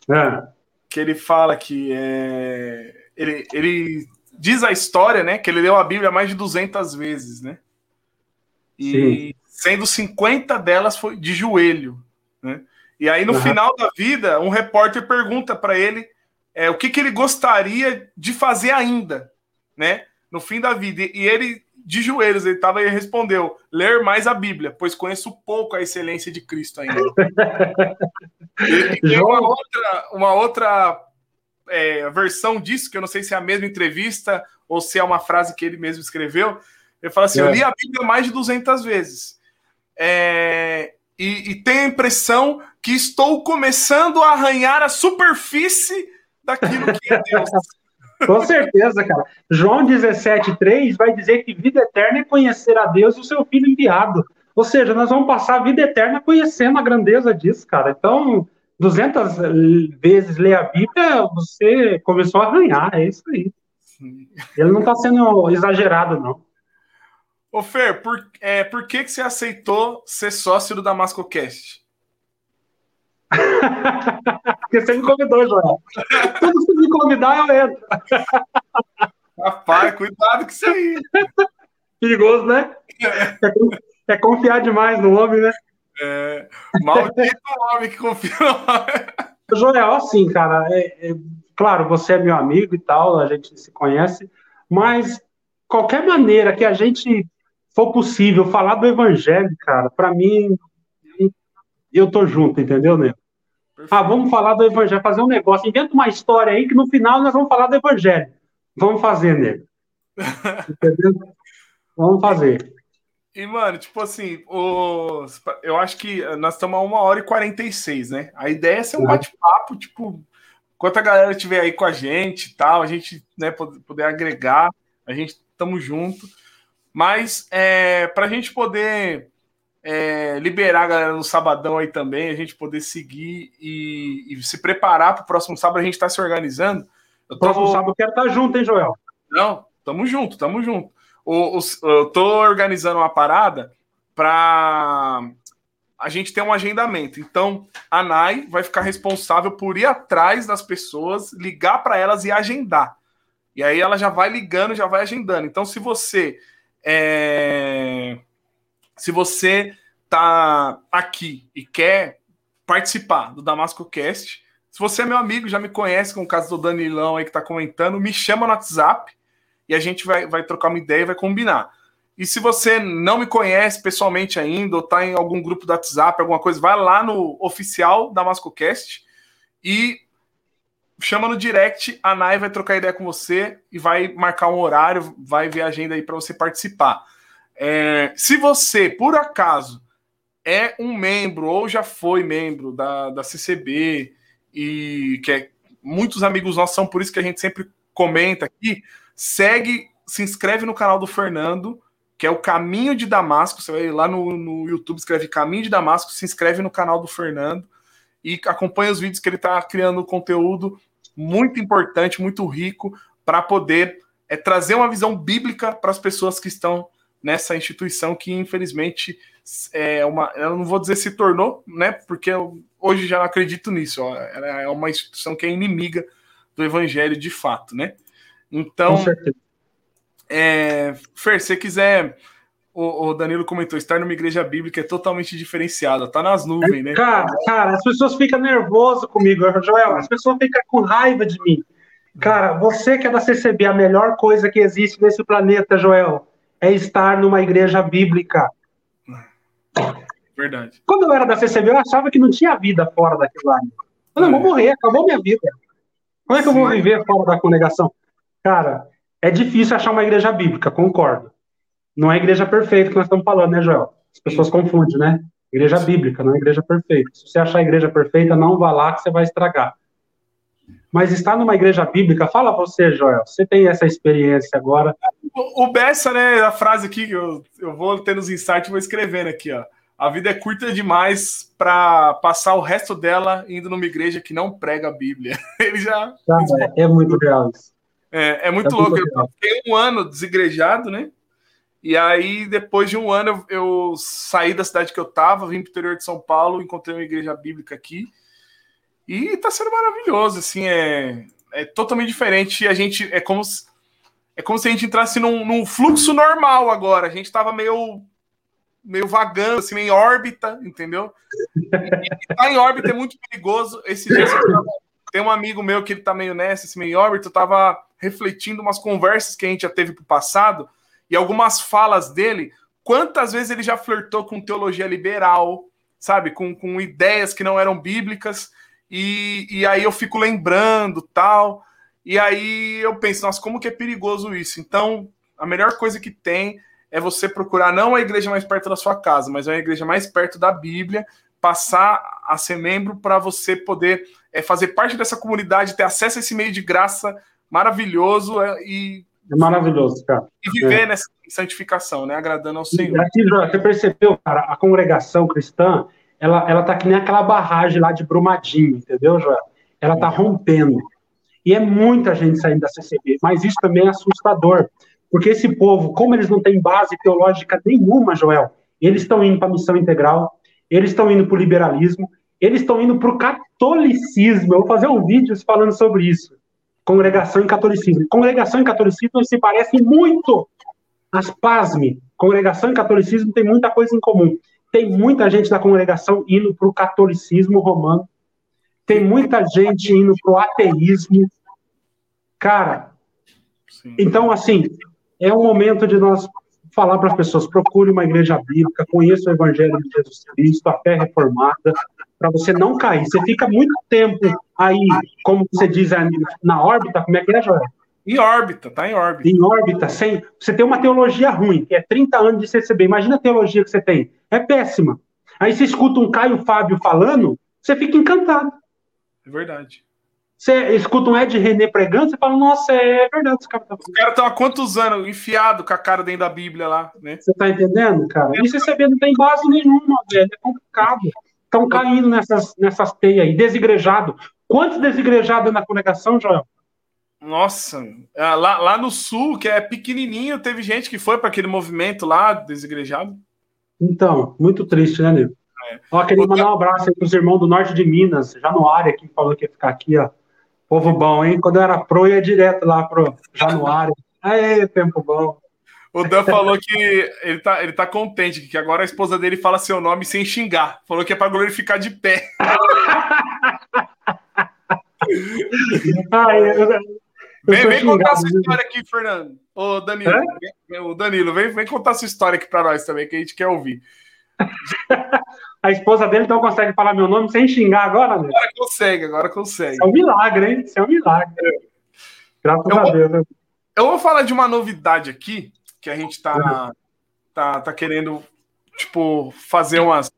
É. Que ele fala que é, ele, ele diz a história, né, que ele leu a Bíblia mais de 200 vezes, né? E Sim. Sendo 50 delas foi de joelho, né? E aí, no uhum. final da vida, um repórter pergunta para ele é, o que, que ele gostaria de fazer ainda, né? No fim da vida. E ele, de joelhos, ele estava e respondeu: ler mais a Bíblia, pois conheço pouco a excelência de Cristo ainda. e tem uma outra, uma outra é, versão disso, que eu não sei se é a mesma entrevista ou se é uma frase que ele mesmo escreveu. Ele fala assim: é. Eu li a Bíblia mais de 200 vezes. É, e, e tenho a impressão que estou começando a arranhar a superfície daquilo que é Deus. Com certeza, cara. João 17,3 vai dizer que vida eterna é conhecer a Deus e o seu Filho enviado. Ou seja, nós vamos passar a vida eterna conhecendo a grandeza disso, cara. Então, 200 vezes ler a Bíblia, você começou a arranhar, é isso aí. Ele não está sendo exagerado, não. Ô Fer, por, é, por que, que você aceitou ser sócio do Damasco Cast? Porque você me convidou, João. Tudo que me convidar, eu entro. Rapaz, cuidado com isso aí. Perigoso, né? É, é confiar demais no homem, né? É, maldito homem que confia no homem. Joel, assim, cara, é, é, claro, você é meu amigo e tal, a gente se conhece, mas qualquer maneira que a gente for possível falar do evangelho, cara, para mim, eu tô junto, entendeu, né? Ah, vamos falar do evangelho, fazer um negócio, inventa uma história aí que no final nós vamos falar do evangelho. Vamos fazer, nego. Entendeu? Vamos fazer. E, mano, tipo assim, os, eu acho que nós estamos a uma hora e 46, né? A ideia é ser um tá. bate-papo, tipo, enquanto a galera estiver aí com a gente e tal, a gente né, poder agregar, a gente estamos junto. Mas é, para a gente poder é, liberar a galera no sabadão aí também, a gente poder seguir e, e se preparar para o próximo sábado, a gente está se organizando. Eu tô... Próximo sábado eu quero estar tá junto, hein, Joel? Não, tamo junto, tamo junto o, o, eu tô organizando uma parada para a gente ter um agendamento. Então, a NAI vai ficar responsável por ir atrás das pessoas, ligar para elas e agendar. E aí ela já vai ligando, já vai agendando. Então, se você é... se você tá aqui e quer participar do Damasco Cast, se você é meu amigo, já me conhece, com o caso do Danilão aí que tá comentando, me chama no WhatsApp e a gente vai, vai trocar uma ideia e vai combinar. E se você não me conhece pessoalmente ainda, ou está em algum grupo do WhatsApp, alguma coisa, vai lá no oficial da MascoCast e chama no direct, a Nai vai trocar ideia com você e vai marcar um horário, vai ver a agenda aí para você participar. É, se você, por acaso, é um membro ou já foi membro da, da CCB e que é, muitos amigos nossos são por isso que a gente sempre comenta aqui, Segue, se inscreve no canal do Fernando, que é o Caminho de Damasco. Você vai lá no, no YouTube, escreve Caminho de Damasco, se inscreve no canal do Fernando e acompanha os vídeos que ele está criando conteúdo muito importante, muito rico, para poder é, trazer uma visão bíblica para as pessoas que estão nessa instituição que, infelizmente, é uma. Eu não vou dizer se tornou, né? Porque eu, hoje já não acredito nisso. Ó, é uma instituição que é inimiga do evangelho de fato, né? Então, é, Fer, se quiser, o, o, Danilo comentou, estar numa igreja bíblica é totalmente diferenciada, tá nas nuvens, né? Cara, cara, as pessoas ficam nervosas comigo, Joel, as pessoas ficam com raiva de mim. Cara, você que é da CCB, a melhor coisa que existe nesse planeta, Joel, é estar numa igreja bíblica. Verdade. Quando eu era da CCB, eu achava que não tinha vida fora daquilo lá. Eu não, vou morrer, acabou minha vida. Como é que Sim. eu vou viver fora da congregação? Cara, é difícil achar uma igreja bíblica, concordo. Não é igreja perfeita que nós estamos falando, né, Joel? As pessoas confundem, né? Igreja bíblica, não é igreja perfeita. Se você achar a igreja perfeita, não vá lá que você vai estragar. Mas estar numa igreja bíblica, fala você, Joel, você tem essa experiência agora. O, o Bessa, né, a frase aqui, eu, eu vou ter nos insights e vou escrevendo aqui, ó. A vida é curta demais para passar o resto dela indo numa igreja que não prega a Bíblia. Ele já. é, é muito real isso. É, é muito é louco. Muito eu fiquei um ano desigrejado, né? E aí, depois de um ano, eu, eu, saí da cidade que eu tava, vim pro interior de São Paulo, encontrei uma igreja bíblica aqui. E tá sendo maravilhoso, assim, é, é totalmente diferente. A gente é como se, é como se a gente entrasse num, num fluxo normal agora. A gente tava meio meio vagando, assim, em órbita, entendeu? E, tá em órbita é muito perigoso. Esse dia tem um amigo meu que ele tá meio nessa, assim, meio em órbita, eu tava refletindo umas conversas que a gente já teve pro passado e algumas falas dele. Quantas vezes ele já flertou com teologia liberal, sabe? Com, com ideias que não eram bíblicas, e, e aí eu fico lembrando tal. E aí eu penso, nossa, como que é perigoso isso? Então, a melhor coisa que tem é você procurar não a igreja mais perto da sua casa, mas a igreja mais perto da Bíblia, passar a ser membro para você poder é, fazer parte dessa comunidade, ter acesso a esse meio de graça maravilhoso é, e é maravilhoso, cara. E viver é. nessa santificação, né? Agradando ao Senhor. Aqui, você percebeu, cara, a congregação cristã, ela, ela tá que nem aquela barragem lá de Brumadinho, entendeu, Joel? Ela tá rompendo. E é muita gente saindo da CCB, mas isso também é assustador, porque esse povo, como eles não têm base teológica nenhuma, Joel, eles estão indo para a missão integral, eles estão indo para o liberalismo, eles estão indo para o catolicismo. Eu vou fazer um vídeo falando sobre isso. Congregação e catolicismo. Congregação e catolicismo se parecem muito. Mas pasme, congregação e catolicismo tem muita coisa em comum. Tem muita gente da congregação indo para o catolicismo romano. Tem muita gente indo para o ateísmo. Cara, Sim. então, assim, é um momento de nós falar para as pessoas: procure uma igreja bíblica, conheça o Evangelho de Jesus Cristo, a fé reformada, para você não cair. Você fica muito tempo aí, como você diz, na órbita, como é que é, Joel? Em órbita, tá em órbita. Em órbita, sem. Você tem uma teologia ruim, que é 30 anos de CCB. Imagina a teologia que você tem. É péssima. Aí você escuta um Caio Fábio falando, você fica encantado. É verdade. Você escuta um Ed René pregando, você fala, nossa, é verdade, esse cara tá Os caras estão há quantos anos enfiado com a cara dentro da Bíblia lá, né? Você tá entendendo, cara? E CCB não tem base nenhuma, velho. É complicado. Estão caindo nessas, nessas teias aí, desigrejado. Quantos desigrejados na congregação, Joel? Nossa, é, lá, lá no sul, que é pequenininho, teve gente que foi para aquele movimento lá, desigrejado. Então, muito triste, né, Nego? É. Ó, queria mandar um abraço aí pros irmãos do norte de Minas, Januário aqui, falou que ia ficar aqui, ó. Povo bom, hein? Quando eu era pro, ia direto lá pro Januário. Aê, tempo bom. O Dan falou que ele tá, ele tá contente, que agora a esposa dele fala seu nome sem xingar. Falou que é pra glorificar de pé. Ai, eu, eu vem, vem contar sua história aqui, Fernando. Ô, Danilo. É? O Danilo, vem, vem contar sua história aqui pra nós também, que a gente quer ouvir. A esposa dele então consegue falar meu nome sem xingar agora, né? Agora consegue, agora consegue. Isso é um milagre, hein? Isso é um milagre. É. Graças eu a Deus. Vou, eu vou falar de uma novidade aqui, que a gente tá, tá, tá querendo, tipo, fazer umas,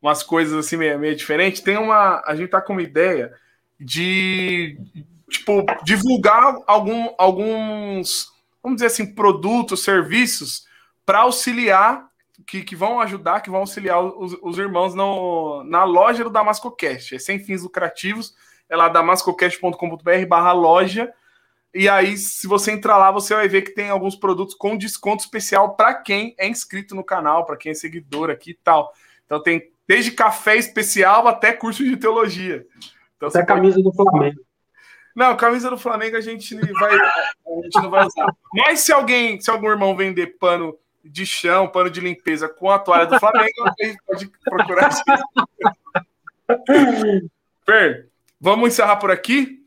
umas coisas assim meio, meio diferentes. Tem uma. A gente tá com uma ideia de, tipo, divulgar algum, alguns, vamos dizer assim, produtos, serviços para auxiliar que, que vão ajudar, que vão auxiliar os, os irmãos no, na loja do DamascoCast. É sem fins lucrativos, é lá damascocast.com.br barra loja. E aí, se você entrar lá, você vai ver que tem alguns produtos com desconto especial para quem é inscrito no canal, para quem é seguidor aqui e tal. Então tem desde café especial até curso de teologia. Então, até a camisa pode... do Flamengo. Não, camisa do Flamengo a gente vai, a gente não vai usar. Mas se alguém, se algum irmão vender pano de chão, pano de limpeza com a toalha do Flamengo, pode procurar. Fer, vamos encerrar por aqui?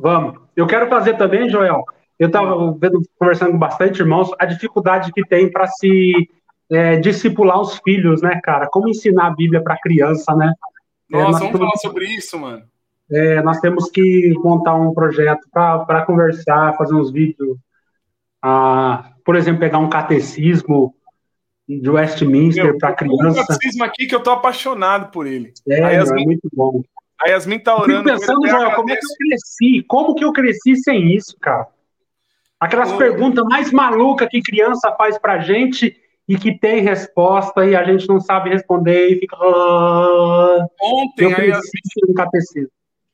Vamos. Eu quero fazer também, Joel. Eu estava conversando com bastante irmãos, a dificuldade que tem para se é, discipular os filhos, né, cara? Como ensinar a Bíblia para criança, né? É, Nossa, é, vamos falar sobre isso, mano. É, nós temos que montar um projeto para conversar, fazer uns vídeos. Ah, por exemplo, pegar um catecismo de Westminster para criança. Um catecismo aqui que eu tô apaixonado por ele. É, Yasmin, é muito bom. A Yasmin tá orando. Eu pensando, Joel, como é que eu cresci? Como que eu cresci sem isso, cara? Aquelas perguntas mais malucas que criança faz pra gente e que tem resposta e a gente não sabe responder e fica. Ah, Ontem eu cresci sem catecismo.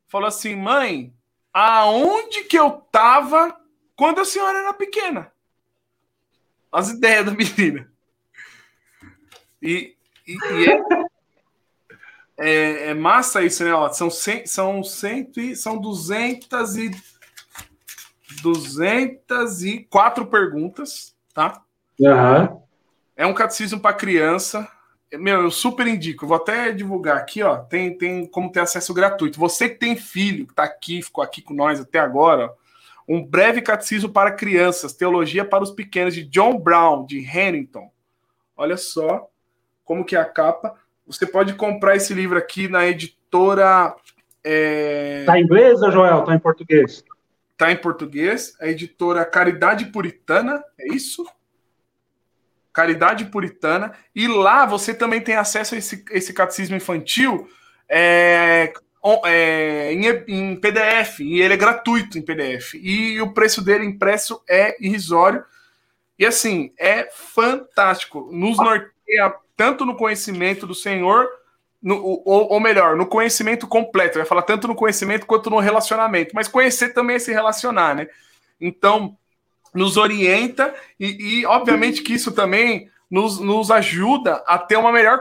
Falou assim, mãe, aonde que eu tava quando a senhora era pequena? as ideias da menina. E, e, e é, é, é, massa isso, né? Ó, são, cem, são, cento e, são 200 e, 204 perguntas, tá? Uhum. É um catecismo para criança. Meu, eu super indico. Vou até divulgar aqui, ó. Tem, tem como ter acesso gratuito. Você que tem filho, que está aqui, ficou aqui com nós até agora, ó, um breve catecismo para crianças, teologia para os pequenos, de John Brown, de Hamilton. Olha só como que é a capa. Você pode comprar esse livro aqui na editora. É... Tá em inglês, Joel? Tá em português? Tá em português. A editora Caridade Puritana, é isso? Caridade Puritana. E lá você também tem acesso a esse, esse catecismo infantil é, é, em, em, PDF. E ele é gratuito em PDF. E o preço dele impresso é irrisório. E assim, é fantástico. Nos norteia tanto no conhecimento do Senhor, no, ou, ou, melhor, no conhecimento completo. Ia falar tanto no conhecimento quanto no relacionamento. Mas conhecer também é se relacionar, né? Então, nos orienta e, e obviamente, que isso também nos, nos ajuda a ter uma melhor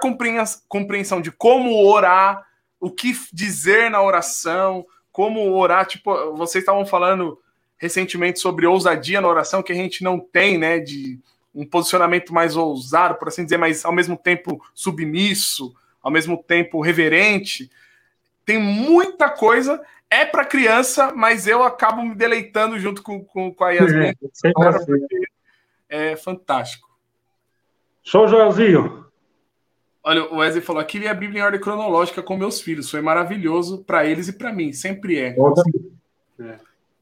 compreensão de como orar, o que dizer na oração, como orar. Tipo, vocês estavam falando recentemente sobre ousadia na oração, que a gente não tem, né? De um posicionamento mais ousado, por assim dizer, mas ao mesmo tempo submisso, ao mesmo tempo reverente. Tem muita coisa é para criança, mas eu acabo me deleitando junto com, com, com a Yasmin. É, é fantástico. Show, Joelzinho. Olha, o Wesley falou aqui li a Bíblia em ordem cronológica com meus filhos. Foi maravilhoso para eles e para mim. Sempre é. É.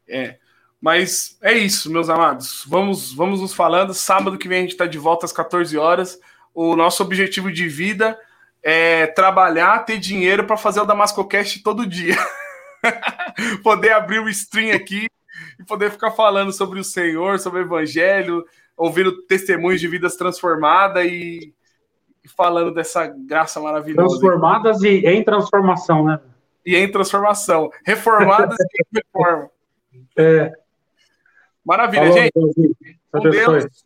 é. Mas é isso, meus amados. Vamos, vamos nos falando. Sábado que vem a gente está de volta às 14 horas. O nosso objetivo de vida é trabalhar, ter dinheiro para fazer o DamascoCast todo dia. poder abrir o stream aqui e poder ficar falando sobre o Senhor, sobre o Evangelho, ouvindo testemunhos de vidas transformadas e, e falando dessa graça maravilhosa. Transformadas e em transformação, né? E em transformação. Reformadas e em reforma. É. Maravilha, Falou, gente. Um, Deus,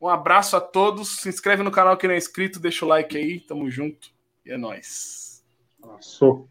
um abraço a todos. Se inscreve no canal que não é inscrito, deixa o like aí. Tamo junto. E é nóis. Passou.